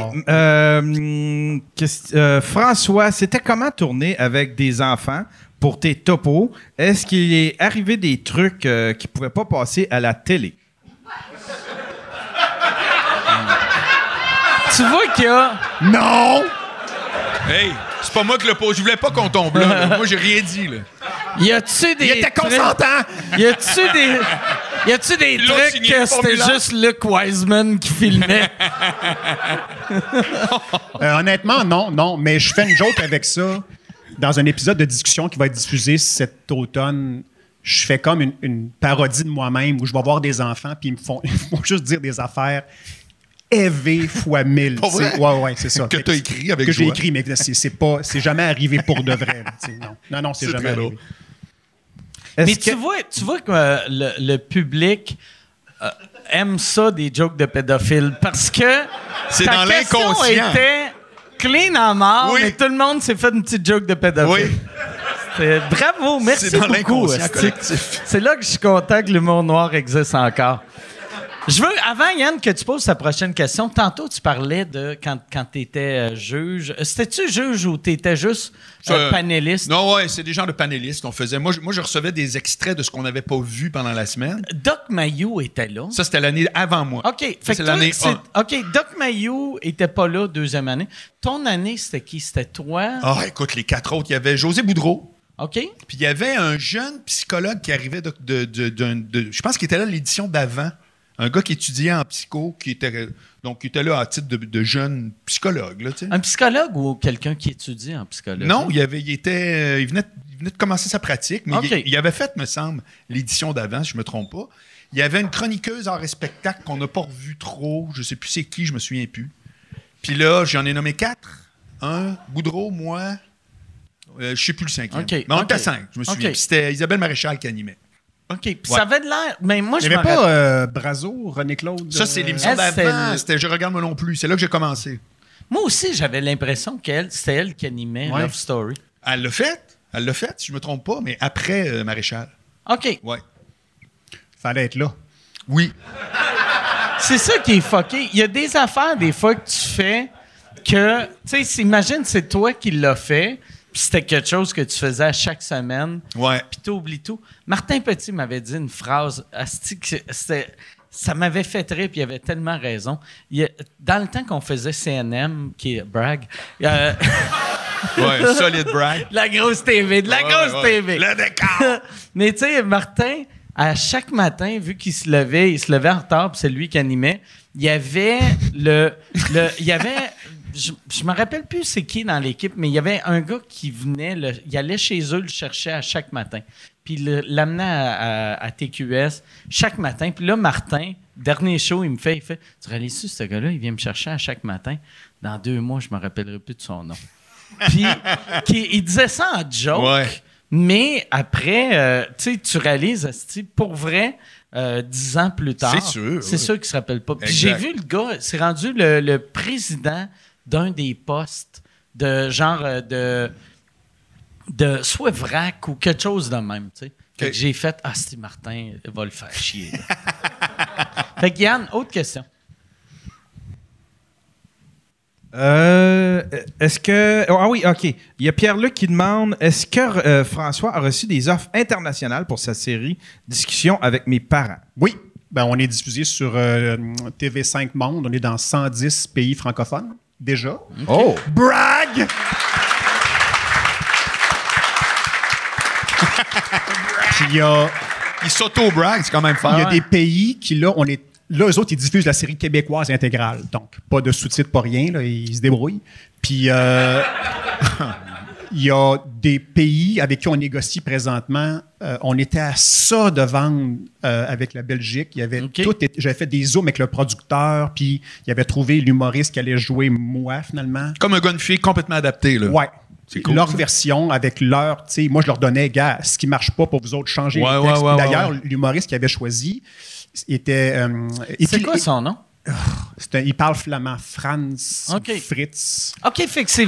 Speaker 4: François, c'était comment tourner avec des enfants pour tes topos, est-ce qu'il est arrivé des trucs euh, qui ne pouvaient pas passer à la télé?
Speaker 3: tu vois qu'il y a.
Speaker 5: Non! Hey, c'est pas moi qui le pose. Je voulais pas qu'on tombe là. Moi, j'ai rien dit, là.
Speaker 3: Y a-tu des.
Speaker 5: Il était consentant!
Speaker 3: Y a-tu des. Y a-tu des trucs que c'était juste Luke Wiseman qui filmait?
Speaker 6: Euh, honnêtement, non, non. Mais je fais une joke avec ça dans un épisode de discussion qui va être diffusé cet automne, je fais comme une, parodie de moi-même où je vais voir des enfants puis ils me font, (laughs) juste dire des affaires élevé fois mille.
Speaker 5: Ouais,
Speaker 6: ouais, c'est ça.
Speaker 5: que tu as écrit avec
Speaker 6: Que j'ai écrit, mais c'est pas, c'est jamais arrivé pour de vrai. non, non, non c'est jamais arrivé.
Speaker 3: Mais tu, vois, tu vois que euh, le, public euh, aime ça des jokes de pédophiles parce que
Speaker 5: c'est dans l'inconscient.
Speaker 3: Clean en mort, mais tout le monde s'est fait une petite joke de pédophile. Oui. Bravo, merci beaucoup. C'est là que je suis content que l'humour noir existe encore. Je veux, avant, Yann, que tu poses ta prochaine question, tantôt, tu parlais de quand, quand tu étais euh, juge. C'était-tu juge ou tu étais juste euh, panéliste?
Speaker 5: Non, ouais, c'est des genres de panélistes qu'on faisait. Moi je, moi, je recevais des extraits de ce qu'on n'avait pas vu pendant la semaine.
Speaker 3: Doc Mayou était là.
Speaker 5: Ça, c'était l'année avant moi.
Speaker 3: OK. c'est l'année OK, Doc Mayou était pas là deuxième année. Ton année, c'était qui? C'était toi?
Speaker 5: Ah, écoute, les quatre autres, il y avait José Boudreau.
Speaker 3: OK.
Speaker 5: Puis il y avait un jeune psychologue qui arrivait de. de, de je pense qu'il était là l'édition d'avant un gars qui étudiait en psycho, qui était donc qui était là à titre de, jeune psychologue.
Speaker 3: un psychologue ou quelqu'un qui étudie en psychologie?
Speaker 5: Non, il, avait, il, était, il, venait, de commencer sa pratique, mais il, avait fait, me semble, l'édition d'avant, si je ne me trompe pas. Il y avait une chroniqueuse en spectacle qu'on n'a pas revue trop. Je ne sais plus c'est qui, je me souviens plus. Puis là, j'en ai nommé quatre. Un, Boudreau, moi, euh, je ne sais plus le cinquième. mais on était cinq, je me souviens. C'était Isabelle Maréchal qui animait.
Speaker 3: OK. Puis ça avait de l'air. Mais moi, je
Speaker 6: Il n'y avait pas euh, Brazo, René-Claude.
Speaker 5: Ça, c'est l'émission d'avant. C'était Je regarde moi non plus. C'est là que j'ai commencé.
Speaker 3: Moi aussi, j'avais l'impression qu'elle, c'était elle qui animait Love Story.
Speaker 5: Elle l'a fait. Elle l'a fait, si je ne me trompe pas, mais après euh, Maréchal.
Speaker 3: OK.
Speaker 5: Ouais.
Speaker 6: Fallait être là.
Speaker 5: Oui.
Speaker 3: C'est ça qui est fucké. Il y a des affaires, des fois, que tu fais que. Tu sais, imagine, c'est toi qui l'as fait c'était quelque chose que tu faisais à chaque semaine.
Speaker 5: Ouais.
Speaker 3: Puis oublies tout. Martin Petit m'avait dit une phrase, ça m'avait fait rire, puis il avait tellement raison. dans le temps qu'on faisait CNM, qui est brag, euh, (laughs)
Speaker 5: ouais, solide brag.
Speaker 3: La grosse TV, de la grosse TV.
Speaker 5: Le décor. (laughs)
Speaker 3: Mais tu sais, Martin, à chaque matin, vu qu'il se levait, il se levait en retard, puis c'est lui qui animait, il y avait le, le il y avait je, je me rappelle plus c'est qui dans l'équipe, mais il y avait un gars qui venait, il allait chez eux le chercher à chaque matin. Puis l'amenait à, TQS chaque matin. Puis là, Martin, dernier show, il me fait, il fait Tu réalises ce gars-là, il vient me chercher à chaque matin? Dans deux mois, je me rappellerai plus de son nom. (laughs) Puis il disait ça en joke. Mais après, euh, tu réalises, pour vrai, euh, dix ans plus tard.
Speaker 5: C'est sûr.
Speaker 3: C'est sûr qu'il se rappelle pas. Puis j'ai vu le gars, c'est rendu le président d'un des postes de genre euh, de de soit vrac ou quelque chose de même, tu sais. J'ai fait Ah, Steve Martin va le faire chier. (laughs) fait que Yann, autre question.
Speaker 4: Euh, est-ce que. Oh, ah oui, OK. Il y a Pierre-Luc qui demande Est-ce que euh, François a reçu des offres internationales pour sa série Discussion avec mes parents?
Speaker 6: Oui. Ben, on est diffusé sur TV5 Monde. On est dans 110 pays francophones déjà.
Speaker 4: Oh!
Speaker 6: Brag! (laughs) il y a.
Speaker 5: Ils s'auto-brag, c'est quand même fort.
Speaker 6: Il y a des pays qui, là, on est. Là, eux autres, ils diffusent la série québécoise intégrale. Donc, pas de sous-titres, pas rien. Là, ils se débrouillent. Puis, euh, (laughs) il y a des pays avec qui on négocie présentement. Euh, on était à ça de vendre euh, avec la Belgique. Il y avait tout. J'avais fait des zooms avec le producteur, puis il avait trouvé l'humoriste qui allait jouer moi finalement.
Speaker 5: Comme un gars complètement adapté là.
Speaker 6: Ouais. Cool, leur version avec leur, tu sais, moi je leur donnais, gars, ce qui marche pas pour vous autres, changez le texte. D'ailleurs, l'humoriste qui avait choisi était.
Speaker 3: Euh, C'est quoi son nom?
Speaker 6: Il parle flamand. Franz Fritz.
Speaker 3: OK, fait que c'est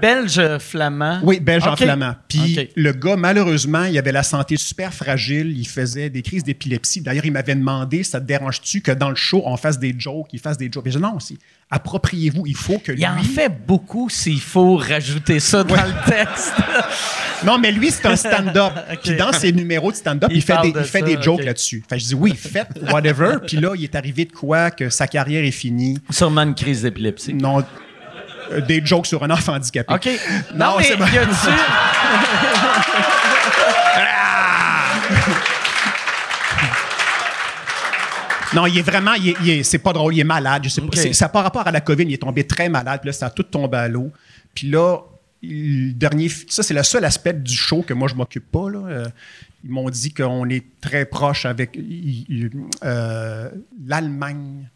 Speaker 3: belge flamand.
Speaker 6: Oui, belge en flamand. Puis le gars, malheureusement, il avait la santé super fragile. Il faisait des crises d'épilepsie. D'ailleurs, il m'avait demandé ça te dérange-tu que dans le show, on fasse des jokes, il fasse des jokes. Mais je non, aussi. Appropriez-vous. Il faut que lui.
Speaker 3: Il en fait beaucoup s'il faut rajouter ça dans le texte. (laughs)
Speaker 6: non, mais lui, c'est un stand-up. (laughs) Puis dans ses numéros de stand-up, il, fait des, il fait des jokes là-dessus. Fait je dis oui, faites whatever. (laughs) Puis là, il est arrivé de quoi que sa carrière est finie?
Speaker 3: Sûrement une crise d'épilepsie.
Speaker 6: Non. Euh, des jokes sur un enfant handicapé.
Speaker 3: OK. Non, mais il
Speaker 6: Non, il est vraiment, c'est pas drôle, il est malade. Je sais pas, ça par rapport à la COVID, il est tombé très malade, puis là, ça a tout tombé à l'eau. Puis là, le dernier, ça, c'est le seul aspect du show que moi, je m'occupe pas. Là. Euh, ils m'ont dit qu'on est très proche avec euh, l'Allemagne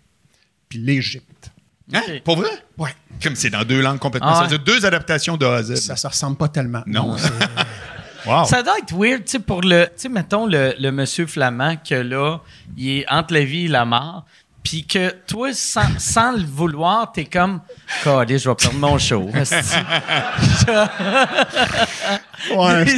Speaker 6: puis l'Égypte.
Speaker 5: Hein? Pour vrai?
Speaker 6: Ouais.
Speaker 5: Comme c'est dans deux langues complètement. Ah ça deux adaptations de A à Z.
Speaker 6: Ça se ressemble pas tellement.
Speaker 5: Non. (laughs)
Speaker 3: Ça doit être weird, tu sais, pour le. Tu sais, mettons le, le, monsieur flamand que là, il est entre la vie et la mort. Puis que toi, sans, sans le vouloir, t'es comme, allez, je vais perdre mon show. (laughs)
Speaker 6: ouais,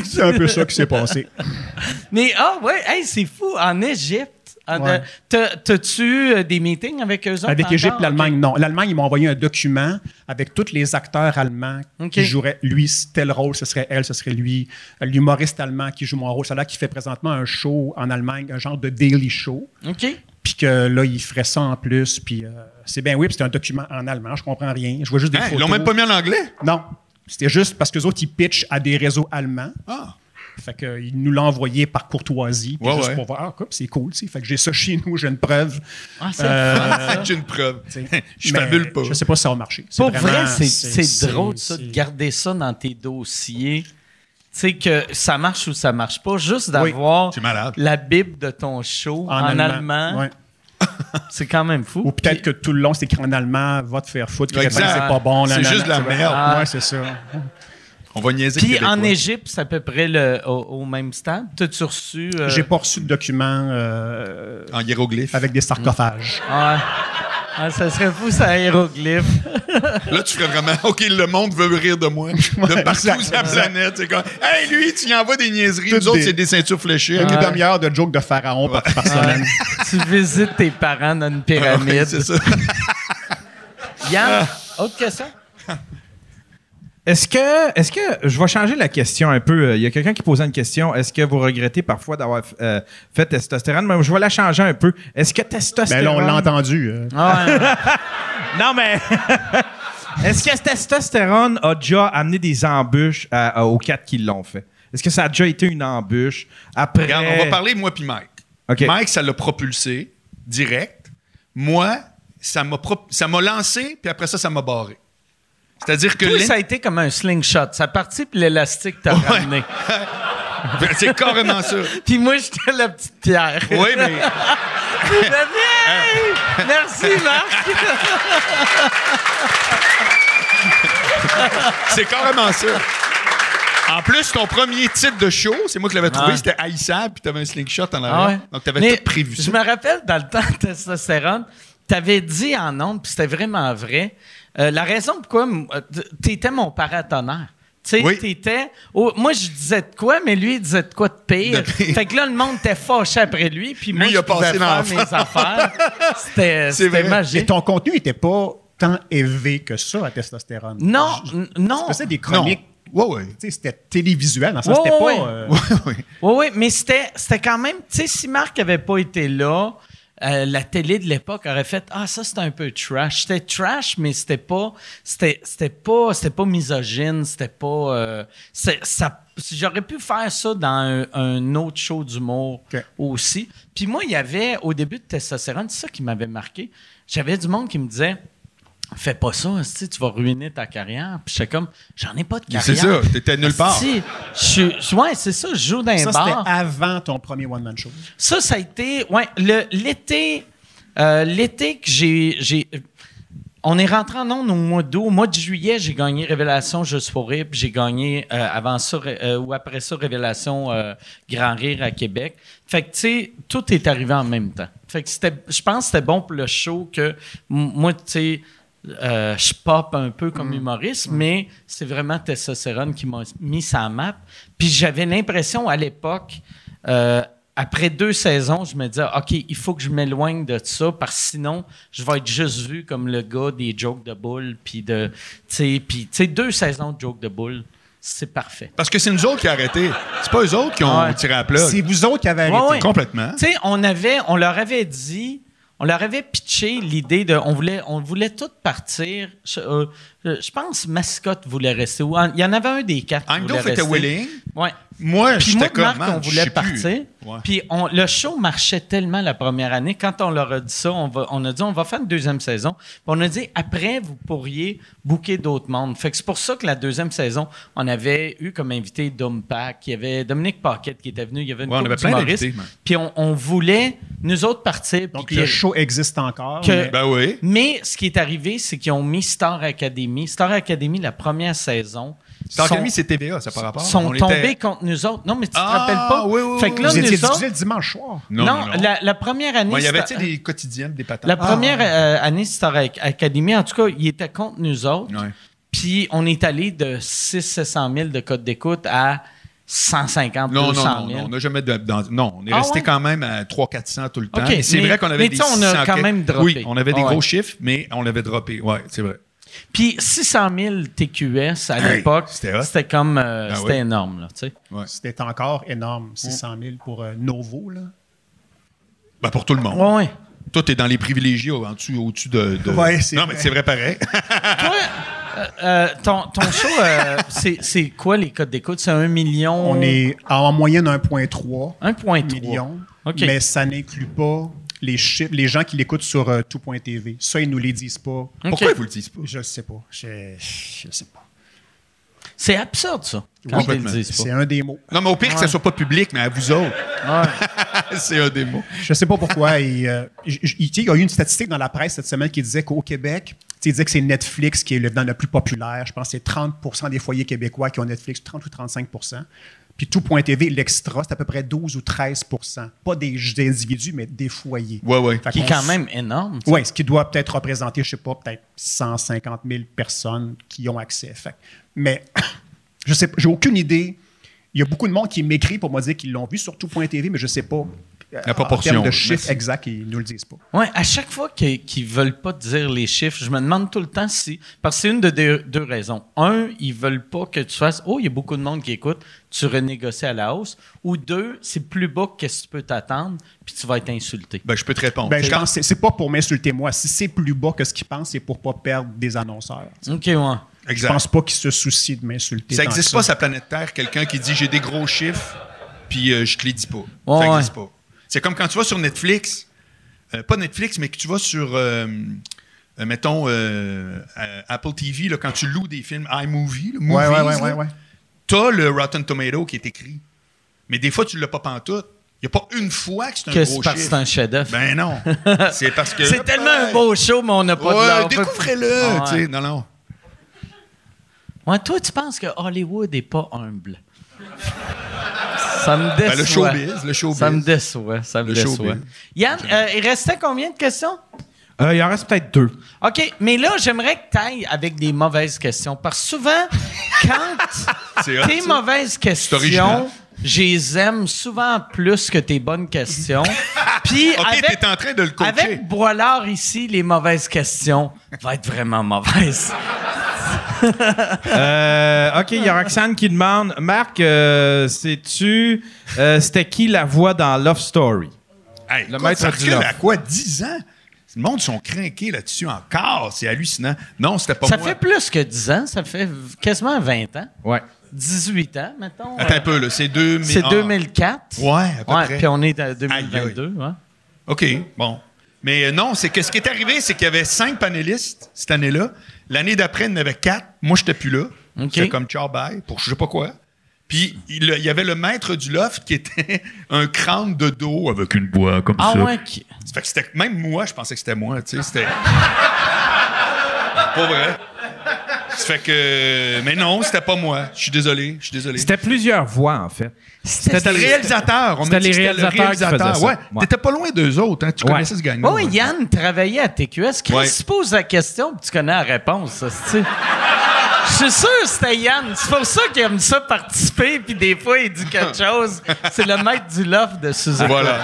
Speaker 6: c'est un peu ça qui s'est passé. (laughs)
Speaker 3: Mais, ah, ouais, hey, c'est fou. En Égypte, ah, T'as-tu euh, des meetings avec eux autres?
Speaker 6: Avec l'Égypte, l'Allemagne, non. L'Allemagne, ils m'ont envoyé un document avec tous les acteurs allemands qui joueraient. Lui, tel rôle, ce serait elle, ce serait lui. L'humoriste allemand qui joue mon rôle, c'est là qui fait présentement un show en Allemagne, un genre de daily show.
Speaker 3: OK.
Speaker 6: Puis que là, il ferait ça en plus. Puis euh, c'est bien oui, c'est un document en allemand, je comprends rien. Je vois juste des hein, photos.
Speaker 5: Ils l'ont même pas mis en anglais?
Speaker 6: Non. C'était juste parce que les autres, ils pitchent à des réseaux allemands.
Speaker 5: Ah.
Speaker 6: Fait qu'il nous l'a envoyé par courtoisie, juste pour voir, ah, c'est cool, Fait que j'ai ça chez nous, j'ai une preuve.
Speaker 3: Ah, euh, (laughs)
Speaker 5: j'ai une preuve. (laughs) je fabule pas.
Speaker 6: Je sais pas si ça va marcher.
Speaker 3: Pour vrai, c'est drôle, ça, de garder ça dans tes dossiers. Tu sais, que ça marche ou ça marche pas, juste d'avoir la Bible de ton show en, allemand. (laughs) c'est quand même fou.
Speaker 6: Ou peut-être que tout le long, c'est écrit en allemand, va te faire foutre, c'est pas bon.
Speaker 5: C'est juste de la merde.
Speaker 6: Ouais, c'est ça.
Speaker 5: On va niaiser.
Speaker 3: Puis en Égypte, c'est à peu près le, au, même stade. T'as-tu reçu.
Speaker 6: Euh... J'ai pas reçu de documents. Euh,
Speaker 5: en hiéroglyphes.
Speaker 6: Avec des sarcophages.
Speaker 3: Ah. Ah, ça serait fou, ça, hiéroglyphe. (laughs)
Speaker 5: Là, tu ferais vraiment, OK, le monde veut rire de moi. (laughs) De partout sur la planète. C'est comme, hey, lui, tu lui envoies des niaiseries. Nous autres, c'est des ceintures fléchées.
Speaker 6: Une demi-heure de jokes de pharaon par, semaine.
Speaker 3: tu visites tes parents dans une pyramide. c'est ça. (laughs) Yann, autre question?
Speaker 4: Est-ce que, est-ce que, je vais changer la question un peu. Il y a quelqu'un qui posait une question. Est-ce que vous regrettez parfois d'avoir euh, fait testostérone? Mais je vais la changer un peu. Est-ce que testostérone.
Speaker 6: Mais ben là, on l'a entendu. Euh.
Speaker 4: Ah (laughs) non, mais. (laughs) Est-ce que testostérone a déjà amené des embûches aux quatre qui l'ont fait? Est-ce que ça a déjà été une embûche? Après...
Speaker 5: Regarde, on va parler, moi puis Mike. Mike, ça l'a propulsé direct. Moi, ça m'a, ça m'a lancé, puis après ça, ça m'a barré. C'est-à-dire que.
Speaker 3: ça a été comme un slingshot. Ça partit, puis l'élastique t'a ramené. (laughs)
Speaker 5: C'est carrément ça.
Speaker 3: Puis moi, j'étais la petite pierre.
Speaker 5: Oui, mais.
Speaker 3: Merci, Marc.
Speaker 5: C'est carrément ça. En plus, ton premier titre de show, c'est moi qui l'avais trouvé, c'était haïssable, puis t'avais un slingshot en arrière. Ah Donc, t'avais tout prévu ça.
Speaker 3: Je me rappelle, dans le temps (laughs) de testostérone, t'avais dit en ondes, puis c'était vraiment vrai, euh, la raison pourquoi euh, tu étais mon paratonnerre. Tu sais, t'étais. moi, je disais de quoi, mais lui, il disait de quoi de pire. fait que là, le monde était fâché après lui, puis moi, je pouvais faire mes affaires. (laughs) C'était magique.
Speaker 6: Et ton contenu n'était pas tant élevé que ça à testostérone.
Speaker 3: Non, non.
Speaker 6: C'était des chroniques.
Speaker 5: Oui, oui.
Speaker 6: C'était télévisuel, dans ça, c'était pas.
Speaker 3: Oui, oui. Oui, mais c'était quand même. Tu sais, si Marc n'avait pas été là, euh, la télé de l'époque aurait fait ah ça c'est un peu trash. C'était trash mais c'était pas c'était c'était pas c'était pas misogyne c'était pas euh, ça j'aurais pu faire ça dans un, autre show d'humour aussi. Puis moi il y avait au début de Testostérone c'est ça qui m'avait marqué j'avais du monde qui me disait fais pas ça, tu vas ruiner ta carrière. Puis j'étais comme, j'en ai pas de carrière.
Speaker 5: C'est ça, t'étais nulle part.
Speaker 3: Si, je, ouais, c'est ça, je joue dans un bar. Ça,
Speaker 6: c'était avant ton premier one-man show.
Speaker 3: Ça, ça a été, ouais, l'été, euh, l'été que j'ai, on est rentré en ondes au mois d'août. Au mois de juillet, j'ai gagné Révélation Juste pour rire, puis j'ai gagné euh, avant ça, euh, ou après ça, Révélation Grand Rire à Québec. Fait que, tu sais, tout est arrivé en même temps. Fait que c'était, je pense que c'était bon pour le show que, moi, tu sais, euh, je pop un peu comme mm. humoriste, mm. mais c'est vraiment Testostérone qui m'a mis sa map. Puis j'avais l'impression à l'époque, euh, après deux saisons, je me disais, OK, il faut que je m'éloigne de ça, parce que sinon, je vais être juste vu comme le gars des jokes de boule. Puis, de, tu sais, deux saisons de jokes de boule, c'est parfait.
Speaker 5: Parce que c'est nous autres qui avons arrêté. C'est pas eux autres qui ont tiré à plat.
Speaker 6: C'est vous autres qui avez arrêté.
Speaker 5: Complètement.
Speaker 3: Tu sais, on, avait, on leur avait dit on leur avait pitché l'idée de. On voulait, on voulait tout partir. Je, euh, pense mascotte voulait rester. il y en avait un des quatre.
Speaker 5: Anglo était willing.
Speaker 3: Ouais.
Speaker 5: Moi,
Speaker 3: puis
Speaker 5: moi,
Speaker 3: Marc, on voulait partir. Puis le show marchait tellement la première année. Quand on leur a dit ça, on, va, on a dit on va faire une deuxième saison. Puis on a dit après, vous pourriez booker d'autres mondes. Fait que c'est pour ça que la deuxième saison, on avait eu comme invité Dom Pack, il y avait Dominique Paquette qui était venu, il y avait une
Speaker 5: ouais, on
Speaker 3: Puis on, voulait, nous autres, partir.
Speaker 6: Donc le show existe encore.
Speaker 5: mais... Ben oui.
Speaker 3: mais ce qui est arrivé, c'est qu'ils ont mis Star Academy. Star Academy, la première saison,
Speaker 5: Star Academy, c'est TVA, ça par rapport?
Speaker 3: sont tombés contre nous autres. Non, mais tu te ah, rappelles pas?
Speaker 5: Oui, oui,
Speaker 6: fait que là, Vous étiez le dimanche soir?
Speaker 3: Non, non, La, première année...
Speaker 5: Il y avait des quotidiennes, des patates?
Speaker 3: La première ah. euh, année Star Academy, en tout cas, il était contre nous autres. Puis on est allé de 600 000 de codes d'écoute à 150,
Speaker 5: non,
Speaker 3: 200
Speaker 5: non, 000. Non, on n'a jamais... non, on est ah resté quand même à 300-400 tout le temps. c'est vrai qu'on avait mais des...
Speaker 3: on a quand même droppé.
Speaker 5: Oui, on avait des gros chiffres, mais on l'avait droppé. Oui, c'est vrai.
Speaker 3: Puis 600 000 TQS à l'époque, c'était comme euh, ah c'était énorme. Là,
Speaker 6: ouais. C'était encore énorme, 600 000 pour euh, Novo. Là.
Speaker 5: Ben, pour tout le monde.
Speaker 3: Oui, oui.
Speaker 5: Toi, t'es dans les privilégiés au-dessus au de, de... Ouais, non, mais c'est vrai pareil. (laughs)
Speaker 3: Toi, euh, ton, ton, show, c'est quoi les codes d'écoute? C'est un million?
Speaker 6: On est en moyenne 1,3
Speaker 3: 1,3
Speaker 6: million. Mais ça n'inclut pas les chiffres, les gens qui l'écoutent sur euh, tout.tv. Ça, ils nous les disent pas.
Speaker 5: Pourquoi ils vous le disent pas?
Speaker 6: Je ne sais pas. Je, ne sais pas.
Speaker 3: C'est absurde, ça.
Speaker 6: C'est un des mots.
Speaker 5: Non, mais au pire que ça soit pas public, mais à vous autres. (laughs) c'est un des mots.
Speaker 6: Je sais pas pourquoi. il, euh, il, y a eu une statistique dans la presse cette semaine qui disait qu'au Québec, il disait que c'est Netflix qui est le, dans le plus populaire. Je pense que c'est 30 des foyers québécois qui ont Netflix, 30 ou 35 puis tout.tv, l'extra, c'est à peu près 12 ou 13% Pas des, individus, mais des foyers.
Speaker 5: Oui, oui.
Speaker 3: Qui est quand même énorme.
Speaker 6: Oui, ce qui doit peut-être représenter, je sais pas, peut-être 150 000 personnes qui ont accès. Fait. Mais (coughs) je sais j'ai aucune idée. Il y a beaucoup de monde qui m'écrit pour me dire qu'ils l'ont vu sur tout.tv, mais je ne sais pas
Speaker 5: la proportion. En
Speaker 6: de chiffres exacts, ils ne nous le disent pas.
Speaker 3: Oui, à chaque fois qu'ils ne veulent pas dire les chiffres, je me demande tout le temps si. Parce que c'est une de deux, raisons. Un, ils ne veulent pas que tu fasses Oh, il y a beaucoup de monde qui écoute, tu renégocies à la hausse. Ou deux, c'est plus bas que ce que tu peux t'attendre, puis tu vas être insulté.
Speaker 5: Ben, je peux te répondre.
Speaker 6: Ben, je pense c'est pas pour m'insulter moi. Si c'est plus bas que ce qu'ils pensent, c'est pour pas perdre des annonceurs.
Speaker 3: OK, ouais.
Speaker 6: Exact. Je pense pas qu'ils se soucient de m'insulter.
Speaker 5: Ça n'existe pas, sa planète Terre, quelqu'un qui dit j'ai des gros chiffres, puis euh, je te les dis pas. ça n'existe pas. C'est comme quand tu vas sur Netflix, euh, pas Netflix, mais que tu vas sur, euh, euh, mettons, Apple TV, là, quand tu loues des films iMovie, le
Speaker 6: ouais, ouais, ouais, ouais,
Speaker 5: t'as le Rotten Tomato qui est écrit. Mais des fois, tu l'as pas pantoute. Il n'y a pas une fois que c'est un que gros
Speaker 3: parce que c'est un chef-d'œuvre.
Speaker 5: Ben non. (laughs) c'est parce que.
Speaker 3: c'est tellement un beau show, mais on n'a pas de l'art.
Speaker 5: Découvrez-le. Non, non.
Speaker 3: Ouais, toi, tu penses que Hollywood n'est pas humble? Ça me déçoit.
Speaker 5: Ben, le showbiz, le showbiz.
Speaker 3: Ça me déçoit, ça me déçoit. Yann, euh, il restait combien de questions?
Speaker 2: Euh, il en reste peut-être deux.
Speaker 3: OK, mais là, j'aimerais que tu ailles avec des mauvaises questions. Parce que souvent, quand (laughs) tes mauvaises questions, je les aime souvent plus que tes bonnes questions. (laughs) Puis
Speaker 5: OK, avec, en train de le coacher.
Speaker 3: Avec Boilard ici, les mauvaises questions vont être vraiment mauvaises. (laughs)
Speaker 4: Euh, OK, il y a Roxane qui demande Marc, euh, sais-tu, euh, c'était qui la voix dans Love Story?
Speaker 5: Le maître du Love. à quoi 10 ans? Le monde sont craqués là-dessus encore. C'est hallucinant. Non, c'était pas
Speaker 3: ça moi. Ça fait plus que 10 ans. Ça fait quasiment 20 ans.
Speaker 4: Ouais.
Speaker 3: 18 ans, mettons.
Speaker 5: Attends un peu, là. C'est 2000...
Speaker 3: C'est 2004.
Speaker 5: Ouais, à peu ouais,
Speaker 3: Puis on est en 2022. Ouais.
Speaker 5: OK, bon. Mais non, c'est que ce qui est arrivé, c'est qu'il y avait cinq panélistes cette année-là. L'année d'après, il y en avait quatre. Moi, je n'étais plus là. C'était comme ciao bye pour je sais pas quoi. Puis il, y avait le maître du loft qui était (laughs) un crâne de dos avec une voix comme
Speaker 3: ah,
Speaker 5: ça.
Speaker 3: Ouais,
Speaker 5: fait que c'était même moi, je pensais que c'était moi, tu sais, c'était (laughs) pas vrai. Ça fait que mais non, c'était pas moi. Je suis désolé, je suis désolé.
Speaker 4: C'était plusieurs voix en fait.
Speaker 5: C'était le réalisateur.
Speaker 4: C'était les réalisateurs. Faisaient ça.
Speaker 5: Ouais. T'étais pas loin d'eux autres. Hein. Tu connaissais ce gagnant.
Speaker 3: Oui, Yann travaillait à TQS. Quand ouais. tu poses la question, tu connais la réponse. Je suis sûr que c'était Yann. C'est pour ça qu'il aime ça participer, puis des fois, il dit quelque chose. C'est le maître du loft de Suzuki.
Speaker 5: Voilà.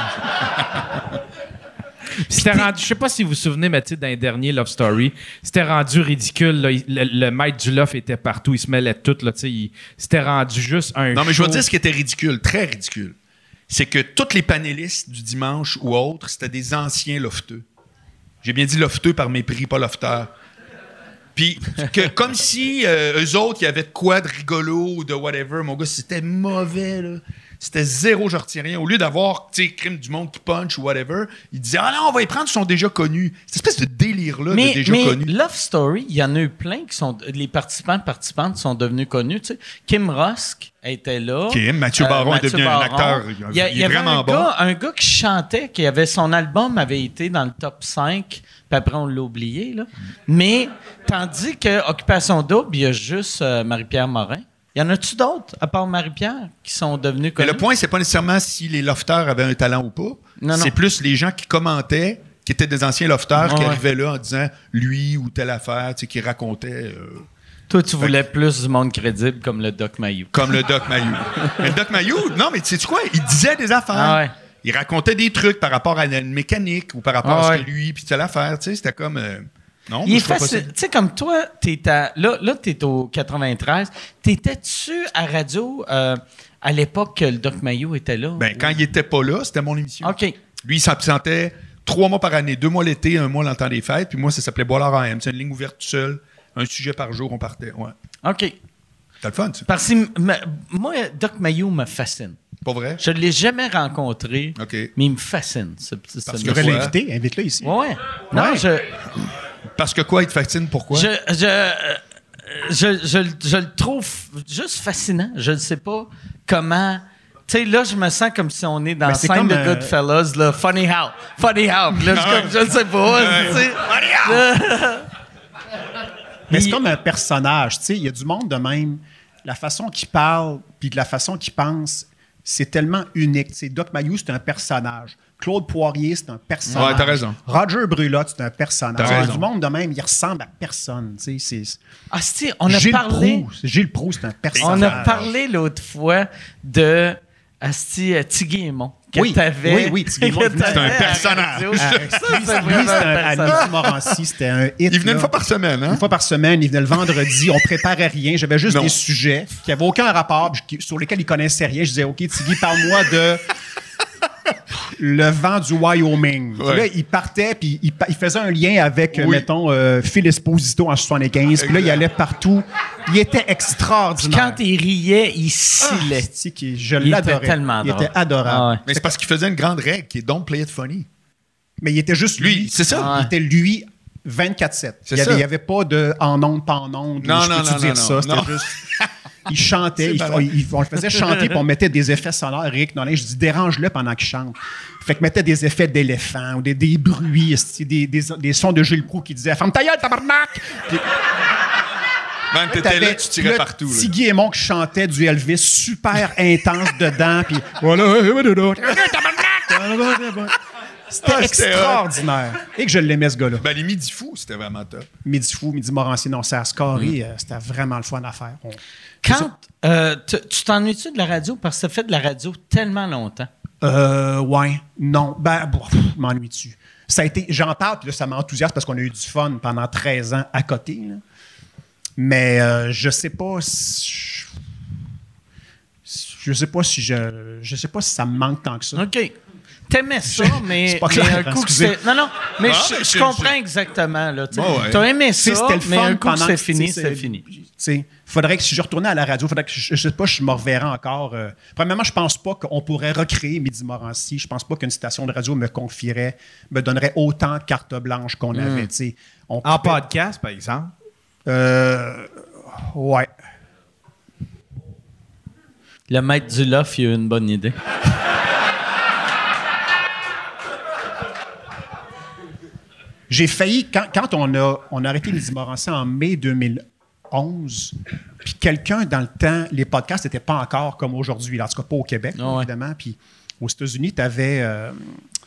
Speaker 4: C'était rendu, je sais pas si vous vous souvenez, mais tu sais, dans les derniers Love Story, c'était rendu ridicule. le, maître du love était partout, il se mêlait tout. Là, c'était rendu juste un.
Speaker 5: Non, mais je veux dire ce qui était ridicule, très ridicule. C'est que tous les panélistes du dimanche ou autres, c'était des anciens lofteux. J'ai bien dit lofteux par mépris, pas lofteur. Puis, que, (laughs) comme si euh, eux autres, il y avait de quoi de rigolo ou de whatever. Mon gars, c'était mauvais, là. C'était zéro, je retiens rien. Au lieu d'avoir, tu sais, crime du monde qui punch ou whatever, il disait, ah non, on va y prendre, ils sont déjà connus. Cette espèce de délire-là de déjà mais connus.
Speaker 3: Love Story, il y en a eu plein qui sont. Les participants, participantes sont devenus connus. Tu sais. Kim Rusk était là.
Speaker 5: Kim, Mathieu euh, Baron est devenu un acteur.
Speaker 3: Il, y, avait vraiment un bon. Gars, un gars qui chantait, qui avait son album avait été dans le top 5, puis après on l'a oublié. Là. Mais, tandis que Occupation Double, il y a juste euh, Marie-Pierre Morin. Y en a-tu d'autres, à part Marie-Pierre, qui sont devenus connus?
Speaker 5: Mais le point, c'est pas nécessairement si les lofters avaient un talent ou pas. C'est plus les gens qui commentaient, qui étaient des anciens lofters, qui arrivaient là en disant lui ou telle affaire, tu sais, qui racontaient. Euh,
Speaker 3: Toi, tu voulais plus du monde crédible comme le Doc Mayou.
Speaker 5: Comme le Doc Mayou. (laughs) mais le Doc Mayou, non, mais tu sais quoi? Il disait des affaires. Ah il racontait des trucs par rapport à une mécanique ou par rapport à ce que lui, puis telle affaire, tu sais, c'était comme. Euh, non,
Speaker 3: il est facile. Tu sais, comme toi, es à, là, là tu es au 93. T'étais-tu à radio euh, à l'époque que le Doc Mayo était là?
Speaker 5: Ben, quand il était pas là, c'était mon émission.
Speaker 3: OK.
Speaker 5: Lui, il s'absentait trois mois par année, deux mois l'été, un mois l'entend des fêtes. Puis moi, ça s'appelait Boilard AM. C'est une ligne ouverte tout seul. Un sujet par jour, on partait. Ouais.
Speaker 3: OK.
Speaker 5: T'as le fun, tu
Speaker 3: Parce que moi, Doc Mayo me fascine.
Speaker 5: Pas vrai?
Speaker 3: Je ne l'ai jamais rencontré, mais il me fascine.
Speaker 6: Parce que l'inviter, invite-le ici.
Speaker 3: Ouais. Non, je...
Speaker 5: Parce que quoi, il te fascine? Pourquoi?
Speaker 3: Je, je, je, le trouve juste fascinant. Je ne sais pas comment. Tu sais, là, je me sens comme si on est dans scène de euh... Goodfellas, là. Funny how. Funny how. Là, je, ne sais pas. Funny how.
Speaker 6: Mais c'est comme un personnage. Tu sais, il y a du monde de même. La façon qu'il parle, puis de la façon qu'il pense, c'est tellement unique. C'est Doc Mayou, c'est un personnage. Claude Poirier, c'est un personnage.
Speaker 5: Ouais, t'as raison.
Speaker 6: Roger Brulotte, c'est un personnage. T'as raison. Du monde de même, il ressemble à personne. C'est,
Speaker 3: ah, on a Gilles parlé.
Speaker 6: Gilles Proust, c'est un personnage.
Speaker 3: On a parlé l'autre fois de Asti Tiguémon. Que
Speaker 6: oui,
Speaker 3: avais,
Speaker 6: oui, oui, (laughs)
Speaker 5: c'est un personnage.
Speaker 6: C'était un, Morancy, c'était un hit.
Speaker 5: Il venait une fois par semaine, hein?
Speaker 6: Une fois par semaine, il venait le vendredi, on préparait rien, j'avais juste des sujets qui n'avaient aucun rapport, sur lesquels il connaissait rien. Je disais, OK, Tiggy, parle-moi de le vent du Wyoming. Là, il partait, puis il, faisait un lien avec, mettons, euh, Phil Esposito en 75. Puis là, il allait partout. Il était extraordinaire.
Speaker 3: quand il riait, il scillait.
Speaker 6: Ah, je l'adorais.
Speaker 3: tellement
Speaker 6: Il était adorable.
Speaker 5: Ah Mais c'est parce qu'il faisait une grande règle qui est Don't play it funny.
Speaker 6: Mais il était juste lui.
Speaker 5: c'est ça.
Speaker 6: Ah il était lui 24-7. Il n'y avait, pas de en ondes, pas en ondes.
Speaker 5: Non, non, non,
Speaker 6: dire ça? C'était juste. (laughs) il chantait, on le faisait chanter, puis on mettait des effets sonores. Rick je dis dérange-le pendant qu'il chante. Fait que mettait des effets d'éléphant ou des, des bruits, des, des, des, sons de Gilles Proux qui disaient Femme ta gueule, tabarnak!
Speaker 5: Ben, t'étais là, tu tirais partout.
Speaker 6: Petit Guillemot qui chantait du Elvis super intense dedans, puis C'était ah, extraordinaire. Et que je l'aimais, ce gars-là.
Speaker 5: Ben, les Midi Fous, c'était vraiment top.
Speaker 6: Midi Fous, Midi Morancier, non, c'est à Scarry, mm. c'était vraiment le fun à faire.
Speaker 3: Quand euh, tu t'ennuies-tu de la radio? Parce que tu as fait de la radio tellement longtemps?
Speaker 6: Euh, ouais, non. Ben, m'ennuie-tu. Ça a été, j'en parle, puis là, ça m'enthousiasme parce qu'on a eu du fun pendant 13 ans à côté. Mais euh, je sais pas si. Je sais pas si je. Je sais pas si ça me manque tant que ça.
Speaker 3: OK. T'aimais ça, (laughs) mais,
Speaker 6: pas clair,
Speaker 3: un coup que c'est. Non, non, mais ah, je, comprends exactement. Là, T'as aimé ça, mais un coup que c'est fini, c'est fini.
Speaker 6: Il faudrait que si je retournais à la radio, faudrait que je, ne sais pas, je me reverrais encore. Euh, premièrement, je pense pas qu'on pourrait recréer Midi Morancy. Je pense pas qu'une station de radio me confierait, me donnerait autant de carte blanche qu'on hmm. avait.
Speaker 4: en podcast, par exemple?
Speaker 6: Euh, ouais.
Speaker 3: Le maître du loft, il a une bonne idée.
Speaker 6: J'ai failli, quand, on, a, on a arrêté les Morancy en mai 2011, puis quelqu'un dans le temps, les podcasts n'étaient pas encore comme aujourd'hui, en tout cas pas au Québec, ah évidemment. Puis aux États-Unis, tu avais. Euh,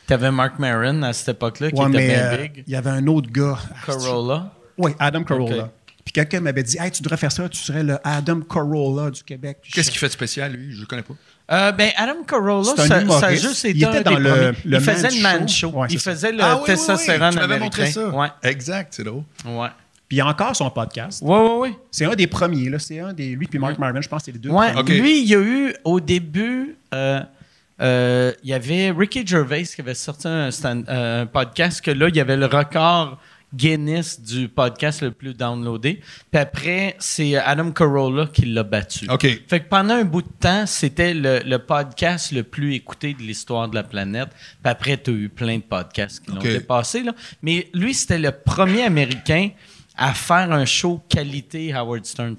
Speaker 3: tu avais Mark Maron à cette époque-là qui était bien euh, big.
Speaker 6: Il y avait un autre gars.
Speaker 3: Corolla.
Speaker 6: Oui, Adam Corolla. Puis quelqu'un m'avait dit Hey, tu devrais faire ça, tu serais le Adam Corolla du Québec.
Speaker 5: Qu'est-ce qu'il fait de spécial, lui? Je ne le connais pas.
Speaker 3: Euh, ben, Adam Carolla, ça, ça, a juste été il était dans le, le, Il faisait le man show. il faisait le ah, oui, Tessa oui, oui. Tu
Speaker 5: m'avais montré ça. Ouais. Exact, c'est drôle.
Speaker 3: Ouais.
Speaker 6: Puis il y a encore son podcast.
Speaker 3: Oui, oui, oui.
Speaker 6: C'est un des premiers. Là. C'est un des... Lui puis Mark Marvin, je pense que c'est les deux
Speaker 3: ouais. Lui, il y a eu, au début... Euh, euh, il y avait Ricky Gervais qui avait sorti un, euh, un, podcast que là, il y avait le record Guinness du podcast le plus downloadé. Puis après, c'est Adam Carolla qui l'a battu.
Speaker 5: OK.
Speaker 3: Fait que pendant un bout de temps, c'était le, podcast le plus écouté de l'histoire de la planète. Puis après, tu as eu plein de podcasts qui l'ont dépassé. Là. Mais lui, c'était le premier Américain à faire un show qualité Howard Stern.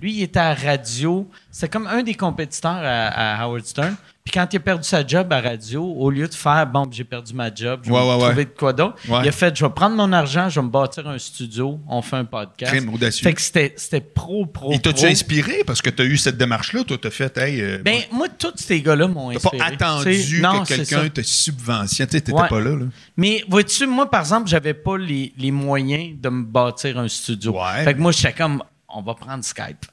Speaker 3: Lui, il était à radio. C'est comme un des compétiteurs à Howard Stern. Puis quand il a perdu sa job à radio, au lieu de faire bon, j'ai perdu ma job, je vais trouver de quoi d'autre, il a fait je vais prendre mon argent, je vais me bâtir un studio, on fait un podcast.
Speaker 5: Crime audacieux.
Speaker 3: Fait que c'était pro, pro.
Speaker 5: Et t'as-tu inspiré? Parce que tu as eu cette démarche-là, toi, t'as fait, hey.
Speaker 3: Euh, ben, moi, tous ces gars-là m'ont inspiré.
Speaker 5: T'as pas attendu que quelqu'un te subventionne. Tu t'étais pas là, là.
Speaker 3: Mais vois-tu, moi, par exemple, j'avais pas les, les, moyens de me bâtir un studio. Fait que moi, j'étais comme on va prendre Skype.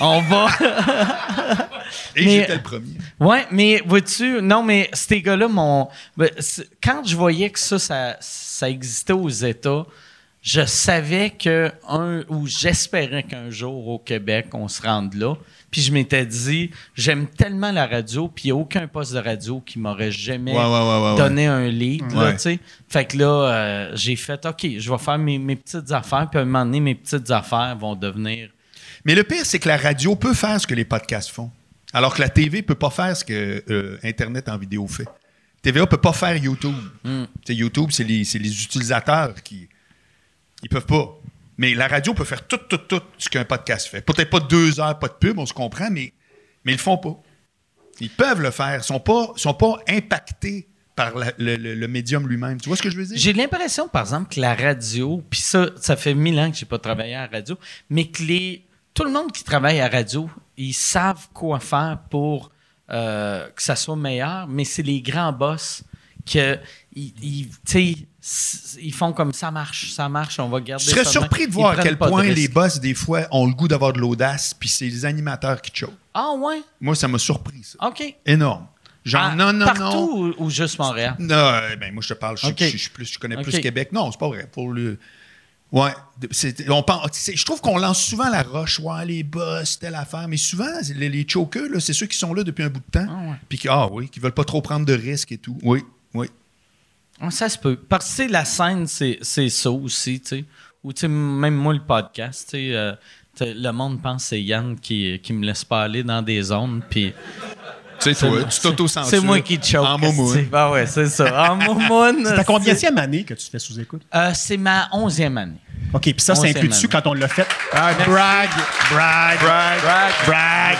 Speaker 3: On va. (laughs)
Speaker 5: Et j'étais le premier.
Speaker 3: Ouais, mais vois-tu, non, mais ces gars-là, mon. Ben, quand je voyais que ça, ça, existait aux États, je savais que, un, ou j'espérais qu'un jour au Québec, on se rende là. Puis je m'étais dit, j'aime tellement la radio, puis il n'y a aucun poste de radio qui m'aurait jamais donné un lead. fait que là, euh, j'ai fait, OK, je vais faire mes, petites affaires, puis à un moment donné, mes petites affaires vont devenir.
Speaker 5: Mais le pire, c'est que la radio peut faire ce que les podcasts font, alors que la TV ne peut pas faire ce que euh, Internet en vidéo fait. TVA ne peut pas faire YouTube. Hmm. YouTube, c'est les, les, utilisateurs qui. Ils peuvent pas. Mais la radio peut faire tout, tout, tout ce qu'un podcast fait. Peut-être pas deux heures, pas de pub, on se comprend, mais, mais ils le font pas. Ils peuvent le faire. Ils sont pas, sont pas impactés par le, médium lui-même. Tu vois ce que je veux dire?
Speaker 3: J'ai l'impression, par exemple, que la radio, puis ça, ça fait mille ans que j'ai pas travaillé à la radio, mais que les, tout le monde qui travaille à la radio, ils savent quoi faire pour euh, que ça soit meilleur, mais c'est les grands boss que, ils, ils font comme ça marche, ça marche, on va garder
Speaker 5: Je serais surpris de voir à quel point les boss, des fois, ont le goût d'avoir de l'audace, puis c'est les animateurs qui choquent.
Speaker 3: Ah ouais?
Speaker 5: Moi, ça m'a surpris, ça.
Speaker 3: OK.
Speaker 5: Énorme. Genre, ah, non, non,
Speaker 3: partout Ou, juste Montréal?
Speaker 5: Non, euh, ben, moi, je te parle, je, plus, je connais plus Québec. Non, c'est pas vrai. Pour le. Ouais, on pense, je trouve qu'on lance souvent la roche, ouais, les boss, telle affaire, mais souvent, les, les chokers, c'est ceux qui sont là depuis un bout de temps, ah, puis qui, ah oui, qui veulent pas trop prendre de risques et tout. Oui, oui.
Speaker 3: Ah, ça se peut. Parce que la scène, c'est ça aussi, tu sais. Ou tu sais, même moi, le podcast, tu sais, euh, le monde pense que c'est Yann qui, qui me laisse pas aller dans des zones, puis...
Speaker 5: Tu sais, toi, tu tauto
Speaker 3: C'est moi qui te choque. En moumoune. Ah ouais, c'est ça. En (laughs) moumoune.
Speaker 6: c'est ta combienième année que tu fais sous-écoute?
Speaker 3: Euh, c'est ma onzième année.
Speaker 6: OK, puis ça, c'est inclus dessus quand on l'a fait?
Speaker 5: Ah, brag, brag, brag, brag, brag.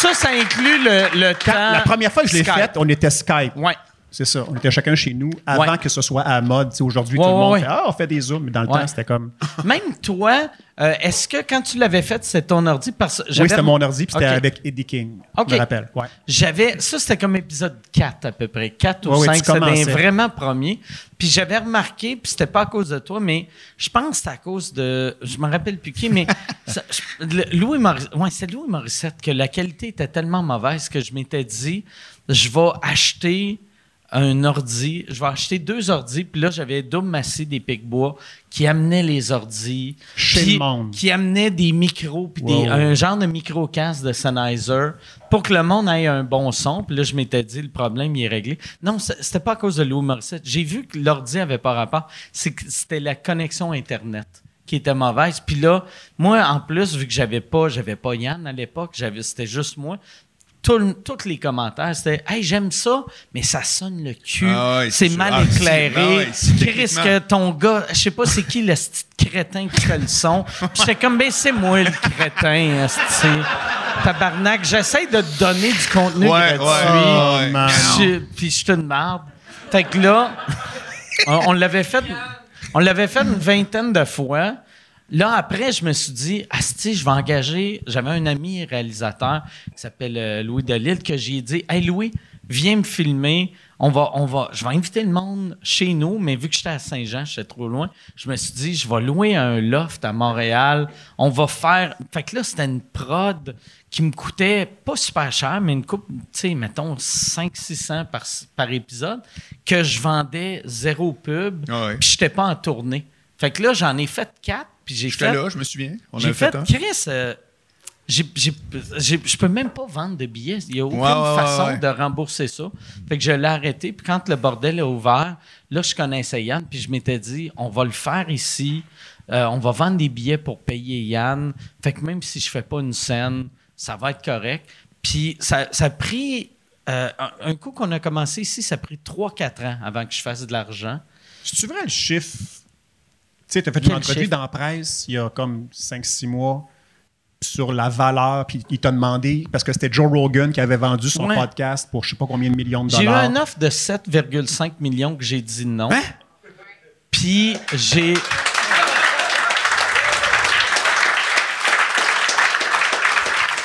Speaker 3: Ça, ça inclut le, temps.
Speaker 6: La première fois que je l'ai faite, on était Skype.
Speaker 3: Ouais.
Speaker 6: C'est ça. On était chacun chez nous avant que ce soit à mode. Aujourd'hui, tout le monde fait Ah, on fait des zooms. Mais dans le temps, c'était comme. (laughs)
Speaker 3: Même toi, euh, est-ce que quand tu l'avais fait, c'était ton ordi? Parce...
Speaker 6: Oui, c'était mon ordi, puis c'était avec Eddie King. Je me rappelle.
Speaker 3: J'avais. Ça, c'était comme épisode 4 à peu près. 4 ou 5. c'était vraiment premier. Puis j'avais remarqué, puis c'était pas à cause de toi, mais je pense que c'était à cause de. Je me rappelle plus qui, mais. (laughs) Louis Morissette. Ouais, c'est Louis Morissette que la qualité était tellement mauvaise que je m'étais dit, je vais acheter un ordi. Je vais acheter deux ordis. Puis là, j'avais double massé des Picbois qui amenaient les ordis.
Speaker 6: Chez
Speaker 3: Qui amenaient des micros, puis un genre de micro-casque de Sennheiser pour que le monde ait un bon son. Puis là, je m'étais dit, le problème, il est réglé. Non, c'était pas à cause de Louis Morissette. J'ai vu que l'ordi avait pas rapport. C'était la connexion Internet qui était mauvaise. Puis là, moi, en plus, vu que j'avais pas, j'avais pas Yann à l'époque, c'était juste moi, tous les commentaires, c'était Hey, j'aime ça, mais ça sonne le cul. Ah c'est mal ah, éclairé. Ah Chris, que ton gars, je sais pas c'est qui le petit crétin qui fait le son. j'étais comme, ben, c'est moi le crétin, Tabarnak, j'essaie de te donner du contenu gratuit. puis je te demande. Fait que là, on l'avait fait. On l'avait fait une vingtaine de fois. Là, après, je me suis dit, Asti, je vais engager. J'avais un ami réalisateur qui s'appelle euh, Louis Delille que j'ai dit, Hey Louis, viens me filmer. On va, on va, je vais inviter le monde chez nous, mais vu que j'étais à Saint-Jean, j'étais trop loin, je me suis dit, je vais louer un loft à Montréal. On va faire. Fait que là, c'était une prod qui me coûtait pas super cher, mais une coupe, tu sais, mettons 500-600 par, par épisode, que je vendais zéro pub, ah puis j'étais pas en tournée. Fait que là, j'en ai fait quatre. Puis j'ai
Speaker 5: J'étais là, je me souviens.
Speaker 3: J'ai fait, fait Chris, euh, je peux même pas vendre de billets. Il n'y a aucune façon de rembourser ça. Fait que je l'ai arrêté. Puis quand le bordel est ouvert, là, je connaissais Yann, puis je m'étais dit, on va le faire ici. Euh, on va vendre des billets pour payer Yann. Fait que même si je fais pas une scène, ça va être correct. Puis ça, a pris. Euh, un, coup qu'on a commencé ici, ça a pris 3-4 ans avant que je fasse de l'argent.
Speaker 6: C'est-tu vrai le chiffre? Tu sais, tu as fait une entrevue dans la presse il y a comme 5-6 mois sur la valeur, puis il t'a demandé, parce que c'était Joe Rogan qui avait vendu son podcast pour je sais pas combien de millions de dollars.
Speaker 3: J'ai eu un offre de 7,5 millions que j'ai dit non. Hein? Puis j'ai.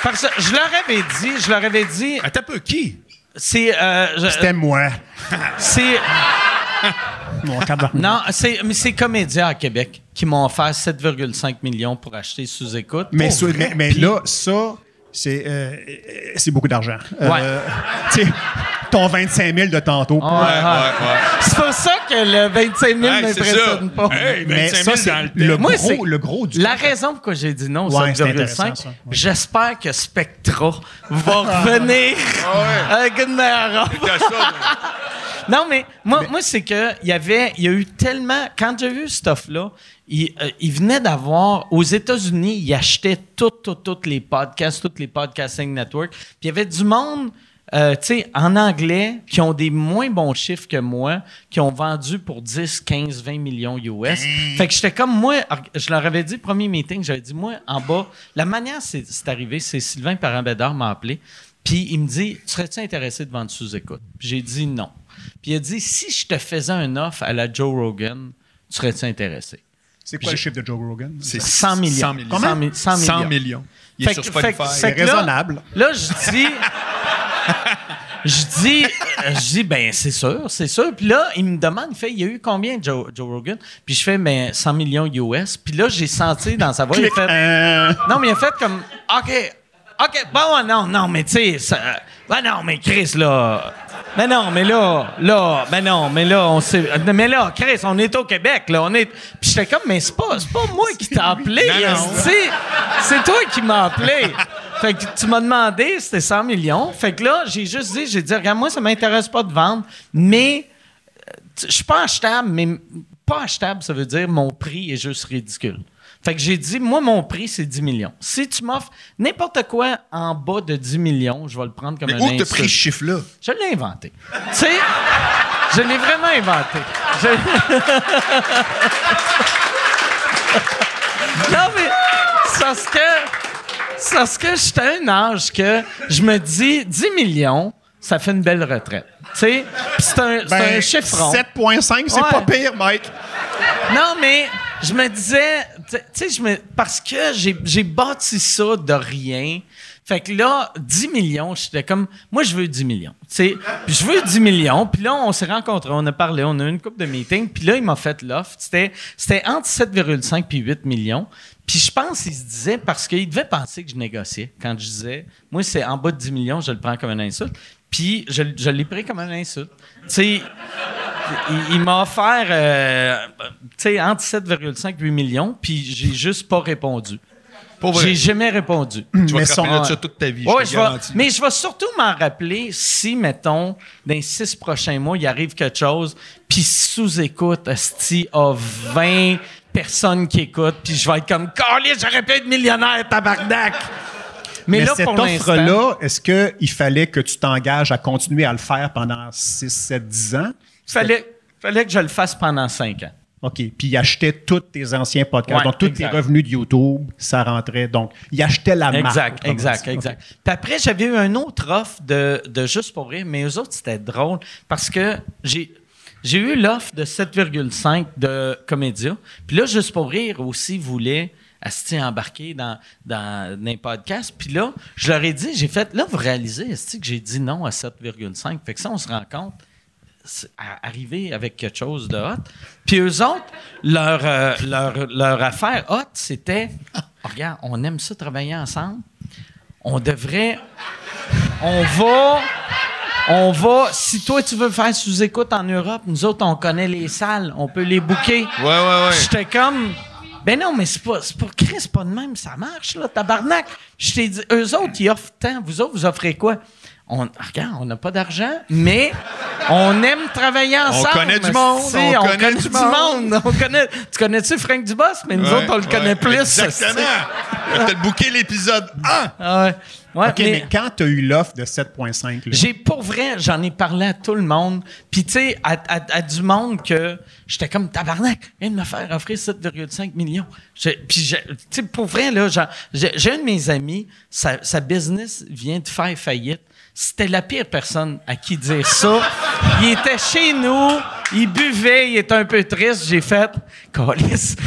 Speaker 3: Parce que je leur avais dit, je leur avais dit.
Speaker 5: Attends un peu, qui?
Speaker 3: C'est. Euh,
Speaker 6: C'était moi.
Speaker 3: C'est. (laughs) (laughs) non, c'est, mais c'est Comédia à Québec qui m'ont offert 7,5 millions pour acheter sous-écoute.
Speaker 6: Mais, mais, là, ça, c'est, euh, c'est beaucoup d'argent. Euh, (laughs) ton 25 000 de tantôt.
Speaker 3: C'est pour ça que le 25 000 ne m'impressionne pas.
Speaker 6: mais ça, c'est le, gros, le gros du
Speaker 3: La raison pourquoi j'ai dit non, 7,5, j'espère que Spectra va (laughs) revenir (laughs) avec une meilleure (laughs) Non, mais moi, moi c'est que il y avait, il y a eu tellement. Quand j'ai vu ce stuff-là, il, euh, il, venait d'avoir. Aux États-Unis, il achetait toutes, toutes, toutes les podcasts, toutes les podcasting networks. Puis il y avait du monde. Euh, tu sais, en anglais, qui ont des moins bons chiffres que moi, qui ont vendu pour 10, 15, 20 millions US. Fait que j'étais comme moi, je leur avais dit, premier meeting, j'avais dit, moi, en bas, la manière c'est arrivé, c'est Sylvain Parambédard m'a appelé, puis il me dit, serais-tu intéressé de vendre sous-écoute? J'ai dit non. Puis il a dit si je te faisais un offre à la Joe Rogan, tu serais-tu intéressé?
Speaker 6: C'est quoi le chiffre de Joe Rogan?
Speaker 3: C'est 100 millions. 100 millions.
Speaker 5: 100, 100 millions. Il est sur Spotify.
Speaker 6: C'est raisonnable.
Speaker 3: Là, je dis. (laughs) (laughs) je dis, je dis, ben c'est sûr, c'est sûr. Puis là, il me demande, il fait, il y a eu combien Joe, Joe Rogan? Puis je fais, ben 100 millions US. Puis là, j'ai senti dans sa voix, il fait, euh. non, mais il a fait comme, OK, OK, bon, non, non, mais tu sais, ben non, mais Chris, là, mais non, mais là, là, mais non, mais là, on sait. Mais là, Chris, on est au Québec, là. On est. Puis j'étais comme, mais c'est pas, pas moi qui t'ai appelé, C'est toi qui m'as appelé. Fait que tu m'as demandé, c'était 100 millions. Fait que là, j'ai juste dit, j'ai dit, regarde, moi, ça m'intéresse pas de vendre, mais euh, je suis pas achetable, mais pas achetable, ça veut dire mon prix est juste ridicule. Fait que j'ai dit, moi, mon prix, c'est 10 millions. Si tu m'offres n'importe quoi en bas de 10 millions, je vais le prendre comme
Speaker 5: Mais
Speaker 3: un
Speaker 5: où t'as pris ce chiffre-là?
Speaker 3: Je l'ai inventé. tu sais, je l'ai vraiment inventé. (laughs) non, mais c'est ce que... C'est ce que j'étais à un âge que je me dis, 10 millions, ça fait une belle retraite. Tu sais, c'est un, ben, un chiffron.
Speaker 6: 7,5, c'est pas pire, Mike.
Speaker 3: Non, mais je me disais, tu sais, parce que j'ai bâti ça de rien. Fait que là, 10 millions, j'étais comme, moi, je veux 10 millions. Puis je veux 10 millions. Puis là, on s'est rencontrés, on a parlé, on a eu une coupe de meetings. Puis là, il m'a fait l'offre. C'était entre 7,5 puis 8 millions. Puis je pense qu'il se disait, parce qu'il devait penser que je négociais quand je disais, moi, c'est en bas de 10 millions, je le prends comme un insulte. Puis je, je l'ai pris comme un insulte. Tu sais, il, m'a offert euh, entre 7,5 et 8 millions, puis j'ai juste pas répondu. J'ai jamais répondu.
Speaker 5: Tu vas te rappeler de ça toute ta vie,
Speaker 3: Mais je vais surtout m'en rappeler si, mettons, dans les six prochains mois, il arrive quelque chose, puis sous-écoute, Asti a 20 personnes qui écoutent, puis je vais être comme, Carly, j'aurais pu être millionnaire, tabarnak!
Speaker 6: Mais, là, cette offre-là, est-ce qu'il fallait que tu t'engages à continuer à le faire pendant 6, 7, 10 ans?
Speaker 3: Il fallait, fallait que je le fasse pendant 5 ans.
Speaker 6: OK. Puis il achetait tous tes anciens podcasts. donc, tous tes revenus de YouTube, ça rentrait. Donc, il achetait la marque.
Speaker 3: Exact, exact, exact. Puis après, j'avais eu un autre offre de, de Juste pour rire, mais eux autres, c'était drôle parce que j'ai. J'ai eu l'offre de 7,5 de Comédia. Puis là, Juste pour rire aussi voulait Asti embarqué dans, dans, un podcast. Puis là, je leur ai dit, j'ai fait, là, vous réalisez, Asti, que j'ai dit non à 7,5. Fait que ça, on se rend compte, arriver avec quelque chose de hot. Puis eux autres, leur, euh, leur, leur affaire hot, c'était, oh, regarde, on aime ça travailler ensemble. On devrait, on va, on va, si toi tu veux faire sous-écoute en Europe, nous autres, on connaît les salles, on peut les booker.
Speaker 5: Ouais, ouais, ouais.
Speaker 3: J'étais comme, Ben non, mais c'est pas, c'est pas, Chris, pas de même, ça marche, là, tabarnak. Je t'ai dit, eux autres, ils offrent tant. Vous autres, vous offrez quoi? On, regarde, on n'a pas d'argent, mais on aime travailler ensemble.
Speaker 5: On connaît du monde.
Speaker 3: On, connaît, du, monde. (laughs) On connaît, tu connais-tu Frank Dubos? Mais nous autres, on le connaît plus.
Speaker 5: Exactement. On a peut-être booké l'épisode 1.
Speaker 3: Ah ouais. Ouais,
Speaker 6: OK, mais, quand tu as eu l'offre de 7,5?
Speaker 3: J'ai, pour vrai, j'en ai parlé à tout le monde. Puis, tu sais, à, du monde que j'étais comme tabarnak, viens de me faire offrir 7,5 millions. puis, tu sais, pour vrai, là, j'ai, un de mes amis, sa, sa business vient de faire faillite. C'était la pire personne à qui dire ça. (laughs) Il était chez nous, il buvait, il était un peu triste. J'ai fait, Calice. (laughs)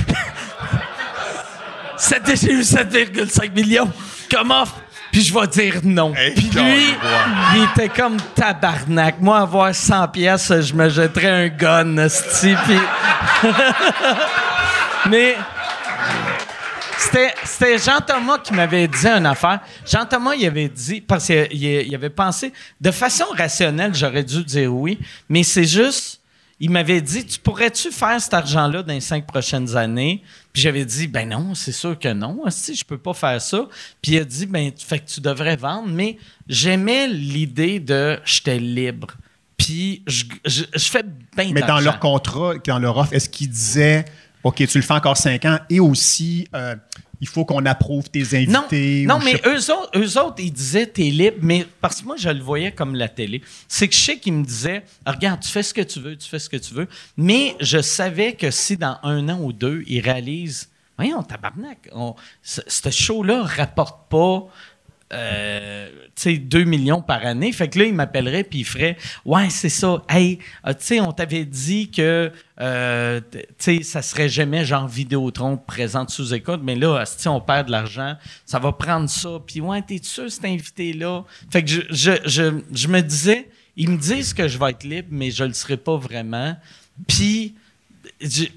Speaker 3: J'ai eu 7,5 millions. Comment? Puis je vais dire non. Puis lui, il était comme tabarnak. Moi, avoir 100 pièces, je me jetterais un gun, Puis... (laughs) Mais c'était Jean-Thomas qui m'avait dit une affaire. Jean-Thomas, il avait dit, parce qu'il avait pensé, de façon rationnelle, j'aurais dû dire oui, mais c'est juste, il m'avait dit, tu pourrais-tu faire cet argent-là dans les cinq prochaines années? Puis j'avais dit, ben non, c'est sûr que non, si je peux pas faire ça. Puis il a dit, ben, fait que tu devrais vendre, mais j'aimais l'idée de j'étais libre. Puis je, fais bien
Speaker 6: Mais dans leur contrat, dans leur offre, est-ce qu'ils disaient OK, tu le fais encore cinq ans? Et aussi, euh, il faut qu'on approuve tes invités.
Speaker 3: Non, mais eux autres, eux autres, ils disaient t'es libre, mais parce que moi, je le voyais comme la télé. C'est que je sais qu'ils me disaient regarde, tu fais ce que tu veux, tu fais ce que tu veux. Mais je savais que si dans un an ou deux, ils réalisent Voyons, tabarnak, ce show-là rapporte pas euh, 2 millions par année. Fait que là, il m'appellerait puis il ferait Ouais, c'est ça. Hey, euh, tu sais, on t'avait dit que euh, sais, ça serait jamais genre Vidéotron présente sous écoute, mais là, si on perd de l'argent, ça va prendre ça. Puis ouais, t'es sûr cet invité-là? Fait que je, je, je, je, me disais, ils me disent que je vais être libre, mais je le serai pas vraiment. Puis.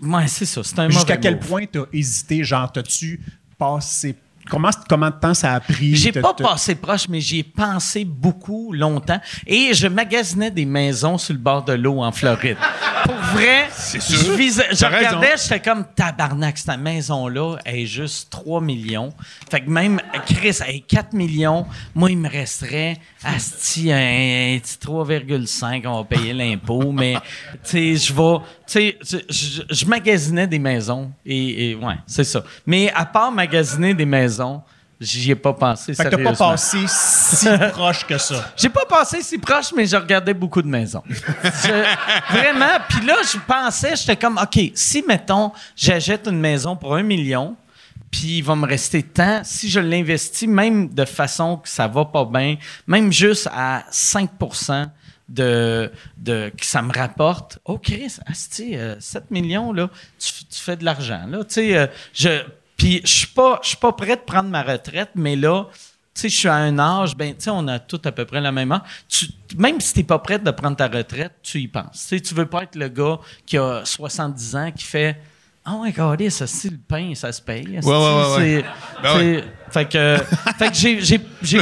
Speaker 3: Ouais, c'est ça. C'est un
Speaker 6: Jusqu'à quel point t'as hésité? Genre, t'as-tu passé Comment, comment de temps ça a pris?
Speaker 3: J'ai pas passé proche, mais j'y ai pensé beaucoup, longtemps. Et je magasinais des maisons sur le bord de l'eau en Floride. Pour (laughs) vrai, je, regardais, j'étais comme tabarnak, cette maison-là est juste 3 millions. Fait que même Chris, est 4 millions, moi, il me resterait asti un, 3,5, on va payer l'impôt, (laughs) mais tu sais, je vais. Tu sais, je, magasinais des maisons. Et, et ouais, c'est ça. Mais à part magasiner des maisons, J'y ai pas pensé.
Speaker 6: Fait que t'as pas passé si (laughs) proche que ça.
Speaker 3: J'ai pas passé si proche, mais je regardais beaucoup de maisons. vraiment. Puis là, je pensais, j'étais comme, OK, si, mettons, j'achète une maison pour un million, puis il va me rester tant, si je l'investis, même de façon que ça va pas bien, même juste à 5 de, de, que ça me rapporte. Oh, Chris, 7 euh, millions, là, tu, fais de l'argent. Là. Tu sais, euh, je puis je suis pas, je suis pas prêt de prendre ma retraite, mais là, tu sais, je suis à un âge, ben, tu sais, on a tous à peu près la même âge. même si tu n'es pas prêt de prendre ta retraite, tu y penses. Tu sais, tu veux pas être le gars qui a 70 ans, qui fait Ah oh, ouais, regardez, ça, c'est le pain, ça se paye.
Speaker 5: Ouais, ouais, ouais. Ben
Speaker 3: fait que, fait que j'ai, j'ai, (laughs)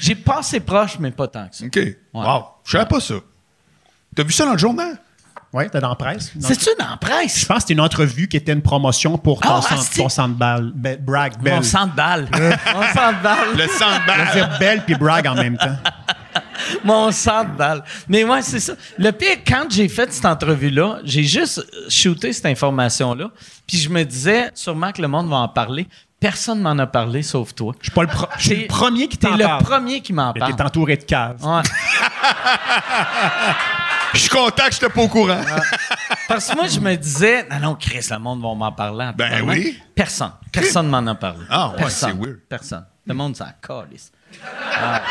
Speaker 3: j'ai, passé proche, mais pas tant que ça.
Speaker 5: OK. Wow. Je savais pas ça. T'as vu ça dans le journal?
Speaker 6: Oui, t'es dans la presse.
Speaker 3: C'est-tu dans la presse?
Speaker 6: Je pense que c'était une entrevue qui était une promotion pour ton, oh, centre, centre balle. brag, Bell.
Speaker 3: Mon centre balle. (laughs) Mon centre balle.
Speaker 5: Le centre balle.
Speaker 6: Je dire Bell puis Bragg en même temps. (laughs)
Speaker 3: Mon centre balle. Mais moi, c'est ça. Le pire, quand j'ai fait cette entrevue-là, j'ai juste shooté cette information-là. Puis je me disais, sûrement que le monde va en parler. Personne m'en a parlé sauf toi.
Speaker 6: Je suis pas le, le premier qui t'en
Speaker 3: parle. le premier qui m'en parle.
Speaker 6: T'es entouré de caves. Ouais. (laughs)
Speaker 5: Je suis content que je n'étais pas au courant.
Speaker 3: Parce que moi, je me disais, non, non, Chris, le monde va m'en parler.
Speaker 5: Ben oui.
Speaker 3: Personne. Personne ne m'en a parlé.
Speaker 5: Ah, ouais, c'est weird.
Speaker 3: Personne. Le monde s'en calisse. Ah.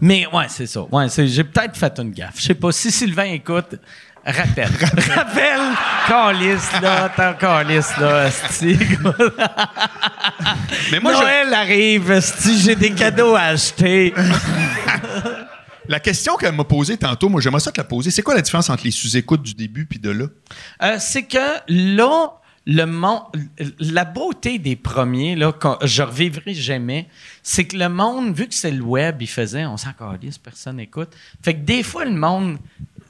Speaker 3: Mais ouais, c'est ça. Ouais, j'ai peut-être fait une gaffe. Je sais pas si Sylvain écoute. Rappelle. Rappelle. Calice, là. T'es calice, là. Mais moi, Noël arrive, j'ai des cadeaux à acheter.
Speaker 5: La question qu'elle m'a posée tantôt, moi, j'aimerais ça te la poser. C'est quoi la différence entre les sous-écoutes du début puis de là?
Speaker 3: Euh, c'est que là, le monde, la beauté des premiers, là, que je revivrai jamais, c'est que le monde, vu que c'est le web, il faisait, on s'en calisse, personne n'écoute. Fait que des fois, le monde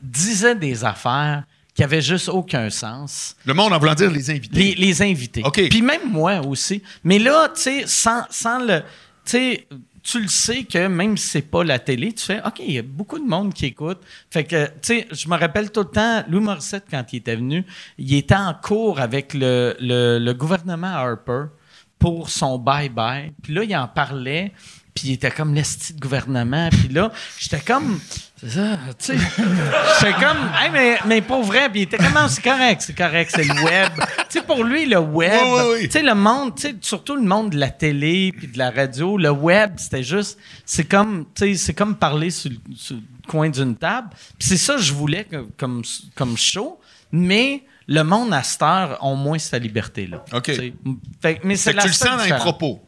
Speaker 3: disait des affaires qui avait juste aucun sens.
Speaker 5: Le monde en voulant dire les invités.
Speaker 3: Les, les invités.
Speaker 5: OK.
Speaker 3: Puis même moi aussi. Mais là, tu sais, sans, sans le. Tu sais, tu le sais que même si c'est pas la télé, tu fais OK, il y a beaucoup de monde qui écoute. Fait que, tu sais, je me rappelle tout le temps, Louis Morissette, quand il était venu, il était en cours avec le, le, le gouvernement Harper pour son bye-bye. Puis là, il en parlait, puis il était comme l'esti de gouvernement. Puis là, j'étais comme. C'est ça, tu sais. J'étais comme. Hey, mais, mais pour vrai, puis il était comme, c'est correct, c'est correct, c'est le web. tu sais, pour lui, le web,
Speaker 5: Oui, oui, oui.
Speaker 3: tu sais, le monde, tu sais, surtout le monde de la télé puis de la radio, le web, c'était juste. C'est comme, tu sais, c'est comme parler sur, le- sur le coin d'une table. Puis c'est ça que je voulais comme, comme show, mais. Le monde à cette heure ont moins cette liberté-là.
Speaker 5: OK.
Speaker 3: Fait mais c'est
Speaker 5: que tu le sens dans les propos.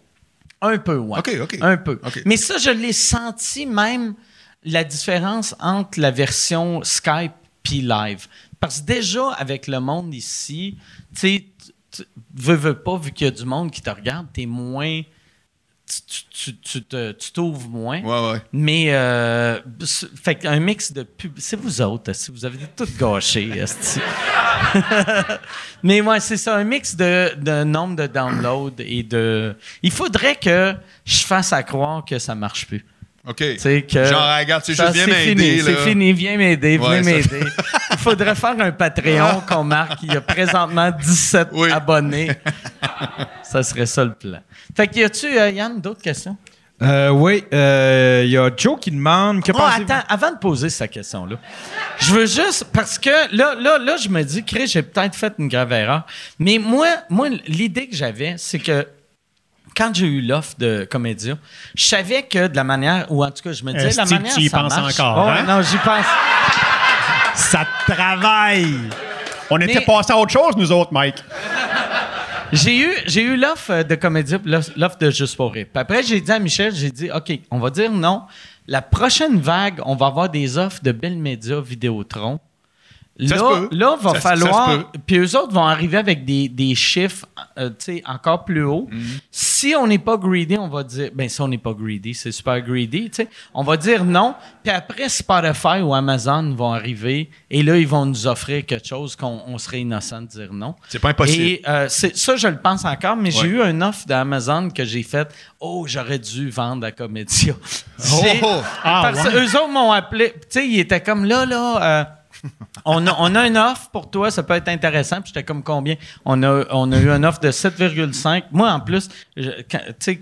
Speaker 3: Un peu, ouais.
Speaker 5: OK, OK.
Speaker 3: Un peu. Mais ça, je l'ai senti même la différence entre la version Skype puis live. Parce que déjà, avec le monde ici, tu sais, veux, veux pas, vu qu'il y a du monde qui te regarde, t'es moins. Tu, tu, tu, t'ouvres moins.
Speaker 5: Ouais, ouais.
Speaker 3: Mais, euh, fait qu'un mix de pub. C'est vous autres, si vous avez tout gâché. (laughs) (laughs) Mais ouais, c'est ça, un mix de, de nombre de downloads et de. Il faudrait que je fasse à croire que ça marche plus.
Speaker 5: OK.
Speaker 3: Que.
Speaker 5: Genre, regarde, c'est juste, viens
Speaker 3: c'est
Speaker 5: m'aider.
Speaker 3: C'est fini, viens m'aider, viens
Speaker 5: Ouais, ça-
Speaker 3: m'aider. Il faudrait faire un Patreon qu'on marque. Il y a présentement 17
Speaker 5: Oui.
Speaker 3: abonnés. ça serait ça le plan. Fait que y a-tu, euh, Yann, d'autres questions?
Speaker 4: Euh, oui, euh, il y a Joe qui demande que
Speaker 3: Oh, attends, avant de poser sa question-là, je veux juste, parce que là, là, là, je me dis, Chris, j'ai peut-être fait une grave erreur. Mais moi, moi l'idée que j'avais, c'est que quand j'ai eu l'offre de Comédia, je savais que de la manière, ou en tout cas, je me disais, la manière
Speaker 6: tu y
Speaker 3: ça
Speaker 6: penses
Speaker 3: marche-
Speaker 6: encore,
Speaker 3: Oh,
Speaker 6: hein?
Speaker 3: Non, j'y pense.
Speaker 6: Ça travaille! On était passés à autre chose, nous autres, Mike.
Speaker 3: J'ai eu, j'ai eu l'offre de Comédia, puis l'offre de Juste pour. Puis après, j'ai dit à Michel, j'ai dit, OK, on va dire non. La prochaine vague, on va avoir des offres de Bell Media Vidéotron.
Speaker 5: Ça
Speaker 3: Là, là, va
Speaker 5: Ça-
Speaker 3: falloir. Puis eux autres vont arriver avec des, des chiffres, euh, encore plus hauts.
Speaker 5: Mhm.
Speaker 3: Si on n'est pas greedy, on va dire. Ben, si on n'est pas greedy, c'est super greedy. On va dire non. Puis après, Spotify ou Amazon vont arriver et là, ils vont nous offrir quelque chose qu'on on serait innocent de dire non.
Speaker 5: C'est pas impossible.
Speaker 3: Et euh, ça, je le pense encore, mais j'ai eu une offre d'Amazon que j'ai faite. Oh, j'aurais dû vendre à Comédia. J'ai-
Speaker 5: Oh!
Speaker 6: Ah,
Speaker 3: parce
Speaker 6: ouais.
Speaker 3: eux autres m'ont appelé. Tu sais, ils étaient comme là, là. euh, on, a, on a une offre pour toi, ça peut être intéressant. Puis j'étais comme combien? On a, on a eu une offre de 7,5. Moi, en plus, tu sais,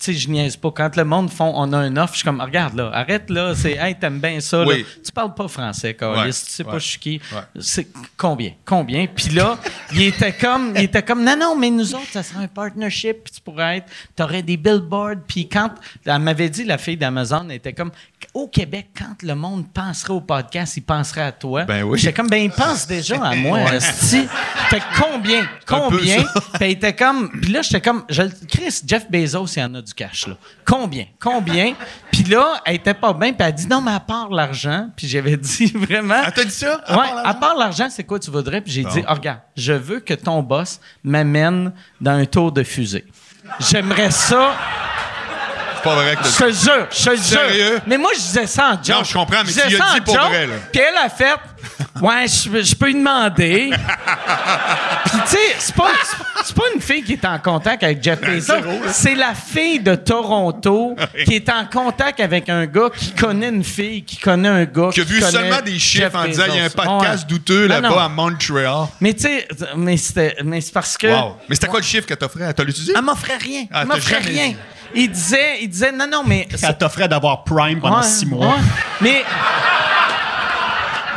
Speaker 3: tu sais, je niaise pas. Quand le monde font on a une offre, je suis comme, regarde là, arrête là, c'est, hey, t'aimes bien ça. là. Tu parles pas français, Carlis,
Speaker 5: Ouais,
Speaker 3: tu sais pas je suis qui.
Speaker 5: ouais.
Speaker 3: C'est combien? Combien? Puis là, il était comme, il était comme, non, non, mais nous autres, ça serait un partnership, puis tu pourrais être, t'aurais des billboards. Puis quand, elle m'avait dit, la fille d'Amazon, elle était comme, au Québec, quand le monde penserait au podcast, il penserait à toi.
Speaker 5: Ben oui.
Speaker 3: J'étais comme, ben, il pense déjà à moi. Fait que combien?
Speaker 5: un
Speaker 3: Combien? Puis elle était comme, puis là, j'étais comme, je, Chris, Jeff Bezos, il en a du cash, là. Combien? Combien? Puis là, elle était pas bien, puis elle a dit, non, mais à part l'argent, puis j'avais (laughs) dit vraiment.
Speaker 5: Elle t'a dit ça? À
Speaker 3: Ouais,
Speaker 5: part l'argent?
Speaker 3: à part l'argent, c'est quoi tu voudrais? Puis j'ai dit, Ah, regarde, je veux que ton boss m'amène dans un tour de fusée. J'aimerais ça.
Speaker 5: C'est pas vrai que
Speaker 3: Je
Speaker 5: t'as
Speaker 3: te jure, je te jure.
Speaker 5: Sérieux?
Speaker 3: Mais moi, je disais ça en joke.
Speaker 5: Non, je comprends, mais
Speaker 3: disais
Speaker 5: tu y as
Speaker 3: ça
Speaker 5: dit pour
Speaker 3: joke,
Speaker 5: vrai, là.
Speaker 3: Puis elle a fait, ouais, je, je peux lui demander. Puis tu sais, c'est pas, c'est pas une fille qui est en contact avec Jeff Bezos.
Speaker 5: Ben, là.
Speaker 3: C'est la fille de Toronto qui est en contact avec un gars qui connaît une fille, qui connaît un gars
Speaker 5: Qui a vu
Speaker 3: connaît
Speaker 5: seulement des chiffres
Speaker 3: Jeff
Speaker 5: en disant il y a un
Speaker 3: Bezos.
Speaker 5: podcast
Speaker 3: Ouais.
Speaker 5: douteux
Speaker 3: Non, non.
Speaker 5: là-bas à Montréal.
Speaker 3: Mais tu sais, mais c'était, mais c'est parce que.
Speaker 5: Wow. Mais c'était quoi le chiffre que t'offrais? T'as l'utilisé?
Speaker 3: Elle m'offrait rien.
Speaker 5: Ah,
Speaker 3: Elle m'offrait rien.
Speaker 5: dit.
Speaker 3: Il disait, il disait, non, non, mais. (laughs)
Speaker 6: Ça t'offrait d'avoir Prime pendant
Speaker 3: Ouais,
Speaker 6: six mois.
Speaker 3: ouais. Mais.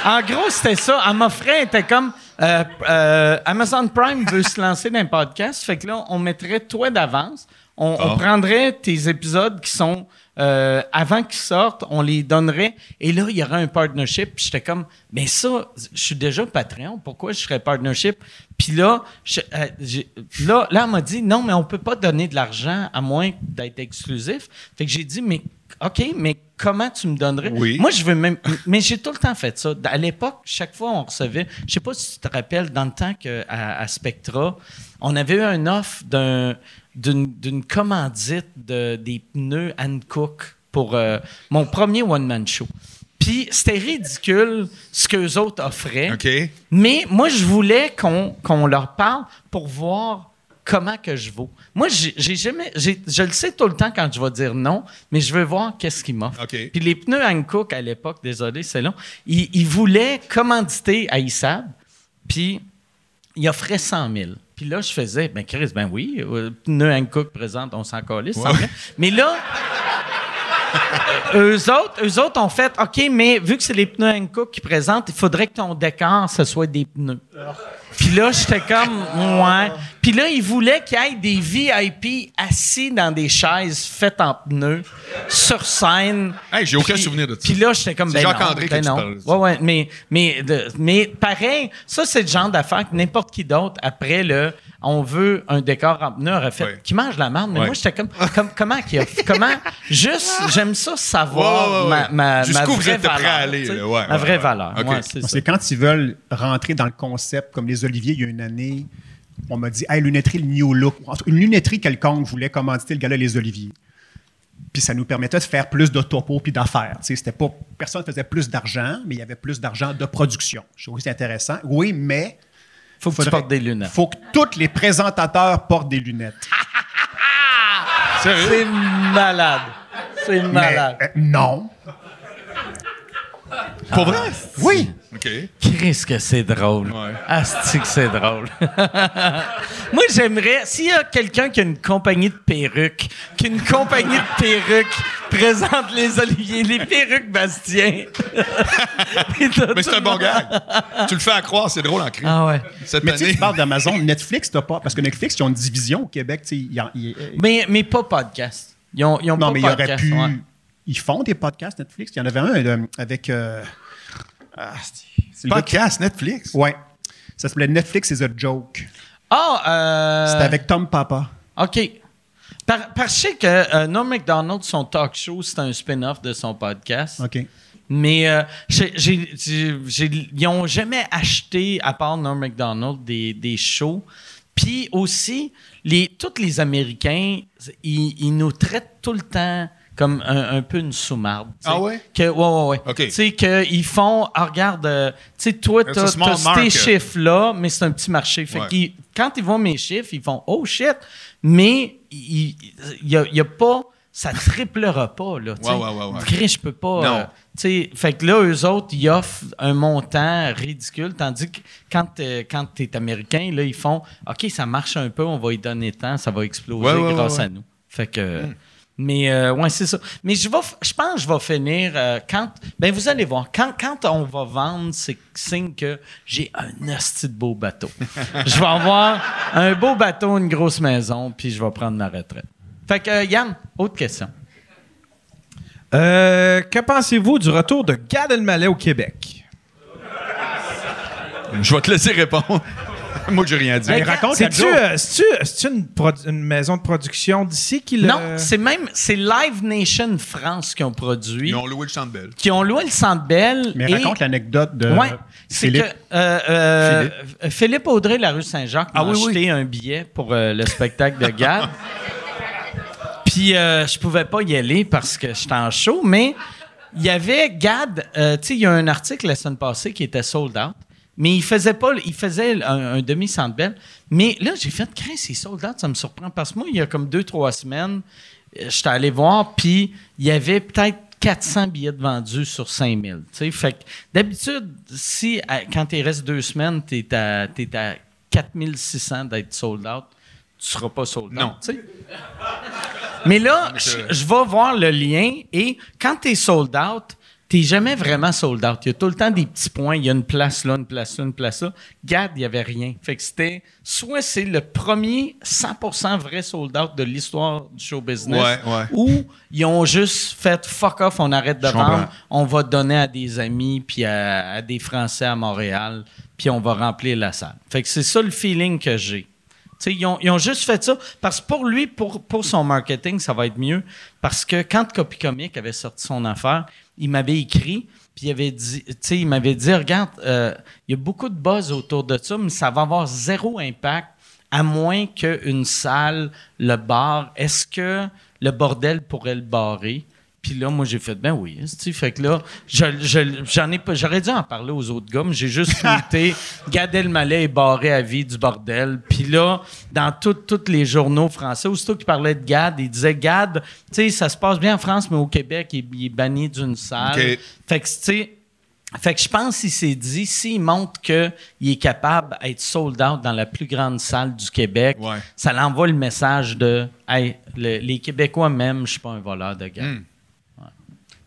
Speaker 3: En gros, c'était ça. Elle m'offrait, elle était comme. euh, euh, Amazon Prime veut se lancer dans un podcast. Fait que là, on mettrait toi d'avance. On, on
Speaker 5: Ah.
Speaker 3: prendrait tes épisodes qui sont euh, avant qu'ils sortent, on les donnerait. Et là, il y aurait un partnership. Puis j'étais comme, mais ça, je suis déjà Patreon. Pourquoi je serais partnership? Puis là, je- euh, là, là, elle m'a dit, non, mais on peut pas donner de l'argent à moins d'être exclusif. Fait que j'ai dit, mais OK, mais comment tu me donnerais?
Speaker 5: Oui.
Speaker 3: Moi, je veux même. Mais j'ai tout le temps fait ça. À l'époque, chaque fois, on recevait. Je sais pas si tu te rappelles, dans le temps qu'à à Spectra, on avait eu un offre d'un- d'une d'une commandite de, des pneus Hankook pour euh, mon premier one-man show. Puis c'était ridicule ce qu'eux autres offraient. Mais moi, je voulais qu'on leur parle pour voir comment que je vaux. Moi, j'ai jamais, je le sais tout le temps quand je vais dire non, mais je veux voir qu'est-ce qu'ils m'offrent. Puis les pneus Hankook à l'époque, désolé, c'est long, ils, voulaient commanditer à ISAB, puis ils offraient 100 000. Puis là, je faisais, ben Chris, ben oui, euh, pneus Hankook présente, on s'en calisse, Mais là, eux, autres, eux autres ont fait, OK, mais vu que c'est les pneus Hankook qui présentent, il faudrait que ton décor, ce soit des pneus. Puis là, j'étais comme, ouais. Puis là, ils voulaient qu'il y ait des VIP assis dans des chaises faites en pneus, sur scène.
Speaker 5: Hey, j'ai aucun souvenir de ça.
Speaker 3: Puis là, j'étais comme, ben
Speaker 5: Jacques-André
Speaker 3: ben non. Ouais, ouais, mais, mais, mais pareil, ça, c'est le genre d'affaire que n'importe qui d'autre, après le on veut un décor en pneus, aurait fait, qui mange la merde. Mais moi, j'étais comme, comme, comment qu'il a, comment, juste, j'aime ça savoir ma, ma, ma vraie valeur. Aller, ma vraie valeur.
Speaker 6: c'est quand ils veulent rentrer dans le concept, comme les Oliviers, il y a une année, on m'a dit, hey, lunetterie, le New Look. Une lunetterie quelconque voulait commanditer le gars-là, les Oliviers. Puis ça nous permettait de faire plus de topo puis d'affaires. C'était pas, personne faisait plus d'argent, mais il y avait plus d'argent de production. Je trouve que c'est intéressant. Oui, mais
Speaker 3: faut que tu portes des lunettes.
Speaker 6: faut que tous les présentateurs portent des lunettes. (laughs)
Speaker 3: C'est malade. C'est malade.
Speaker 6: Euh, non.
Speaker 5: Pour vrai?
Speaker 6: Oui.
Speaker 5: OK.
Speaker 3: Qu'est-ce que c'est drôle. Ouais. Asti que c'est drôle. (laughs) Moi, j'aimerais, s'il y a quelqu'un qui a une compagnie de perruques, qui a une compagnie de perruques présente les Oliviers, les perruques Bastien. (laughs)
Speaker 5: Mais c'est un bon gars. tu le fais à croire, c'est drôle en cri.
Speaker 3: Ah ouais.
Speaker 6: Cette mais tu parles d'Amazon, Netflix, t'as pas. Parce que Netflix, ils ont une division au Québec.
Speaker 3: mais, mais pas podcast. Ils ont, ils ont
Speaker 6: non,
Speaker 3: mais
Speaker 6: ils auraient pu. Ils font des podcasts Netflix. Il y en avait un euh, avec. Euh,
Speaker 5: ah, podcast Netflix?
Speaker 6: Ouais. Ça s'appelait Netflix is a joke.
Speaker 3: Ah, euh...
Speaker 6: C'était avec Tom Papa.
Speaker 3: OK. Parce que je sais que euh, Norm MacDonald, son talk show, c'est un spin-off de son podcast.
Speaker 6: OK.
Speaker 3: Mais euh, ils n'ont jamais acheté, à part Norm MacDonald, des, des shows. Puis aussi, les, tous les Américains, ils, nous traitent tout le temps comme un, peu une sous-marde.
Speaker 5: Ah ouais?
Speaker 3: Que, ouais, ouais, ouais.
Speaker 5: Tu
Speaker 3: sais, qu'ils font, ah, regarde, euh, tu sais, toi, tu as, ces chiffres-là, mais c'est un petit marché. Fait quand ils voient mes chiffres, ils font, oh shit, mais il n'y a, a, pas ça triplera pas, là.
Speaker 5: Ouais, ouais, ouais,
Speaker 3: je peux pas. Non. Euh, fait que là, eux autres, ils offrent un montant ridicule, tandis que quand, euh, quand tu es américain, là, ils font OK, ça marche un peu, on va y donner temps, ça va exploser grâce à nous. Fait que. Hmm. Mais euh, ouais, c'est ça. Mais je, vais, je pense que je vais finir euh, quand. Ben, vous allez voir, quand, quand on va vendre, c'est signe que j'ai un asti de beau bateau. (laughs) je vais avoir un beau bateau, une grosse maison, puis je vais prendre ma retraite. Fait que, euh, Yann, autre question.
Speaker 4: que pensez-vous du retour de Gad Elmaleh au Québec?
Speaker 5: Je vais te laisser répondre. (laughs) Moi, j'ai rien dit.
Speaker 4: raconte C'est-tu euh, une, une, maison de production d'ici qui le...
Speaker 3: Non, c'est même c'est Live Nation France qui ont produit.
Speaker 5: Ils ont loué le Centre Bell.
Speaker 3: Qui ont loué le Centre Bell.
Speaker 6: Mais raconte l'anecdote de
Speaker 3: ouais, Philippe. Que, euh, euh, Philippe. Audrey, la rue Saint-Jacques, ah, m'a acheté un billet pour le spectacle de Gad. (laughs) Puis je pouvais pas y aller parce que j'étais en show, mais il y avait Gad, tu sais, il y a un article la semaine passée qui était sold out. Mais il faisait pas, il faisait un, demi-centre belle. Mais là, j'ai fait, crains, ces soldats, ça me surprend. Parce que moi, il y a comme deux, trois semaines, euh, j'étais allé voir, puis il y avait peut-être 400 billets vendus sur 5000. Fait que d'habitude, si quand il reste deux semaines, tu es à, es à 4600 d'être sold out, tu seras pas sold out.
Speaker 5: Non.
Speaker 3: Mais là, je, je vais voir le lien et quand tu es sold out, t'es jamais vraiment sold out. Il y a tout le temps des petits points. Il y a une place là, une place là, une place là. Gad, il n'y avait rien. Fait que c'était soit c'est le premier 100% vrai sold out de l'histoire du show business, ou ils ont juste fait fuck off, on arrête de vendre, on va donner à des amis puis à, des Français à Montréal, puis on va remplir la salle. Fait que c'est ça le feeling que j'ai. Ils ont, ils ont, juste fait ça parce que pour lui, pour, pour son marketing, ça va être mieux. Parce que quand Copy Comic avait sorti son affaire, il m'avait écrit, puis il dit, il m'avait dit, regarde, euh, il y a beaucoup de buzz autour de ça, mais ça va avoir zéro impact à moins qu'une salle le barre. Est-ce que le bordel pourrait le barrer? Puis là, moi, j'ai fait, ben oui. Fait que là, j'en ai pas, j'aurais dû en parler aux autres gars, mais j'ai juste (laughs) tweeté Gad Elmaleh est barré à vie du bordel. Puis là, dans tous les journaux français, aussitôt qu'ils parlaient de Gad, ils disaient Gad, tu sais, ça se passe bien en France, mais au Québec, il, est banni d'une salle. Fait que, tu sais, fait que je pense qu'il s'est dit, s'il montre qu'il est capable d'être sold out dans la plus grande salle du Québec, ça l'envoie le message de Hey, les Québécois même, je suis pas un voleur de gars. Hmm.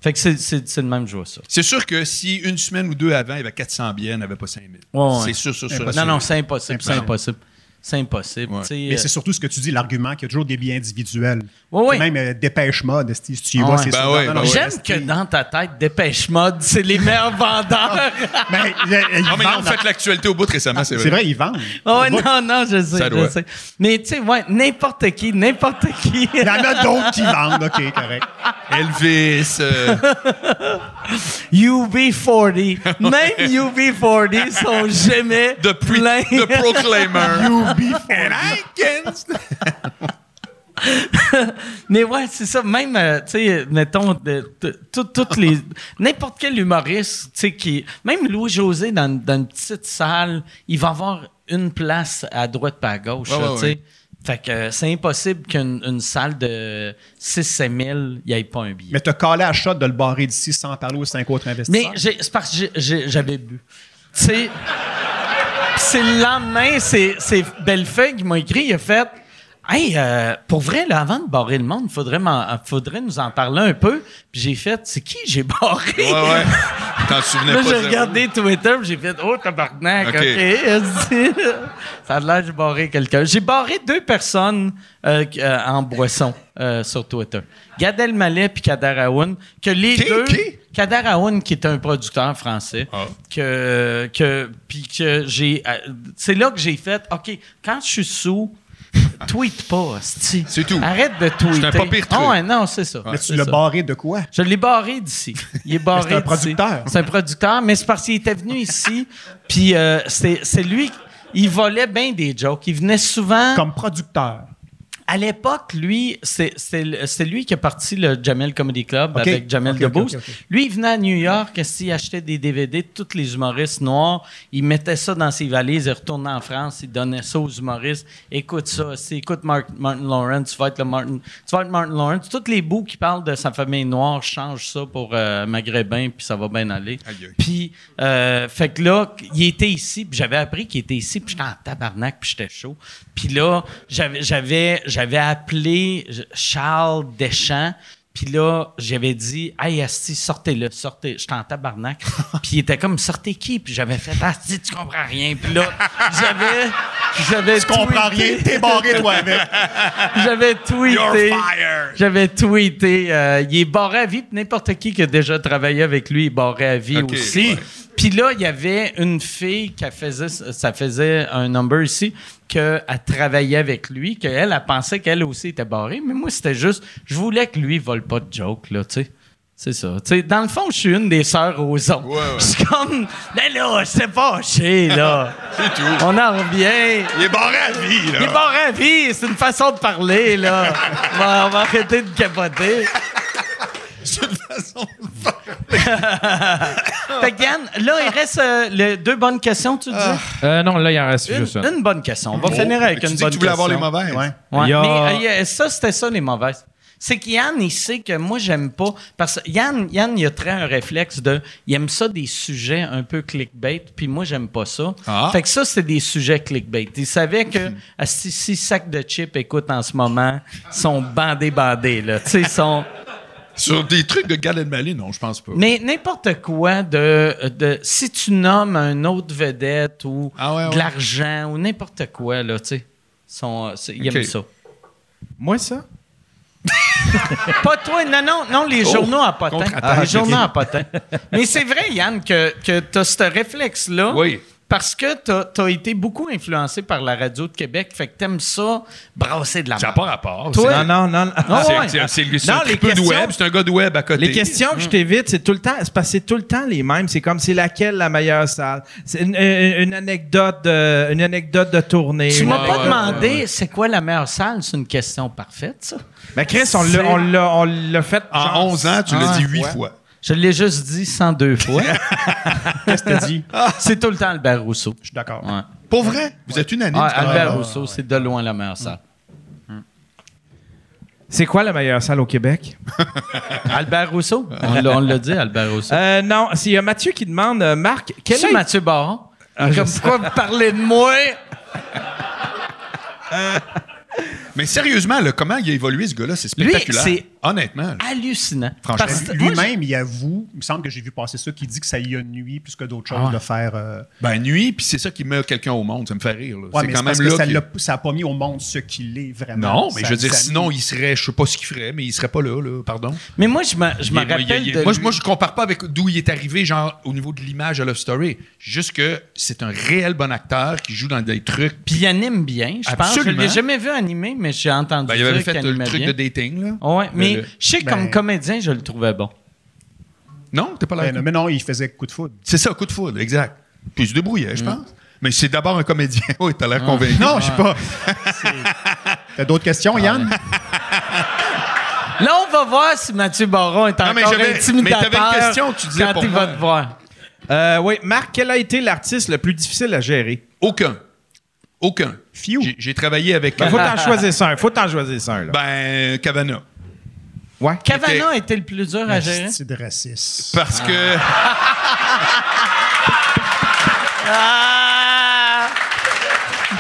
Speaker 3: Fait que c'est le même jour, ça.
Speaker 5: C'est sûr que si une semaine ou deux avant, il y avait 400 billets, il n'y avait pas 5000. C'est sûr, sûr, sûr.
Speaker 3: Non, non, c'est impossible. C'est impossible. C'est impossible.
Speaker 6: Mais c'est surtout ce que tu dis, l'argument qu'il y a toujours des biens individuels.
Speaker 3: Oui,
Speaker 6: Même euh, Dépêche Mode, si tu y vois, c'est ça?
Speaker 3: J'aime que dans ta tête, Dépêche Mode, c'est les meilleurs (laughs) vendeurs.
Speaker 5: mais, ils, non, mais ils ont fait l'actualité au bout récemment, c'est vrai.
Speaker 6: C'est vrai, ils vendent.
Speaker 3: Oh, non, non, je sais, je sais. Mais tu sais, ouais, n'importe qui, n'importe qui. (laughs)
Speaker 6: Il y en a d'autres qui vendent, OK, correct.
Speaker 5: Elvis. Euh... (laughs)
Speaker 3: UB40. Même UB40 sont jamais
Speaker 5: de plein. De Proclaimer. (laughs)
Speaker 3: Mais ouais, c'est ça. Même, euh, tu sais, mettons, toutes les. N'importe quel humoriste, tu sais, qui. Même Louis-José, dans, une petite salle, il va avoir une place à droite pas à gauche, tu sais. Fait que euh, c'est impossible qu'une salle de 6-7 000, il n'y ait pas un billet.
Speaker 6: Mais t'as calé à shot de le barrer d'ici sans parler aux cinq autres investisseurs.
Speaker 3: Mais c'est parce que j'avais bu. Tu sais c'est le lendemain, c'est, Bellefeuille qui m'a écrit, il a fait Hey, euh, pour vrai, là, avant de barrer le monde, il faudrait, faudrait nous en parler un peu. Puis j'ai fait, c'est qui j'ai barré?
Speaker 5: Ouais, ouais. (laughs) T'en souvenais là,
Speaker 3: pas. J'ai regardé Twitter, j'ai fait, oh, tabarnak, OK. (laughs) Ça a l'air que j'ai barré quelqu'un. J'ai barré deux personnes euh, euh, en boisson sur Twitter. Gad Elmaleh puis Kader Aoun, que les deux... Kader Aoun, qui est un producteur français, ah. que, que, puis que j'ai... c'est là que j'ai fait, OK, quand je suis sous (laughs) tweet pas,
Speaker 5: C'est tout.
Speaker 3: Arrête de tweeter.
Speaker 5: C'est un pas pire truc.
Speaker 3: Oh, ouais, non, c'est ça.
Speaker 6: Mais tu l'as barré de quoi?
Speaker 3: Je l'ai barré d'ici. Il est (laughs) barré C'est
Speaker 6: un producteur.
Speaker 3: C'est un producteur, mais c'est parce qu'il était venu ici, puis euh, c'est lui, il volait bien des jokes. Il venait souvent...
Speaker 6: Comme producteur
Speaker 3: à l'époque, lui, c'est lui qui a parti le Jamel Comedy Club avec Jamel okay, lui, il venait à New York, il achetait des DVD de tous les humoristes noirs. Il mettait ça dans ses valises, il retournait en France, il donnait ça aux humoristes. Écoute ça, écoute Martin Lawrence, tu vas être le Martin, tu vas être Martin Lawrence. Tous les bouts qui parlent de sa famille noire changent ça pour euh, maghrébin, puis ça va bien aller. Puis, euh, fait que là, il était ici, puis j'avais appris qu'il était ici, puis j'étais en tabarnak, puis j'étais chaud. Puis là, j'avais j'avais appelé Charles Deschamps. Puis là, j'avais dit, hey, Asti, sortez-le, sortez. J'étais en tabarnak. (laughs) puis il était comme, sortez qui? Puis j'avais fait, Asti, tu comprends rien. Puis là, j'avais. j'avais
Speaker 6: tu comprends rien, t'es barré toi avec. (laughs)
Speaker 3: j'avais tweeté. J'avais tweeté. Euh, il est barré à vie. N'importe qui qui a déjà travaillé avec lui est barré à vie aussi. Puis là, il y avait une fille qui faisait, ça faisait un number ici, qu'elle travaillait avec lui, qu'elle, elle pensait qu'elle aussi était barrée. Mais moi, c'était juste, je voulais que lui vole pas de joke, là, tu sais. C'est ça. sais, dans le fond, je suis une des sœurs aux autres. Je suis comme, mais là, c'est pas chier, là.
Speaker 5: c'est tout.
Speaker 3: On en revient.
Speaker 5: Il est barré à vie, là.
Speaker 3: Il est barré à vie. C'est une façon de parler, là. on, va, on va arrêter de capoter. (laughs)
Speaker 5: C'est une façon de (laughs)
Speaker 3: fait que Yann, là, il reste euh, deux bonnes questions, tu dis? Ah.
Speaker 4: Euh, non, là, il en reste
Speaker 3: une,
Speaker 4: juste
Speaker 3: une. bonne question. On va oh. finir avec une bonne question. Tu
Speaker 5: voulais avoir les mauvaises.
Speaker 3: Ouais. Mais euh, ça, c'était ça, les mauvaises. C'est qu'Yann, il sait que moi, j'aime pas. Parce que Yann, Yann, il a très un réflexe de. Il aime ça des sujets un peu clickbait, puis moi, j'aime pas ça. Ah. Fait que ça, c'est des sujets clickbait. Il savait que (laughs) si six sacs de chips, écoute, en ce moment, sont bandés-bandés, là. Tu sais, ils sont.
Speaker 5: Sur des trucs de Galen Elmaleh, non, je pense pas.
Speaker 3: Mais n'importe quoi de, de. Si tu nommes un autre vedette ou ah de l'argent ou n'importe quoi, là, tu sais. Ils aiment ça.
Speaker 4: Moi, ça? (laughs)
Speaker 3: pas toi, non, non, non, les oh, journaux à potin. les journaux à potin. Mais c'est vrai, Yann, que, que tu as ce réflexe-là.
Speaker 5: Oui.
Speaker 3: Parce que tu as, été beaucoup influencé par la radio de Québec, fait que t'aimes ça, brasser de la
Speaker 5: Ça n'a pas rapport.
Speaker 4: non, non, non.
Speaker 5: c'est un peu de web, c'est un gars de web à côté.
Speaker 4: Les questions que je t'évite, c'est tout le temps, c'est tout le temps les mêmes. C'est comme, c'est laquelle la meilleure salle? C'est une, anecdote de, une anecdote de tournée.
Speaker 3: Tu m'as pas demandé c'est quoi la meilleure salle? C'est une question parfaite, ça.
Speaker 4: Mais Chris, on l'a fait.
Speaker 5: En 11 ans, tu l'as dit 8 fois.
Speaker 3: Je l'ai juste dit 102 fois. (laughs) Qu'est-ce que tu dit? C'est tout le temps Albert Rousseau.
Speaker 6: Je suis d'accord.
Speaker 5: Pour vrai? Vous êtes unanime.
Speaker 3: Albert Rousseau, c'est de loin la meilleure salle.
Speaker 4: C'est quoi la meilleure salle au Québec? (laughs)
Speaker 3: Albert Rousseau? On l'a dit, Albert Rousseau.
Speaker 4: Euh, non, s'il y a Mathieu qui demande, euh, Marc,
Speaker 3: quel est... Mathieu Baron? Ah, Comme pourquoi vous parlez de moi?
Speaker 5: Mais sérieusement, comment il a évolué ce gars-là, c'est spectaculaire. c'est honnêtement.
Speaker 3: hallucinant.
Speaker 6: Franchement, lui-même, il avoue, il me semble que j'ai vu passer ça, qui dit que ça y a nuit plus que d'autres choses ah de faire. Euh,
Speaker 5: ben nuit, puis c'est ça qui met quelqu'un au monde, ça me fait rire.
Speaker 6: c'est quand même là que ça n'a pas mis au monde ce qu'il est vraiment.
Speaker 5: Non, mais je veux dire, sinon il serait, je sais pas ce qu'il ferait, mais il serait pas là, là pardon.
Speaker 3: Mais moi, je me, je me rappelle.
Speaker 5: de moi, moi, je compare pas avec d'où il est arrivé, genre au niveau de l'image de Love Story. Juste que c'est un réel bon acteur qui joue dans des trucs.
Speaker 3: Puis il anime bien, je pense. Je l'ai jamais vu animer, mais j'ai entendu. Ben,
Speaker 5: il avait fait le truc de dating, là.
Speaker 3: Ouais, mais je sais que comme ben, comédien, je le trouvais bon.
Speaker 5: Non, t'es pas là.
Speaker 6: Ben, mais non, il faisait coup de foudre.
Speaker 5: C'est ça, coup de foudre, exact. Puis il se débrouillait, je mm. pense. Mais c'est d'abord un comédien. (laughs) oui, t'as l'air ah. convaincu.
Speaker 6: Non, je sais pas. (laughs) T'as d'autres questions, Yann?
Speaker 3: Là, on va voir si Mathieu Baron est encore mais intimidateur mais t'avais une question, tu disais quand il va te voir.
Speaker 4: Euh, oui, Marc, quel a été l'artiste le plus difficile à gérer?
Speaker 5: Aucun. Aucun.
Speaker 6: Fiu.
Speaker 5: J'ai travaillé avec...
Speaker 4: Il faut (laughs) t'en choisir un. faut t'en choisir un. Là.
Speaker 5: Ben, Cavana.
Speaker 3: Ouais. Cavana était... était le plus dur à gérer.
Speaker 6: C'est de racisme.
Speaker 5: Parce que.
Speaker 3: Ah!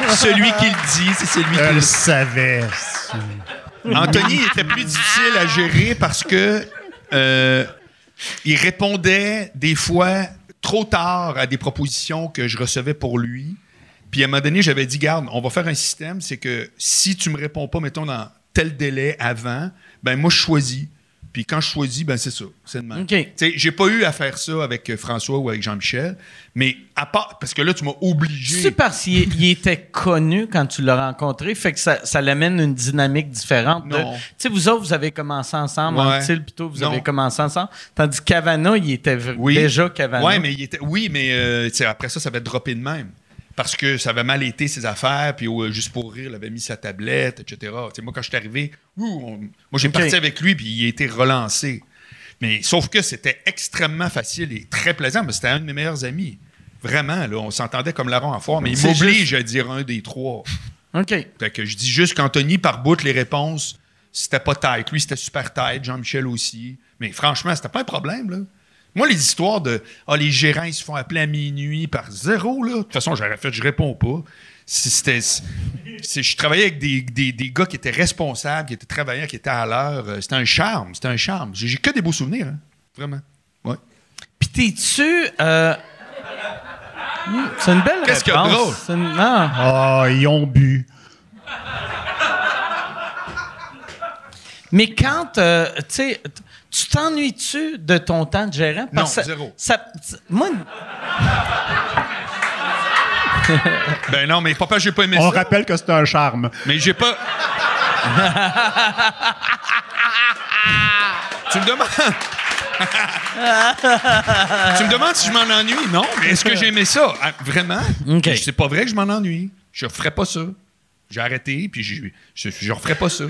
Speaker 3: (laughs)
Speaker 5: celui qui le dit, c'est celui qui
Speaker 6: le savait.
Speaker 5: Anthony était plus difficile à gérer parce que euh, il répondait des fois trop tard à des propositions que je recevais pour lui. Puis à un moment donné, j'avais dit, garde, on va faire un système, c'est que si tu me réponds pas, mettons, dans tel délai avant, ben moi, je choisis. Puis quand je choisis, ben c'est ça. C'est de même. J'ai pas eu à faire ça avec euh, François ou avec Jean-Michel, mais à part. Parce que là, tu m'as obligé.
Speaker 3: C'est parce qu'il était connu quand tu l'as rencontré, fait que ça, ça l'amène une dynamique différente. Tu sais, vous autres, vous avez commencé ensemble, ouais. plutôt, vous avez commencé ensemble. Tandis que Cavana, il était déjà Cavana.
Speaker 5: Ouais, mais il était, oui, mais euh, après ça, ça va être droppé de même parce que ça avait mal été ses affaires, puis juste pour rire, il avait mis sa tablette, etc. moi, quand je suis arrivé, moi, j'ai parti avec lui, puis il a été relancé. Mais sauf que c'était extrêmement facile et très plaisant, mais c'était un de mes meilleurs amis. Vraiment, là, on s'entendait comme larron en foire, mais il m'oblige à dire un des trois.
Speaker 3: OK.
Speaker 5: Fait que je dis juste qu'Anthony, par bout, les réponses, c'était pas tight. Lui, c'était super tight, Jean-Michel aussi. Mais franchement, c'était pas un problème, là. Moi, les histoires de ah, les gérants, ils se font appeler à minuit par zéro, là. De toute façon, j'aurais fait, je réponds pas. C'était, je travaillais avec des, des, gars qui étaient responsables, qui étaient travailleurs, qui étaient à l'heure. Euh, c'était un charme, c'était un charme. J'ai que des beaux souvenirs, hein. vraiment. Ouais.
Speaker 3: Puis t'es-tu. Euh... C'est une belle
Speaker 5: Qu'est-ce qu'il y a de drôle?
Speaker 6: Ah, ils ont bu.
Speaker 3: Mais quand, euh, tu sais, tu t'ennuies-tu de ton temps de gérant?
Speaker 5: non, zéro.
Speaker 3: moi... (laughs)
Speaker 5: ben non, mais papa, j'ai pas aimé
Speaker 6: On
Speaker 5: ça.
Speaker 6: On rappelle que c'est un charme.
Speaker 5: Mais j'ai pas... (laughs) tu me demandes... (laughs) tu me demandes si je m'en ennuie? Non, mais est-ce que j'ai aimé ça? Ah, vraiment? C'est pas vrai que je m'en ennuie. Je ferais pas ça. J'ai arrêté, puis je, je, referai pas ça.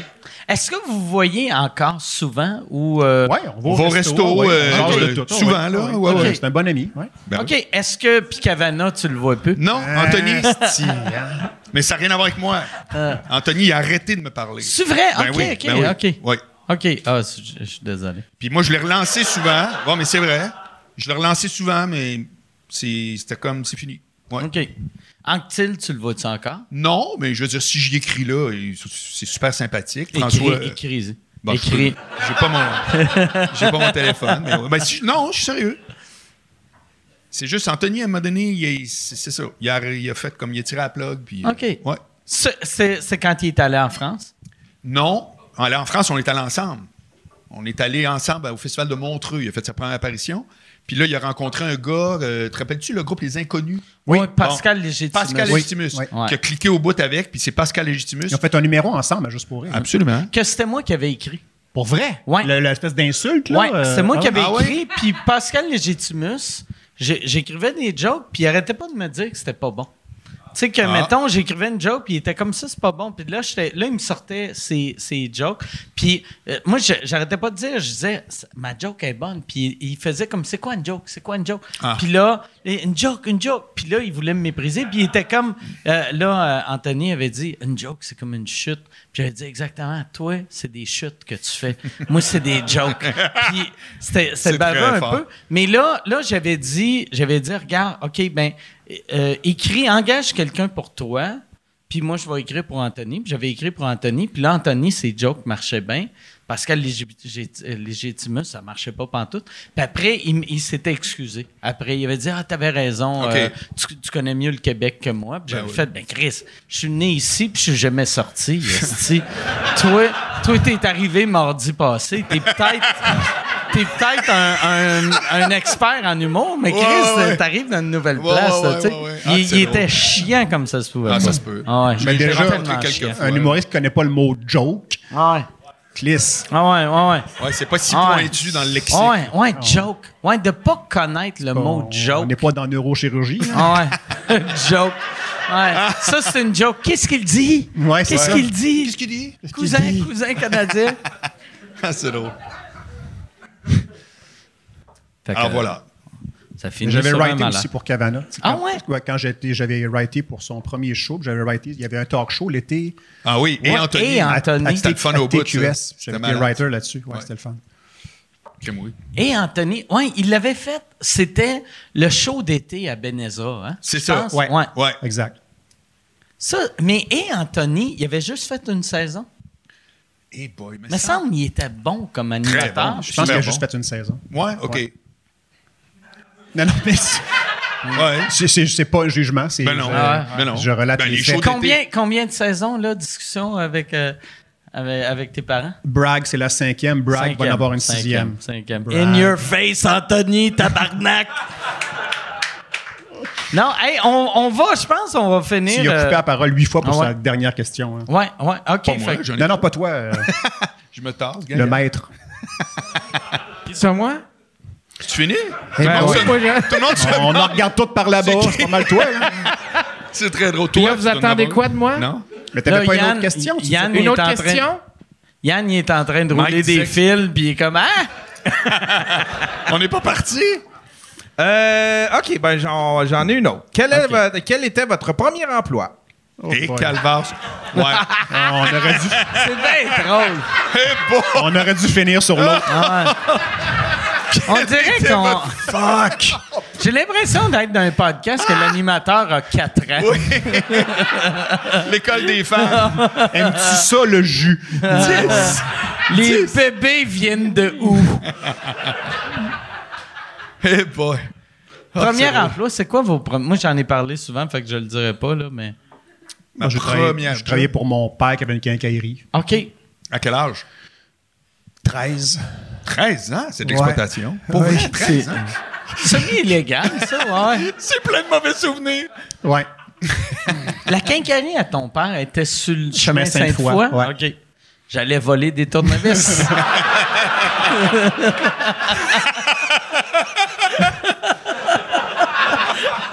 Speaker 3: Est-ce que vous voyez encore souvent ou euh,
Speaker 6: Oui, on va au resto.
Speaker 5: Euh, souvent, là.
Speaker 6: Ouais, C'est un bon ami.
Speaker 3: Ben OK. Est-ce que Picavana, tu le vois peu?
Speaker 5: Non, ah, Anthony. Hein. Mais ça n'a rien à voir avec moi. Euh. Anthony a arrêté de me parler.
Speaker 3: C'est vrai?
Speaker 5: Ben
Speaker 3: OK, OK, ben OK.
Speaker 5: Oui.
Speaker 3: OK. Ah, je, suis désolé.
Speaker 5: Puis moi, je l'ai relancé souvent. Bon, mais c'est vrai. Je l'ai relancé souvent, mais c'était comme, c'est fini.
Speaker 3: OK. Anctil, tu le vois-tu encore?
Speaker 5: Non, mais je veux dire, si j'y écris là, c'est super sympathique.
Speaker 3: François. Écris. Bon,
Speaker 5: Écris. J'ai pas mon, (laughs) j'ai pas mon téléphone. Mais ben, non, je suis sérieux. C'est juste, Anthony, à un moment donné, c'est ça. Il a, il a, fait comme il a tiré la plug. Puis,
Speaker 3: OK.
Speaker 5: ouais.
Speaker 3: C'est quand il est allé en France?
Speaker 5: Non. En France, on est allé ensemble. On est allé ensemble au Festival de Montreux. Il a fait sa première apparition. Puis là, il a rencontré un gars, euh, te rappelles-tu le groupe Les Inconnus?
Speaker 3: Oui, Pascal Légitimus.
Speaker 5: Pascal Légitimus, qui a cliqué au bout avec, puis c'est Pascal Légitimus.
Speaker 6: Ils ont fait un numéro ensemble, juste pour rire.
Speaker 5: Hein. Absolument.
Speaker 3: Que c'était moi qui avais écrit.
Speaker 6: Pour vrai?
Speaker 3: Oui.
Speaker 6: L'espèce d'insulte, là?
Speaker 3: Oui,
Speaker 6: euh,
Speaker 3: c'est moi qui
Speaker 6: ah
Speaker 3: avais
Speaker 6: ouais?
Speaker 3: écrit, puis Pascal Légitimus, j'écrivais des jokes, puis il arrêtait pas de me dire que c'était pas bon. Tu sais que,
Speaker 5: Ah.
Speaker 3: mettons, j'écrivais une joke, puis il était comme ça, c'est pas bon. Puis là, là, il me sortait ses, ses jokes. Puis euh, moi, j'arrêtais pas de dire, je disais, ma joke est bonne. Puis il, il faisait comme, c'est quoi une joke? C'est quoi une joke?
Speaker 5: Ah.
Speaker 3: Puis là, une joke, une joke. Puis là, il voulait me mépriser. Puis il était comme, euh, là, euh, Anthony avait dit, une joke, c'est comme une chute. Puis j'avais dit, exactement, toi, c'est des chutes que tu fais. Moi, c'est des jokes. Puis c'était baveux un
Speaker 5: fort.
Speaker 3: peu. Mais là, là j'avais dit, j'avais dit, regarde, OK, ben, euh, écris, engage quelqu'un pour toi, puis moi, je vais écrire pour Anthony. Puis j'avais écrit pour Anthony, puis là, Anthony, ses jokes marchaient bien. Pascal euh, Légitimus, ça marchait pas pantoute. Puis après, il, s'était excusé. Après, il avait dit, ah, t'avais raison, euh, tu, tu connais mieux le Québec que moi. Puis j'avais
Speaker 5: oui.
Speaker 3: fait, ben Chris, je suis né ici, puis je suis jamais sorti. toi, toi, t'es arrivé mardi passé. T'es peut-être... T'es peut-être un, un- un expert en humour, mais Chris,
Speaker 5: Ouais, ouais.
Speaker 3: t'arrives dans une nouvelle place.
Speaker 5: ouais,
Speaker 3: là, tu sais.
Speaker 5: ouais, ouais.
Speaker 3: Il,
Speaker 5: Ah,
Speaker 3: il était chiant comme ça se pouvait.
Speaker 5: Ah, ça
Speaker 3: pas.
Speaker 5: se peut.
Speaker 3: Ah ouais,
Speaker 6: Mais déjà. Un humoriste qui connaît pas le mot joke,
Speaker 3: ouais.
Speaker 6: clisse.
Speaker 3: Ah ouais, ouais, ouais.
Speaker 5: Ouais, c'est pas si
Speaker 3: Ah ouais.
Speaker 5: pointu dans le lexique.
Speaker 3: Ouais, ouais, joke. Ouais, de pas connaître le mot
Speaker 6: On- On
Speaker 3: joke.
Speaker 6: n'est pas dans neurochirurgie.
Speaker 3: Ah ouais, (laughs) joke. Ouais, ça c'est une joke. Qu'est-ce qu'il dit?
Speaker 6: Ouais, c'est
Speaker 3: Qu'est-ce
Speaker 6: ça.
Speaker 3: qu'il dit?
Speaker 5: Qu'est-ce qu'il dit?
Speaker 3: Cousin, cousin canadien. (laughs)
Speaker 5: Ah, c'est drôle.
Speaker 3: Fait que,
Speaker 5: Alors voilà.
Speaker 3: Ça finit
Speaker 6: J'avais writé aussi pour Cavana.
Speaker 3: Ah
Speaker 6: quand-
Speaker 3: ouais?
Speaker 6: Quand j'étais, j'avais writé pour son premier show, j'avais writé, il y avait un talk show l'été
Speaker 5: Ah oui, et
Speaker 3: Ouais,
Speaker 5: Anthony.
Speaker 3: et Anthony.
Speaker 6: à, à,
Speaker 5: C'était le fun au bout.
Speaker 6: TQS.
Speaker 5: C'était
Speaker 6: J'avais writer là-dessus. Ouais,
Speaker 5: Ouais.
Speaker 6: c'était le fun.
Speaker 3: Et Anthony, ouais, il l'avait fait. C'était le show d'été à Beneza. Hein?
Speaker 5: C'est ça.
Speaker 6: Ouais.
Speaker 3: ouais.
Speaker 5: Ouais.
Speaker 6: Exact.
Speaker 3: Ça, mais et Anthony, il avait juste fait une saison.
Speaker 5: Eh boy, mais ça.
Speaker 3: semble qu'il était bon comme animateur.
Speaker 5: bon.
Speaker 6: Je pense qu'il a juste fait une saison.
Speaker 5: Ouais, OK.
Speaker 6: Ouais. Non, non, mais c'est-
Speaker 5: Ouais.
Speaker 6: c'est, c'est, c'est pas un jugement. C'est,
Speaker 5: Ben non.
Speaker 6: je,
Speaker 3: Ah
Speaker 5: ben non.
Speaker 6: je relate
Speaker 5: Ben,
Speaker 6: les
Speaker 5: les
Speaker 6: faits.
Speaker 3: Combien, combien de saisons, là, discussion avec, euh, avec, avec tes parents?
Speaker 6: Bragg, c'est la cinquième. Bragg va
Speaker 3: Cinquième,
Speaker 6: en avoir une
Speaker 3: cinquième,
Speaker 6: sixième.
Speaker 3: cinquième.
Speaker 6: Bragg.
Speaker 3: In your face, Anthony, tabarnak! (laughs) non, hey, on, on va, je pense, on va finir.
Speaker 6: Il a coupé
Speaker 3: euh,
Speaker 6: la parole huit fois pour
Speaker 3: ah ouais.
Speaker 6: sa dernière question. hein.
Speaker 3: Ouais, ouais, OK.
Speaker 5: Pas moi,
Speaker 3: fait
Speaker 6: Non, non,
Speaker 5: pas.
Speaker 6: pas toi, euh, (laughs)
Speaker 5: Je me tasse, gars.
Speaker 6: le maître. (laughs)
Speaker 4: C'est moi?
Speaker 5: Tu finis?
Speaker 6: Hey,
Speaker 4: Ben
Speaker 6: boy.
Speaker 4: oui, je- (laughs)
Speaker 5: Tout le monde se
Speaker 6: On en regarde tout par là-bas.
Speaker 5: C'est
Speaker 6: pas mal toi. hein. (laughs)
Speaker 5: C'est très drôle. Toi,
Speaker 4: là, vous attendez quoi
Speaker 5: une?
Speaker 4: de moi?
Speaker 5: Non?
Speaker 6: Mais t'avais
Speaker 3: Là,
Speaker 6: pas une
Speaker 3: Yann-
Speaker 6: autre question? tu
Speaker 3: Yann,
Speaker 4: Une
Speaker 3: est
Speaker 4: autre
Speaker 3: en train-
Speaker 4: question?
Speaker 3: Yann, il est en train de rouler des fils, puis il est comme, ah! (laughs)
Speaker 5: On n'est pas parti?
Speaker 4: Euh, OK, ben j'en, j'en ai une autre. Quel, est
Speaker 3: OK.
Speaker 4: votre- quel était votre premier emploi?
Speaker 5: Et
Speaker 6: boy.
Speaker 5: Calvas. Ouais.
Speaker 6: Ah, on, aurait dû,
Speaker 3: C'est bien drôle.
Speaker 5: Eh bon!
Speaker 6: on aurait dû finir sur l'autre.
Speaker 3: Ah ouais. On dirait qu'on.
Speaker 6: Fuck!
Speaker 3: J'ai l'impression d'être dans un podcast que l'animateur a 4 ans.
Speaker 5: Oui. L'école des femmes.
Speaker 6: Aimes-tu ça, le jus?
Speaker 3: Les bébés viennent de où?
Speaker 5: Eh boy.
Speaker 3: Premier
Speaker 5: c'est drôle.
Speaker 3: emploi, c'est quoi vos premiers? Moi, j'en ai parlé souvent, fait que je le dirai pas, là, mais.
Speaker 5: Ma
Speaker 6: Moi, j'ai travaillé
Speaker 5: job.
Speaker 6: pour mon père qui avait une quincaillerie.
Speaker 3: OK.
Speaker 5: À quel âge?
Speaker 6: 13.
Speaker 5: 13 ans, c'est de l'exploitation. Pour
Speaker 6: Ouais,
Speaker 5: vrai, 13 ans. (laughs)
Speaker 3: Semi-illégal, ça, ouais.
Speaker 5: C'est plein de mauvais souvenirs.
Speaker 6: Ouais. (laughs)
Speaker 3: La quincaillerie à ton père était sur le chemin
Speaker 6: Chemin Sainte-Foy, ouais.
Speaker 3: OK. J'allais voler des tournevis. (laughs)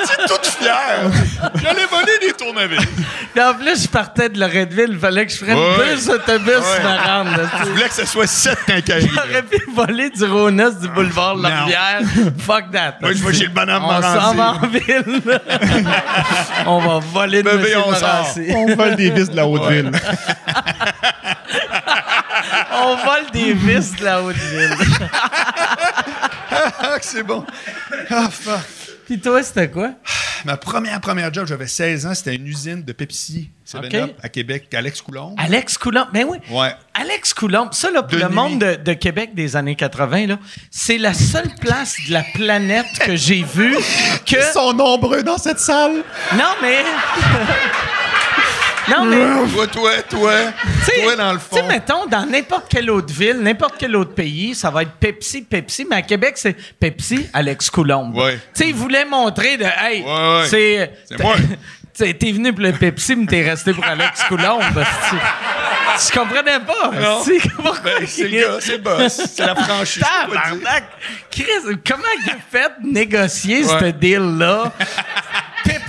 Speaker 5: C'est toute fière. J'allais voler des tournevis. (laughs)
Speaker 3: Puis en plus, je partais de Loretteville. Il fallait que je prenne
Speaker 5: Ouais.
Speaker 3: deux autobus
Speaker 5: Ouais.
Speaker 3: me rendre. là, tu
Speaker 5: Je
Speaker 3: sais.
Speaker 5: voulais que ce soit 7 quincailleries.
Speaker 3: J'aurais pu voler du Ronas du boulevard de la
Speaker 5: Non.
Speaker 3: Rivière. (laughs) Fuck that.
Speaker 5: Moi, je vais chez le bonhomme
Speaker 3: On s'en va
Speaker 5: Morancy.
Speaker 3: en ville. (laughs) on va voler de
Speaker 5: Bébé,
Speaker 3: Monsieur
Speaker 5: on sort.
Speaker 3: Morancy.
Speaker 6: On vole des vis de la Haute-Ville.
Speaker 3: On vole des vis de la Haute-Ville.
Speaker 5: Ah, que c'est bon. Ah, fuck.
Speaker 3: Puis toi, c'était quoi? (sighs)
Speaker 5: Ma première, première job, j'avais 16 ans, c'était une usine de Pepsi 7
Speaker 3: OK.
Speaker 5: Up à Québec, Alex Coulomb.
Speaker 3: Alex Coulomb. Ben oui.
Speaker 5: Ouais.
Speaker 3: Alex Coulomb, ça, là, pour
Speaker 5: De
Speaker 3: le
Speaker 5: nuit.
Speaker 3: monde de, de Québec des années 80, là, c'est la seule place de la planète que j'ai vue (laughs) que.
Speaker 6: Ils sont nombreux dans cette salle.
Speaker 3: Non, mais. (laughs) Non, mais.
Speaker 5: Toi, toi, toi. toi, dans le fond.
Speaker 3: Tu sais, mettons, dans n'importe quelle autre ville, n'importe quel autre pays, ça va être Pepsi, Pepsi, mais à Québec, c'est Pepsi, Alex Coulombe.
Speaker 5: Ouais.
Speaker 3: Tu sais, il voulait montrer de. Hey,
Speaker 5: Ouais, ouais.
Speaker 3: c'est.
Speaker 5: C'est moi. (laughs)
Speaker 3: T'es venu pour le Pepsi, mais t'es resté pour Alex Coulombe. tu, tu comprenais pas.
Speaker 5: Non.
Speaker 3: pourquoi
Speaker 5: Ben, c'est le gars, c'est le boss. C'est la franchise. je.
Speaker 3: Tabarnak! Chris, comment il a fait négocier ce deal-là?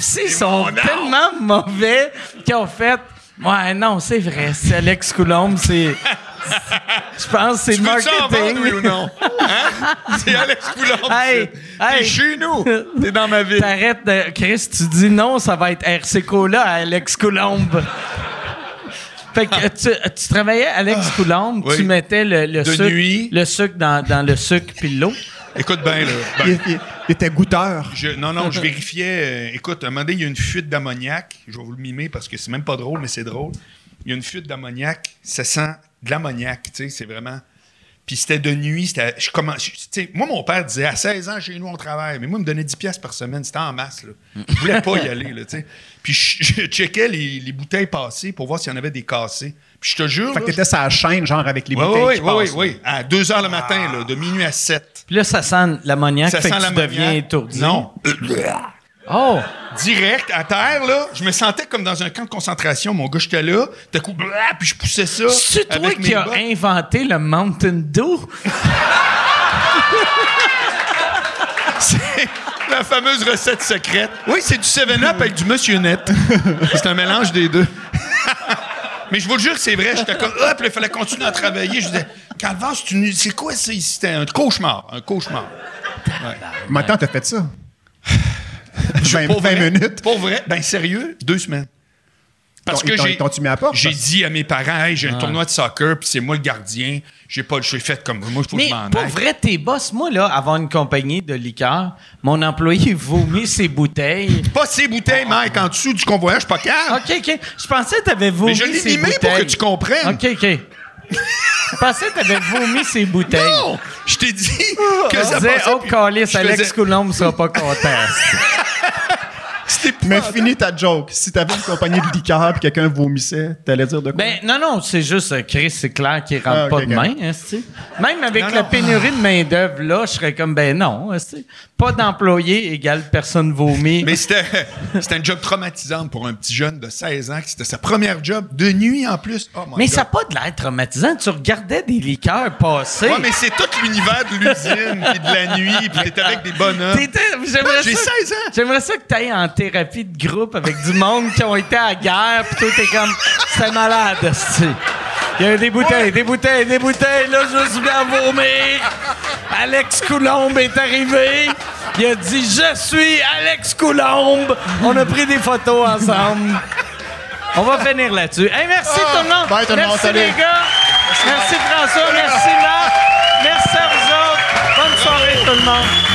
Speaker 3: Pepsi sont tellement mauvais qu'ils ont fait. Ouais, non, c'est vrai. C'est Alex Coulombe, c'est. Je pense que c'est
Speaker 5: vendre,
Speaker 3: marketing.
Speaker 5: oui ou non? (laughs) Hein? C'est Alex Coulombe.
Speaker 3: Hey.
Speaker 5: T'es
Speaker 3: hey.
Speaker 5: chez nous. T'es dans ma ville.
Speaker 3: T'arrêtes de. Chris, tu dis non, ça va être RC Cola à Alex Coulombe. Fait que tu, tu travaillais à Alex Coulombe,
Speaker 5: Ah. oui.
Speaker 3: tu mettais le, le sucre,
Speaker 5: nuit.
Speaker 3: le sucre dans, dans le sucre puis l'eau.
Speaker 5: Écoute bien, là. Ben,
Speaker 6: Il, il- il était goûteur.
Speaker 5: je- non, non, je (laughs) vérifiais. euh, écoute, à un moment donné, il y a une fuite d'ammoniac. Je vais vous le mimer parce que c'est même pas drôle, mais c'est drôle. Il y a une fuite d'ammoniac. Ça sent de l'ammoniac, tu sais, c'est vraiment. Puis c'était de nuit. C'était, je commence, je- moi, mon père disait à 16 ans, chez nous, on travaille. Mais moi, il me donnait 10 pièces par semaine. C'était en masse. Là. Je voulais pas y aller. Là, tu sais. Puis je, je checkais les, les bouteilles passées pour voir s'il y en avait des cassées. Puis je te jure.
Speaker 6: Fait que t'étais sur la chaîne, genre avec les
Speaker 5: Oui,
Speaker 6: bouteilles
Speaker 5: oui,
Speaker 6: qui
Speaker 5: oui, oui,
Speaker 6: passent,
Speaker 5: oui. À 2 h le matin, là, de minuit à 7.
Speaker 3: Puis là, ça sent l'ammoniac,
Speaker 5: Ça
Speaker 3: fait
Speaker 5: sent
Speaker 3: que tu deviens étourdi.
Speaker 5: Non.
Speaker 3: Oh!
Speaker 5: Direct, à terre, là, je me sentais comme dans un camp de concentration. Mon gars, j'étais là, d'un coup, blah, puis je poussais ça.
Speaker 3: C'est toi qui as inventé le Mountain Dew? (laughs)
Speaker 5: C'est la fameuse recette secrète. Oui, c'est du 7-Up avec du Monsieur Net. c'est un mélange des deux. Mais je vous le jure que c'est vrai. J'étais comme, hop, il fallait continuer à travailler. Je disais, Calvin, c'est c'est quoi ça? Ici? C'était un cauchemar. Un cauchemar.
Speaker 6: Temps t'as fait ça? 20,
Speaker 5: Pour
Speaker 6: 20
Speaker 5: vrai,
Speaker 6: minutes.
Speaker 5: Pour vrai, ben sérieux, deux semaines. Parce que j'ai. dit à mes parents, hey, j'ai un tournoi de soccer, puis c'est moi le gardien. J'ai pas le choix. fait comme moi, il faut que
Speaker 3: Mais
Speaker 5: je m'en
Speaker 3: pour
Speaker 5: aille.
Speaker 3: vrai, tes boss, moi, là, avoir une compagnie de liqueurs, mon employé (laughs) vomit ses bouteilles.
Speaker 5: Pas ces bouteilles, Mike, en dessous du convoyage, pas calme.
Speaker 3: OK, OK. Je pensais que t'avais vomi
Speaker 5: Mais je l'ai
Speaker 3: ses
Speaker 5: mimé pour que tu comprennes.
Speaker 3: OK, OK. Je pensais que t'avais vomi ses bouteilles.
Speaker 5: Non! Je t'ai dit que
Speaker 3: Je
Speaker 5: ça
Speaker 3: disais,
Speaker 5: passait.
Speaker 3: oh,
Speaker 5: puis
Speaker 3: calice,
Speaker 5: je
Speaker 3: Alex
Speaker 5: faisais-
Speaker 3: Coulombe sera pas content. (laughs)
Speaker 5: C'était
Speaker 6: Mais finis ta joke. Si t'avais une compagnie de liqueur et quelqu'un vomissait, t'allais dire de quoi?
Speaker 3: Ben, non, non, c'est juste, euh, Chris, c'est clair qu'il rentre
Speaker 6: Ah,
Speaker 3: pas de main, hein. Même avec
Speaker 5: Non,
Speaker 3: la
Speaker 5: non.
Speaker 3: pénurie de main-d'œuvre, là, je serais comme, ben non, hein. Pas d'employé égale personne vomit.
Speaker 5: Mais c'était, c'était un job traumatisant pour un petit jeune de 16 ans. que C'était sa première job de nuit en plus. Oh my
Speaker 3: Mais
Speaker 5: God.
Speaker 3: ça n'a pas de l'air traumatisant. Tu regardais des liqueurs passer.
Speaker 5: Ouais, mais c'est tout l'univers de l'usine, puis de la nuit, puis t'étais avec des bonhommes.
Speaker 3: T'étais- J'aimerais
Speaker 5: J'ai
Speaker 3: ça,
Speaker 5: 16 ans.
Speaker 3: J'aimerais ça que tu ailles en thérapie de groupe avec du monde qui ont été à la guerre, puis toi, t'es comme, c'était malade, c'est. Il y a des bouteilles, des bouteilles, des bouteilles, là, je suis bien vomir. Alex Coulombe est arrivé. Il a dit, je suis Alex Coulombe. On a pris des photos ensemble. On va finir là-dessus. Hey, merci tout le monde.
Speaker 6: Bye, tout monde.
Speaker 3: merci les gars. Merci, François. Merci Marc. Merci à vous autres. Bonne soirée tout le monde.